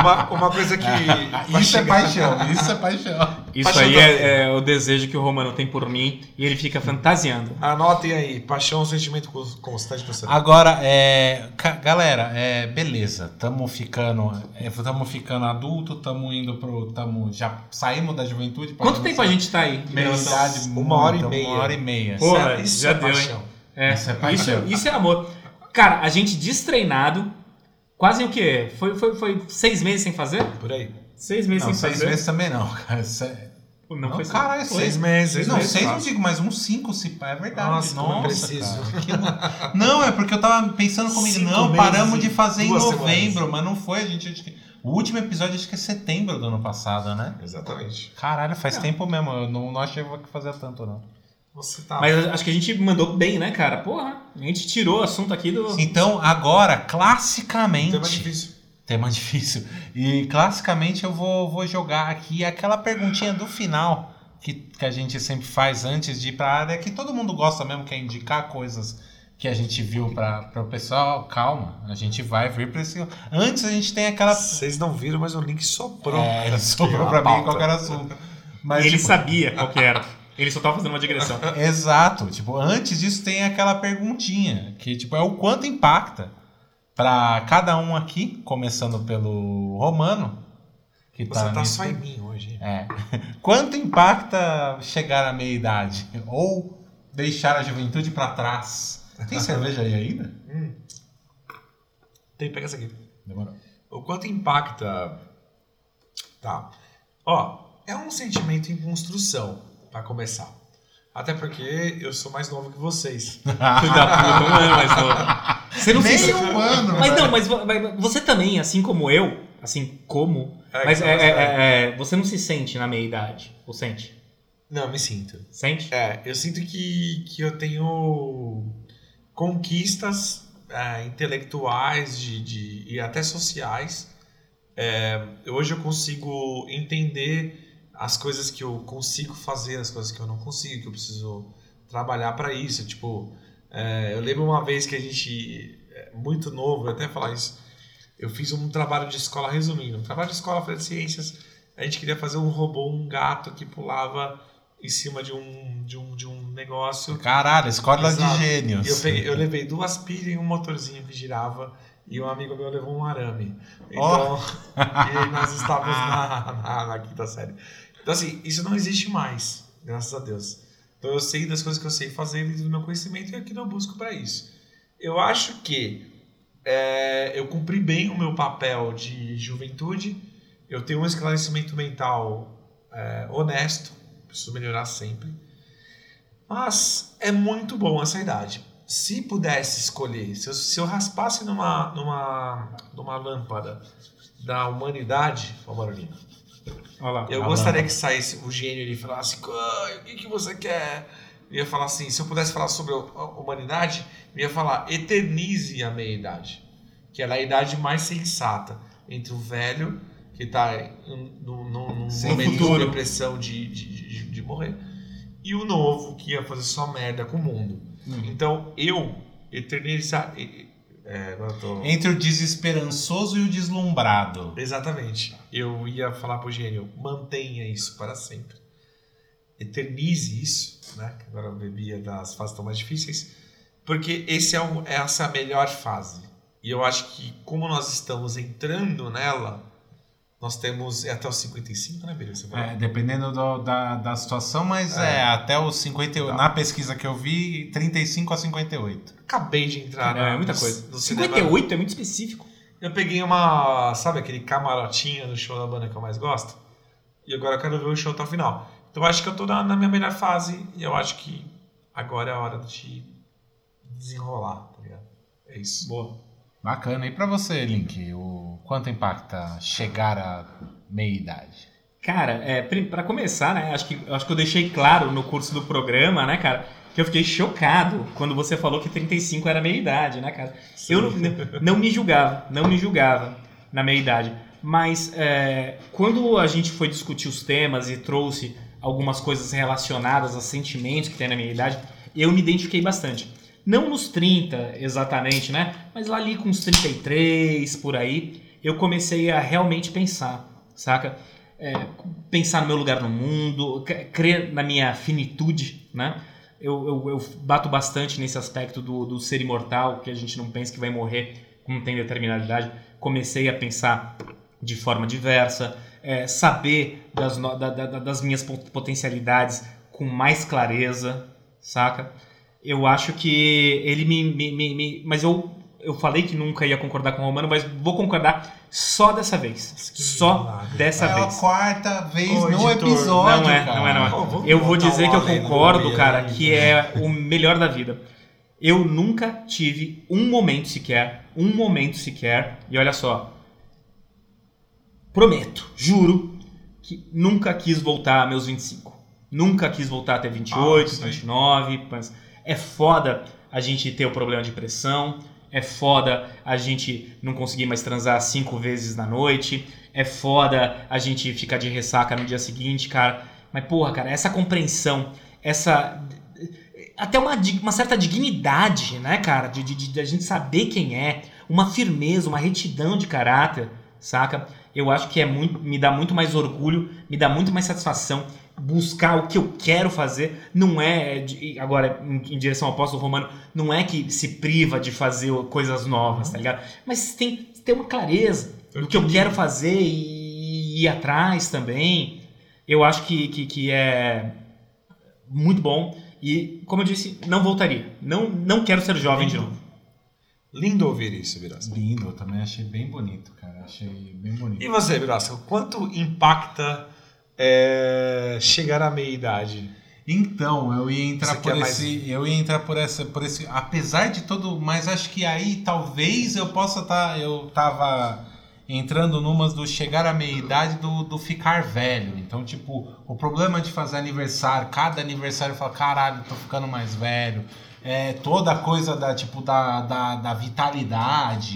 uma, uma coisa que. Isso é paixão, isso é paixão. Isso Paixão aí é, é o desejo que o Romano tem por mim e ele fica fantasiando. Anotem aí, paixão é um sentimento cons- constante ser humano. Agora, é, galera, é, beleza, tamo ficando, é, tamo ficando adulto, tamo indo pro, tamo, já saímos da juventude. pra Quanto tempo a gente tá aí? Meia idade, Uma hora e meia. Uma hora e meia. Porra, Isso é- isso já é deu, hein? paixão. É, Isso é isso, paixão. isso é amor. Cara, a gente destreinado, quase o quê? Foi, foi, foi seis meses sem fazer? Por aí. Seis meses Não, sem seis fazer? meses também não, cara. Isso é- Não, Não, foi caralho, foi. Seis meses, seis não, meses. seis não digo, mas uns cinco se pá, é verdade. Nossa, é Nossa, preciso. cara, Não, é porque eu tava pensando comigo, Cinco não, paramos de fazer em novembro, semanas. mas não foi, a gente, o último episódio acho que é setembro do ano passado, né? Exatamente. Caralho, faz tempo mesmo, eu não, não achei que fazia tanto não. Você tá. Mas acho que a gente mandou bem, né, cara? Porra, a gente tirou o assunto aqui do. Então, agora, é classicamente, mais difícil. tema difícil, e classicamente eu vou, vou jogar aqui aquela perguntinha do final, que, que a gente sempre faz antes de ir pra área, que todo mundo gosta mesmo, que é indicar coisas que a gente viu para o pessoal. Calma, a gente vai vir para esse. Antes a gente tem aquela. Vocês não viram, mas o link soprou. É, ele Aqui, sobrou ó, pra a mim qualquer assunto. Mas, ele tipo, sabia qual que era. Ele só tava fazendo uma digressão. Exato. Tipo, antes disso tem aquela perguntinha, que tipo, é o quanto impacta para cada um aqui, começando pelo Romano, que Você tá, tá só em mim hoje. É. Quanto impacta chegar à meia-idade? Ou deixar a juventude para trás? Tem cerveja aí ainda? Hum. Tem, pega essa aqui. Demorou. O quanto impacta. Tá. Ó, é um sentimento em construção, pra começar. Até porque eu sou mais novo que vocês. Filho da puta, um ano mais novo. Você não Nem se um ano, Mas não, mas vo- mas você também, assim como eu, assim como. É, mas é, você é- vai- é- é, você não se sente na meia idade. Ou sente? Não, eu me sinto. Sente? É, eu sinto que, que eu tenho conquistas é, intelectuais de, de- e até sociais. É, hoje eu consigo entender as coisas que eu consigo fazer, as coisas que eu não consigo, que eu preciso trabalhar para isso. Tipo, é, eu lembro uma vez que a gente, é, muito novo, eu até falar isso, eu fiz um trabalho de escola, resumindo, um trabalho de escola de ciências, a gente queria fazer um robô, um gato que pulava em cima de um, de um, de um negócio. Caralho, escola Exato. de gênios. E eu, peguei- eu levei duas pilhas e um motorzinho que girava. E um amigo meu levou um arame. Então, e aí nós estávamos na, na, na quinta série. Então, assim, isso não existe mais, graças a Deus. Então, eu sei das coisas que eu sei fazer e do meu conhecimento e é aquilo eu busco para isso. Eu acho que é, eu cumpri bem o meu papel de juventude. Eu tenho um esclarecimento mental é, honesto. Preciso melhorar sempre. Mas é muito bom essa idade. Se pudesse escolher, se eu, se eu raspasse numa, numa, numa lâmpada da humanidade, ó, Marolina, Olha lá. eu gostaria lâmpada. que saísse o gênio e falasse: "Ai, o que, que você quer? Eu ia falar assim: se eu pudesse falar sobre a humanidade, eu ia falar: eternize a meia idade, que ela é a idade mais sensata entre o velho, que está num, momento futuro. de depressão de, de, de, de morrer, e o novo, que ia fazer só merda com o mundo. Uhum. Então eu eternizar. É, tô... Entre o desesperançoso e o deslumbrado. Exatamente. Eu ia falar pro gênio, mantenha isso para sempre. Eternize isso, né? Que agora eu bebia das fases tão mais difíceis. Porque esse é o, essa é a melhor fase. E eu acho que como nós estamos entrando nela, nós temos é até os 55, né, Bíblia? Falou? É, dependendo do- da, da situação, mas É. é, até os 58. Tá. Na pesquisa que eu vi, 35 a 58. Acabei de entrar na- é muita no- coisa. no cinema. 58 é muito específico. Eu peguei uma, sabe aquele camarotinho do show da banda que eu mais gosto? E agora eu quero ver o show até o final. Então eu acho que eu tô na, na minha melhor fase e eu acho que agora é a hora de desenrolar, tá ligado? É isso. Boa. Bacana. E pra você, Link, o quanto impacta chegar à meia-idade? Cara, é, pra começar, né? Acho que, acho que eu deixei claro no curso do programa, né, cara? Que eu fiquei chocado quando você falou que 35 era meia idade, né, cara? Eu não, não me julgava, não me julgava na meia idade. Mas é, quando a gente foi discutir os temas e trouxe algumas coisas relacionadas a sentimentos que tem na minha idade, eu me identifiquei bastante. Não nos 30 exatamente, né? Mas lá ali com uns 33 por aí, eu comecei a realmente pensar, saca? É, pensar no meu lugar no mundo, crer na minha finitude, né? Eu, eu, eu bato bastante nesse aspecto do, do ser imortal, que a gente não pensa que vai morrer quando tem determinada idade. Comecei a pensar de forma diversa, é, saber das, da- da- das minhas pot- potencialidades com mais clareza, saca? Eu acho que ele me. me- me- me- mas eu, eu falei que nunca ia concordar com o Romano, mas vou concordar só dessa vez. Que Só milagre. dessa é vez. a quarta vez Ô, no editor, episódio, não é, cara. não é, não é. Pô, Eu vou dizer que eu concordo, cara, aí, que né? é o melhor da vida. Eu nunca tive um momento sequer, um momento sequer, e olha só, prometo, juro, que nunca quis voltar a meus 25. Nunca quis voltar até 28, Ah, sim. 29. Mas é foda a gente ter o problema de pressão. É foda a gente não conseguir mais transar cinco vezes na noite. É foda a gente ficar de ressaca no dia seguinte, cara. Mas, porra, cara, essa compreensão, essa. Até uma, uma certa dignidade, né, cara? De, de, de a gente saber quem é, uma firmeza, uma retidão de caráter, saca? Eu acho que é muito, me dá muito mais orgulho, me dá muito mais satisfação buscar o que eu quero fazer. Não é, agora, em, direção ao apóstolo romano, não é que se priva de fazer coisas novas, tá ligado? Mas tem, tem uma clareza do que eu quero fazer e ir atrás também. Eu acho que, que, que é muito bom. E, como eu disse, não voltaria. Não, não quero ser jovem de novo. Lindo ouvir isso, Birosca. Lindo, eu também achei bem bonito, cara. Achei bem bonito. E você, Birosca, quanto impacta é, chegar à meia-idade? Então, eu ia entrar por quer mais- esse, eu ia entrar por essa, por esse, apesar de todo, mas acho que aí talvez eu possa estar, eu tava entrando numas do chegar à meia idade do, do ficar velho. Então, tipo, o problema de fazer aniversário, cada aniversário eu falo, caralho, tô ficando mais velho. É, toda a coisa da, tipo, da, da, da vitalidade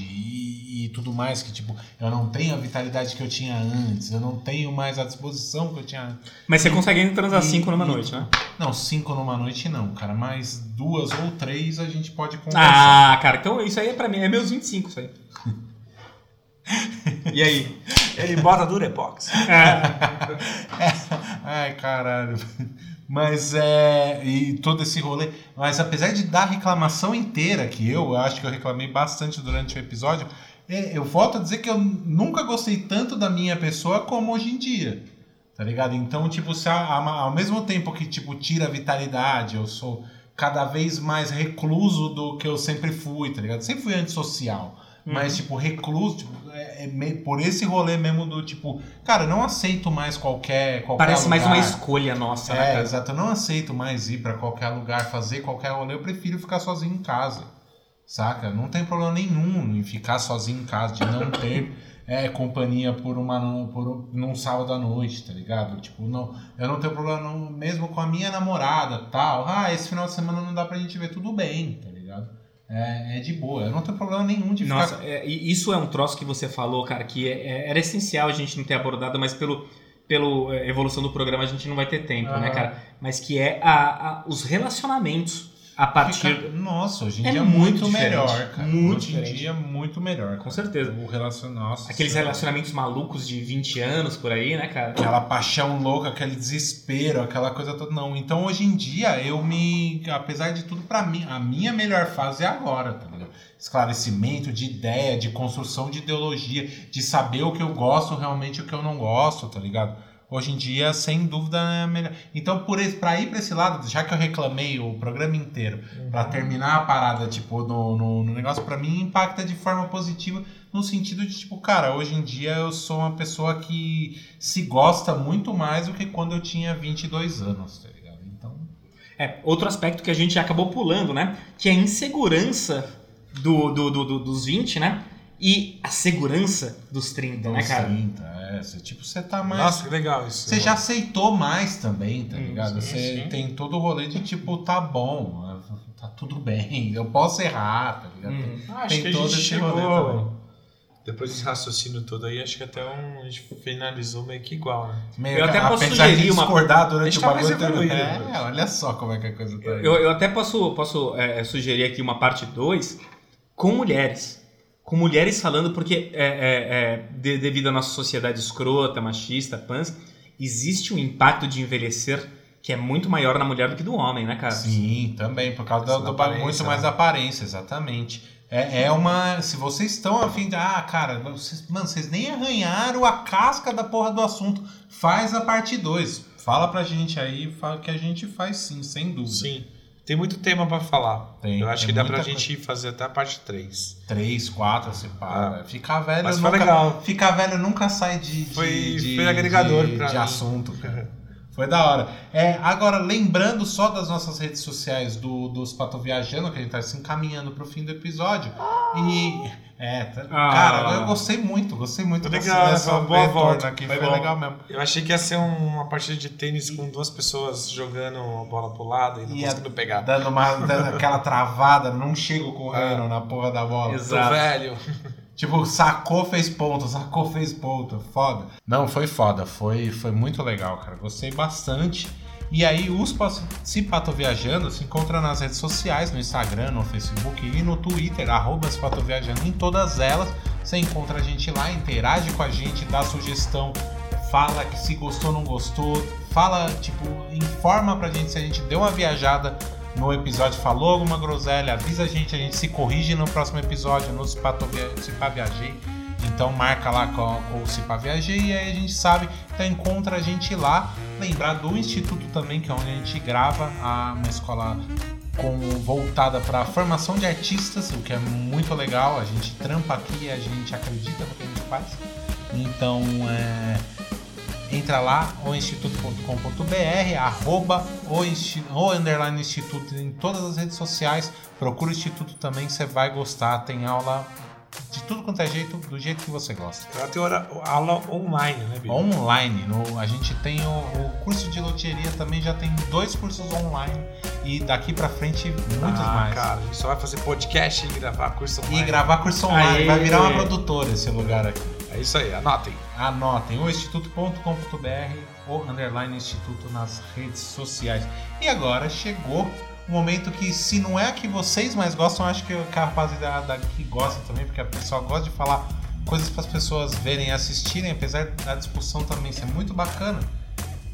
tudo mais, que tipo, eu não tenho a vitalidade que eu tinha antes, eu não tenho mais a disposição que eu tinha antes. Mas você consegue ainda transar E- cinco numa e- noite, né? Não, cinco numa noite não, cara, mas duas ou três a gente pode conversar. Ah, cara, então isso aí é pra mim, é meus 25 isso aí. E aí? Ele bota Durepox. É, Ai, caralho. Mas é. E todo esse rolê. Mas apesar de dar a reclamação inteira, que eu acho que eu reclamei bastante durante o episódio, é, eu volto a dizer que eu nunca gostei tanto da minha pessoa como hoje em dia. Tá ligado? Então, tipo, se a- a- ao mesmo tempo que, tipo, tira a vitalidade, eu sou cada vez mais recluso do que eu sempre fui, tá ligado? Sempre fui antissocial. Mas, tipo, recluso, tipo, é, é me- por esse rolê mesmo do tipo, cara, não aceito mais qualquer. qualquer parece mais uma lugar. escolha nossa, né, É, exato. Eu não aceito mais ir pra qualquer lugar, fazer qualquer rolê. Eu prefiro ficar sozinho em casa. Saca? Não tem problema nenhum em ficar sozinho em casa, de não ter é, companhia por uma por um, num sábado à noite, tá ligado? Tipo, não, eu não tenho problema não, mesmo com a minha namorada, tal. Ah, esse final de semana não dá pra gente ver tudo bem, tá ligado? É, é de boa. Eu não tenho problema nenhum de Nossa, ficar. é, isso é um troço que você falou, cara, que é- é- era essencial a gente não ter abordado, mas pelo pela é, evolução do programa a gente não vai ter tempo, né, Aham. cara? Mas que é a, a- os relacionamentos a partir... Fica- Nossa, hoje em É dia é muito muito, melhor, cara. muito hoje em dia é muito melhor. Com cara. certeza. O relacion... Nossa, Aqueles senhora. relacionamentos malucos de 20 anos por aí, né, cara? aquela paixão louca, aquele desespero, aquela coisa toda. Não, então hoje em dia eu me. Apesar de tudo, pra mim, a minha melhor fase é agora, tá ligado? Esclarecimento de ideia, de construção de ideologia, de saber o que eu gosto realmente e o que eu não gosto, tá ligado? Hoje em dia, sem dúvida, é melhor. Então, pra ir pra esse lado, já que eu reclamei o programa inteiro, pra terminar a parada, tipo, no, no, no negócio, pra mim impacta de forma positiva no sentido de, tipo, cara, hoje em dia eu sou uma pessoa que se gosta muito mais do que quando eu tinha 22 anos, tá ligado? Então, É, outro aspecto que a gente acabou pulando, né? Que é a insegurança do, do, do- do- dos 20, né? E a segurança dos 30, né, dos cara? 30, é, você, tipo, você tá mais... Nossa, que legal isso. Você já aceitou mais também, tá Hum, ligado? sim, Você sim. tem todo o rolê de, tipo, tá bom, tá tudo bem, eu posso errar, tá ligado? Uhum. Ah, acho Tem que a todo gente esse chegou. rolê também. Depois desse raciocínio todo aí, acho que até um, a gente finalizou meio que igual, né? Meio Eu até posso apesar de sugerir uma- discordar A durante o bagulho. É, olha só como é que a coisa tá. Eu, eu até posso, posso é, sugerir aqui uma parte 2 com mulheres. Com mulheres falando, porque é, é, é, de- devido à nossa sociedade escrota, machista, pans, existe um impacto de envelhecer que é muito maior na mulher do que do homem, né, cara? Sim, também, por causa do, da do muito mais né? da aparência, exatamente. É, é uma. Se vocês estão a fim de. Ah, cara, vocês, mano, vocês nem arranharam a casca da porra do assunto. Faz a parte 2. Fala pra gente aí, fala que a gente faz sim, sem dúvida. Sim. Tem muito tema pra falar. Tem, Eu acho que dá pra muita gente fazer até a parte 3. Três, quatro, você para. Ficar velho Mas nunca. legal. Ficar velho nunca sai de. de- Foi- de, foi agregador de, pra de mim. assunto, cara. Foi da hora. É, agora, lembrando só das nossas redes sociais do, dos Pato Viajando, que a gente tá se encaminhando pro fim do episódio. E. É, tá- Ah. cara, eu gostei muito, gostei muito legal, dessa boa retorno volta, aqui. foi Foi, legal mesmo. Eu achei que ia ser um- uma partida de tênis com duas pessoas jogando a bola pro lado e não Ia conseguindo pegar. Dando, uma, dando aquela travada, não chego correndo na porra da bola. Tô Exato. velho. Tipo, sacou, fez ponto, sacou, fez ponto. Foda. Não, foi foda. Foi, foi muito legal, cara. Gostei bastante. E aí, os Se Pato Viajando se encontra nas redes sociais, no Instagram, no Facebook e no Twitter, arroba Se Pato Viajando, em todas elas. Você encontra a gente lá, interage com a gente, dá sugestão, fala que se gostou ou não gostou, fala, tipo, informa pra gente se a gente deu uma viajada no episódio, falou alguma groselha, avisa a gente, a gente se corrige no próximo episódio, no Cipá Viajei. Então marca lá com o Cipá Viajei e aí a gente sabe, então encontra a gente lá. Lembrar do Instituto também, que é onde a gente grava, a, uma escola com, voltada para a formação de artistas, o que é muito legal. A gente trampa aqui, a gente acredita no que a gente faz. Então, é, entra lá, oinstituto.com.br, arroba o, insti- o underline instituto em todas as redes sociais. Procura o instituto também, você vai gostar. Tem aula de tudo quanto é jeito, do jeito que você gosta. Ela tem hora, aula online, né, Bibi? Online, no, a gente tem o, o curso de loteria também, já tem dois cursos online e daqui pra frente muitos ah, mais. cara, a gente só vai fazer podcast e gravar curso E online. gravar curso online, Aê. vai virar uma produtora esse lugar aqui. É isso aí, anotem. Anotem o instituto.com.br ou underline instituto nas redes sociais. E agora chegou o momento que, se não é a que vocês mais gostam, acho que a rapaziada aqui gosta também, porque a pessoa gosta de falar coisas para as pessoas verem e assistirem, apesar da discussão também ser muito bacana.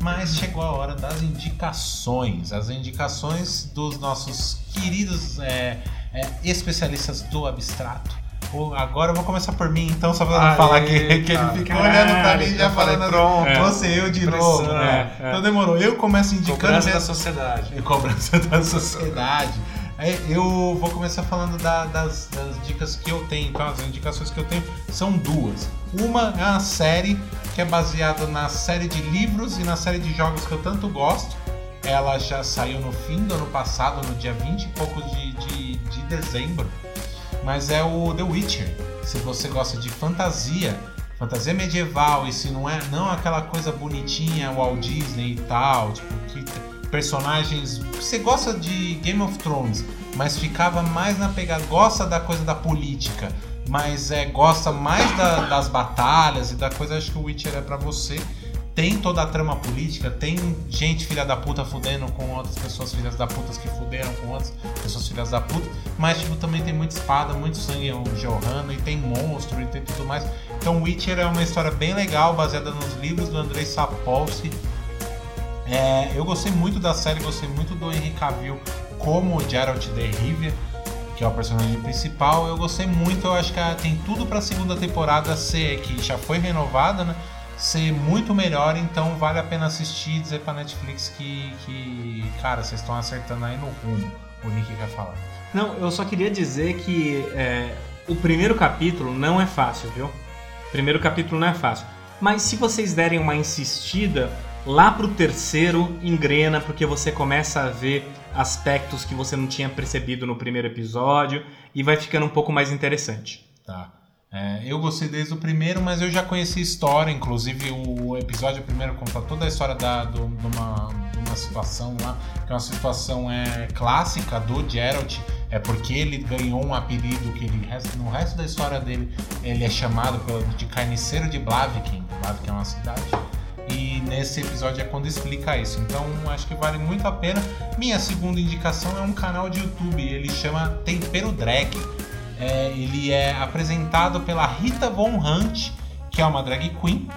Mas chegou a hora das indicações, as indicações dos nossos queridos é, é, especialistas do abstrato. Agora eu vou começar por mim, então, só pra não Aê, falar que, que ele ficou olhando pra mim e já falando pronto. assim, você, eu de novo. É, é. Então demorou. Eu começo indicando Cobrança da sociedade. e cobrança da sociedade. Aí Eu vou começar falando da- das, das dicas que eu tenho. Então, as indicações que eu tenho são duas. Uma é uma série que é baseada na série de livros e na série de jogos que eu tanto gosto. Ela já saiu no fim do ano passado, no dia 20 e pouco de, de, de dezembro. Mas é o The Witcher. Se você gosta de fantasia, fantasia medieval, e se não é não aquela coisa bonitinha, Walt Disney e tal, tipo, que personagens. Você gosta de Game of Thrones, mas ficava mais na pegada. Gosta da coisa da política, mas é, gosta mais da- das batalhas e da coisa. Acho que o Witcher é pra você. Tem toda a trama política, tem gente filha da puta fudendo com outras pessoas filhas da putas que fuderam com outras pessoas filhas da puta, mas tipo, também tem muita espada, muito sangue jorrando, e tem monstro e tem tudo mais. Então Witcher é uma história bem legal, baseada nos livros do Andrei Sapolsky. É, eu gostei muito da série, gostei muito do Henry Cavill como o Geralt de Rivia, que é o personagem principal. Eu gostei muito, eu acho que ah, tem tudo pra segunda temporada ser, que já foi renovada, né? Ser muito melhor, então vale a pena assistir e dizer pra Netflix que, que cara, vocês estão acertando aí no rumo. O Nick quer falar. Não, eu só queria dizer que é, o primeiro capítulo não é fácil, viu? O primeiro capítulo não é fácil. Mas se vocês derem uma insistida, lá pro terceiro engrena, porque você começa a ver aspectos que você não tinha percebido no primeiro episódio e vai ficando um pouco mais interessante. Tá. É, eu gostei desde o primeiro, mas eu já conheci a história, inclusive o episódio primeiro conta toda a história da, do, de, uma, de uma situação lá, que é uma situação é, clássica do Geralt, é porque ele ganhou um apelido que ele, no resto da história dele ele é chamado de Carniceiro de Blaviken, Blaviken é uma cidade, e nesse episódio é quando explica isso. Então acho que vale muito a pena. Minha segunda indicação é um canal de YouTube, ele chama Tempero Drag. É, ele é apresentado pela Rita Von Hunt, que é uma drag queen.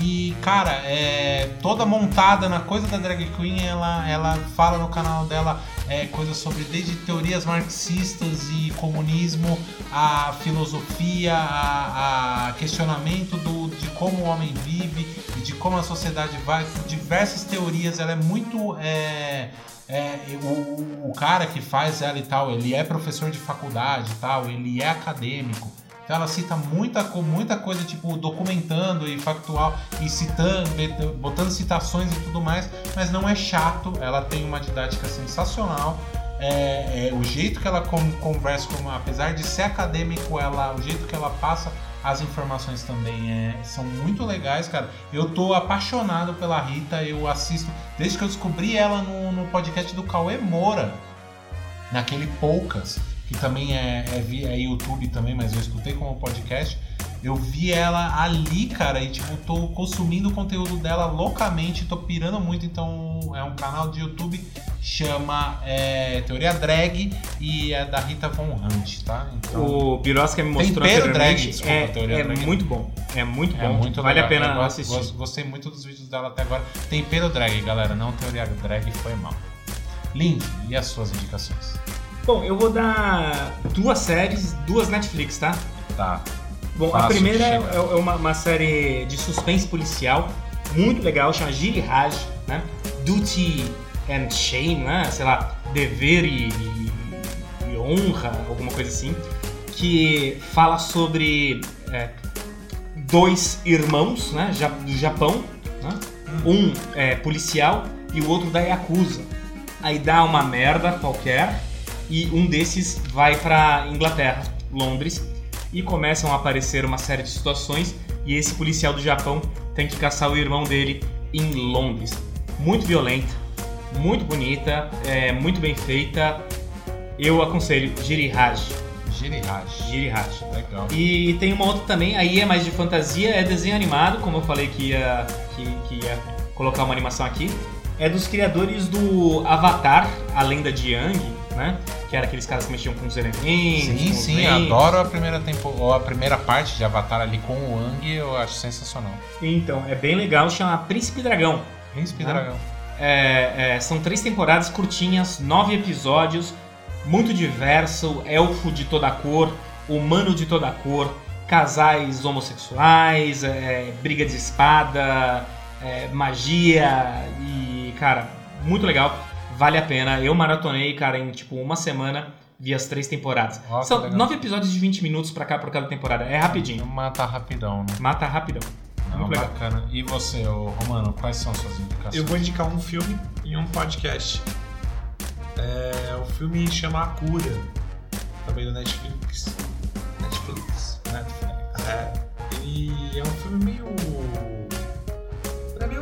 E, cara, é toda montada na coisa da drag queen, ela, ela fala no canal dela é, coisas sobre desde teorias marxistas e comunismo, a filosofia, a, a questionamento do, de como o homem vive e de como a sociedade vai, diversas teorias, ela é muito. É, é, o, o cara que faz ela e tal, ele é professor de faculdade e tal, ele é acadêmico. Então ela cita muita, muita coisa, tipo, documentando e factual e citando, botando citações e tudo mais, mas não é chato, ela tem uma didática sensacional. É, é, o jeito que ela con- conversa, apesar de ser acadêmico, ela, o jeito que ela passa as informações também é, são muito legais, cara. Eu tô apaixonado pela Rita, eu assisto desde que eu descobri ela no, no podcast do Cauê Moura, naquele Poucas, que também é, é, vi- é YouTube também, mas eu escutei como podcast. Eu vi ela ali, cara, e tipo, tô consumindo o conteúdo dela loucamente, tô pirando muito, então é um canal de YouTube, chama é, Teoria Drag e é da Rita Von Hunt, tá? Então, O Birosca me mostrou Tempero drag, desculpa, é, teoria é drag. muito bom, é muito bom, é muito vale legal. a pena Eu assistir. gosto- Gostei muito dos vídeos dela até agora. Tempero Drag, galera, não Teoria Drag, foi mal. Lindy, e as suas indicações? Bom, eu vou dar duas séries, duas Netflix, tá? Tá. Bom, a Fácil de primeira é, é uma, uma série de suspense policial muito legal, chama Giri Raj, né? Duty and Shame, né? Sei lá, dever e, e- e honra, alguma coisa assim, que fala sobre é, dois irmãos, né? Do Japão, né? Um é policial e o outro da Yakuza. Aí dá uma merda qualquer e um desses vai pra Inglaterra, Londres, e começam a aparecer uma série de situações e esse policial do Japão tem que caçar o irmão dele em Londres. Muito violenta, muito bonita, é, muito bem feita. Eu aconselho Girihaj. Girihaj. Girihaj. Legal. E tem uma outra também, aí é mais de fantasia, é desenho animado, como eu falei que ia, que, que ia colocar uma animação aqui. É dos criadores do Avatar, a lenda de Yang, né? Que era aqueles caras que mexiam com os elementos. Sim, sim, adoro a primeira tempo, ou a primeira parte de Avatar ali com o Wang, eu acho sensacional. Então, é bem legal, chama Príncipe Dragão. Príncipe Ah. Dragão. É, é, são três temporadas curtinhas, nove episódios, muito diverso, elfo de toda cor, humano de toda cor, casais homossexuais, é, briga de espada, é, magia e, cara, muito legal, vale a pena. Eu maratonei, cara, em tipo uma semana, vi as três temporadas. São legal. nove episódios de 20 minutos pra cá por cada temporada, é rapidinho, Mata rapidão, né? mata rapidão. Não, Muito legal. bacana. E você, Romano, quais são suas indicações? Eu vou indicar um filme e um podcast. É, o filme chama A Cura, também do Netflix. Netflix. Netflix. É, ele é um filme. É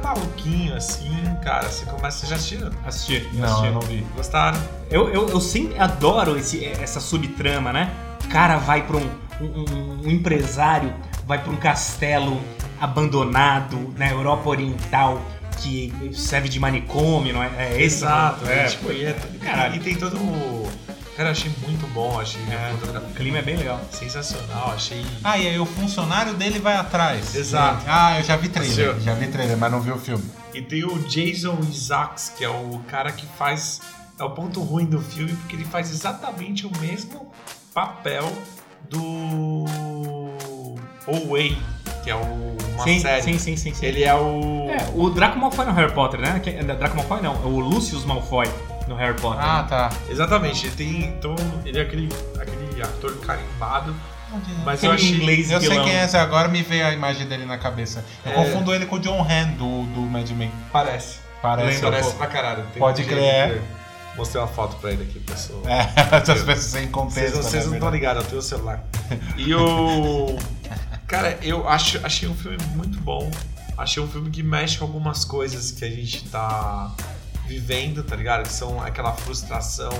maluquinho assim, cara. Você começa. Você já assistiu? Assistir, Não, assistir. eu não vi. Gostaram? Eu, eu, eu sempre adoro esse, essa subtrama, né? O cara vai pra um, um, um empresário, vai pra um castelo abandonado na Europa Oriental que serve de manicômio, não é? É esse? Exato, é. é, tipo, e, é, Caralho. e tem todo o. Cara, eu achei muito bom, achei É, o clima é bem legal. sensacional, achei. Ah, e aí o funcionário dele vai atrás. Exato. Ah, eu já vi trailer. Já vi trailer, mas não vi o filme. E tem o Jason Isaacs, que é o cara que faz. É o ponto ruim do filme, porque ele faz exatamente o mesmo papel do. Oway, que é o, uma sim, série. sim, sim, sim, sim. Ele é o. É, o Draco Malfoy no Harry Potter, né? Que- Draco Malfoy não, é o Lucius Malfoy no Harry Potter. Ah, né? tá. Exatamente, ele tem. Então, ele é aquele, aquele ator carimbado, mas eu achei. inglês Eu sei vilão. quem é esse, agora me veio a imagem dele na cabeça. Eu É. confundo ele com o John Han do, do Mad Men. Parece. Parece. Lembra, Parece pra caralho. Tem Pode um crer. que- Mostrei uma foto pra ele aqui, pessoal. É, essas pessoas sem contexto. Vocês, não- vocês né, não estão verdade. ligados, eu tenho o celular. E o. Cara, eu acho, achei um filme muito bom. Achei um filme que mexe com algumas coisas que a gente tá vivendo, tá ligado? Que são aquela frustração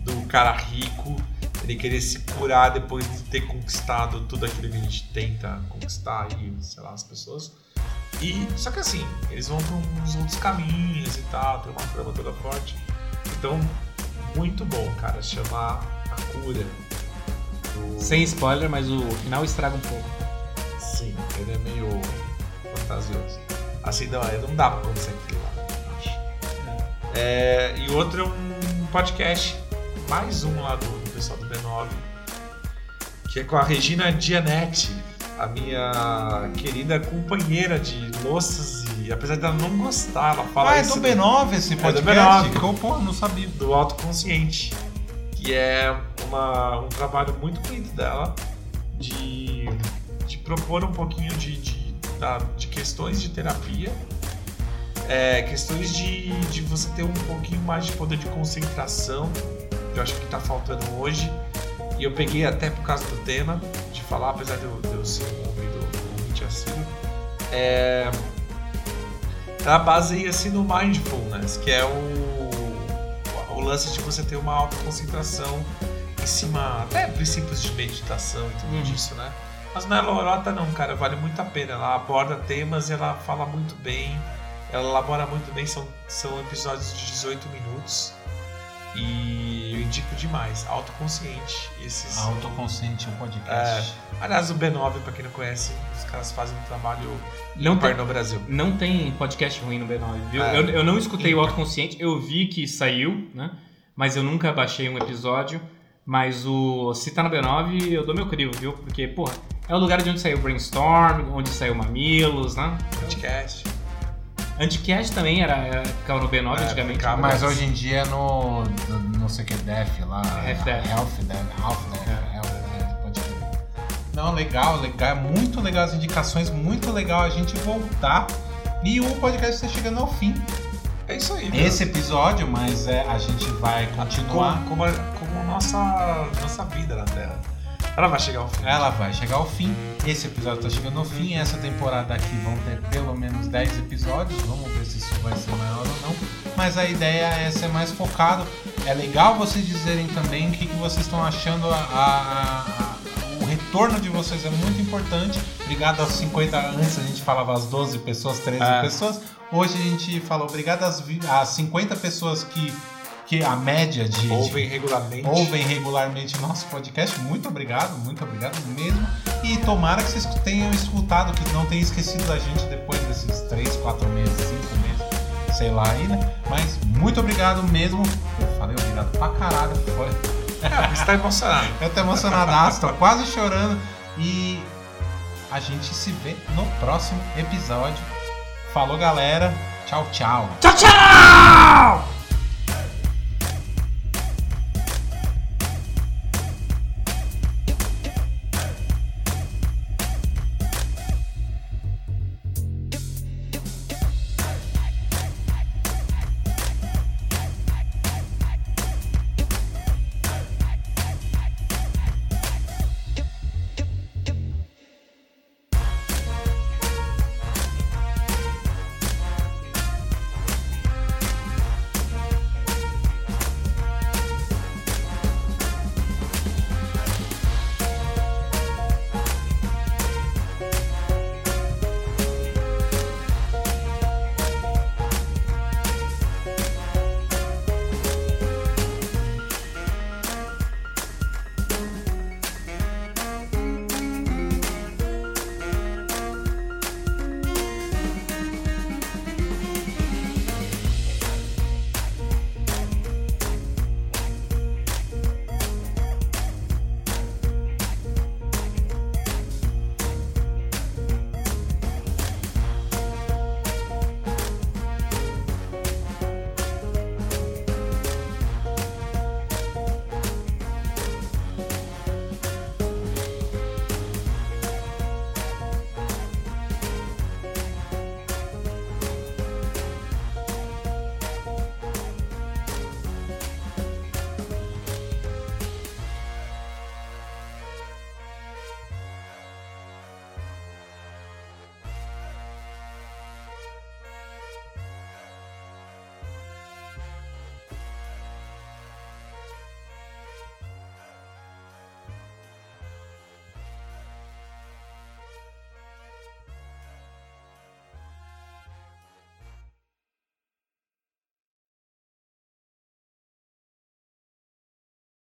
do cara rico, ele querer se curar depois de ter conquistado tudo aquilo que a gente tenta conquistar e, sei lá, as pessoas. E, só que assim, eles vão pra uns outros caminhos e tal, tem uma trama toda forte. Então, muito bom, cara, chama A Cura. do- Sem spoiler, mas o final estraga um pouco. Sim, ele é meio fantasioso. Assim, não, não dá pra acontecer aquilo lá. É, e outro é um podcast, mais um lá do, do pessoal do B9, que é com a Regina Dianetti, a minha querida companheira de louças e apesar dela não gostar, ela fala Ah, é do B9 esse do podcast? B9. Que eu, pô, não sabia. do autoconsciente, que é uma, um trabalho muito bonito dela de, de propor um pouquinho de, de, de questões de terapia, é, questões de, de você ter um pouquinho mais de poder de concentração, que eu acho que está faltando hoje. E eu peguei até por causa do tema, de falar, apesar de eu, de eu ser um ouvido ouvinte assíduo. É, ela baseia-se no mindfulness, que é o, o lance de você ter uma alta concentração em cima, até princípios de meditação e tudo disso, né? Mas não é lorota não, cara, vale muito a pena. Ela aborda temas e ela fala muito bem, ela elabora muito bem, são, são episódios de 18 minutos. E eu indico demais, autoconsciente. Esses. Autoconsciente, o podcast. Aliás, o B9, pra quem não conhece, os caras fazem um trabalho Não ímpar tem, no Brasil. não tem podcast ruim no B9, viu? É. eu, eu não escutei o Ímpar. Autoconsciente, eu vi que saiu, né? Mas eu nunca baixei um episódio. Mas o se tá no B9, eu dou meu crivo, viu? Porque, porra, é o lugar de onde saiu o Brainstorm, onde saiu o Mamilos, né? Podcast. Anticast também era, era ficava no B9 É, antigamente. ficava, né? Mas hoje em dia é no. no- não sei o que, Def lá. Half Def. Health Def. Half Def. É. Health Def, pode crer. Não, legal, legal. É muito legal as indicações, muito legal a gente voltar. E o podcast está chegando ao fim. É isso aí. viu? Esse episódio, mas é, a gente vai continuar. como, como, a- como nossa, nossa vida na Terra. Ela vai chegar ao fim. Ela vai chegar ao fim. Esse episódio tá chegando ao fim. Essa temporada aqui vão ter pelo menos 10 episódios. Vamos ver se isso vai ser maior ou não. Mas a ideia é ser mais focado. É legal vocês dizerem também o que, que vocês estão achando. A, a- a- o retorno de vocês é muito importante. Obrigado aos 50. Antes a gente falava às 12 pessoas, 13 É. pessoas. Hoje a gente falou obrigado às, às 50 pessoas que, que a média de, Ouvem regularmente. ouvem regularmente nosso podcast. Muito obrigado, muito obrigado mesmo. E tomara que vocês tenham escutado, que não tenham esquecido da gente depois desses 3, 4 meses, 5 meses, sei lá aí, né? Mas muito obrigado mesmo. Eu falei obrigado pra caralho. Foi. É, você tá emocionado. Eu tô emocionadaço, tô quase chorando. E a gente se vê no próximo episódio. Falou, galera. Tchau, tchau. Tchau, tchau!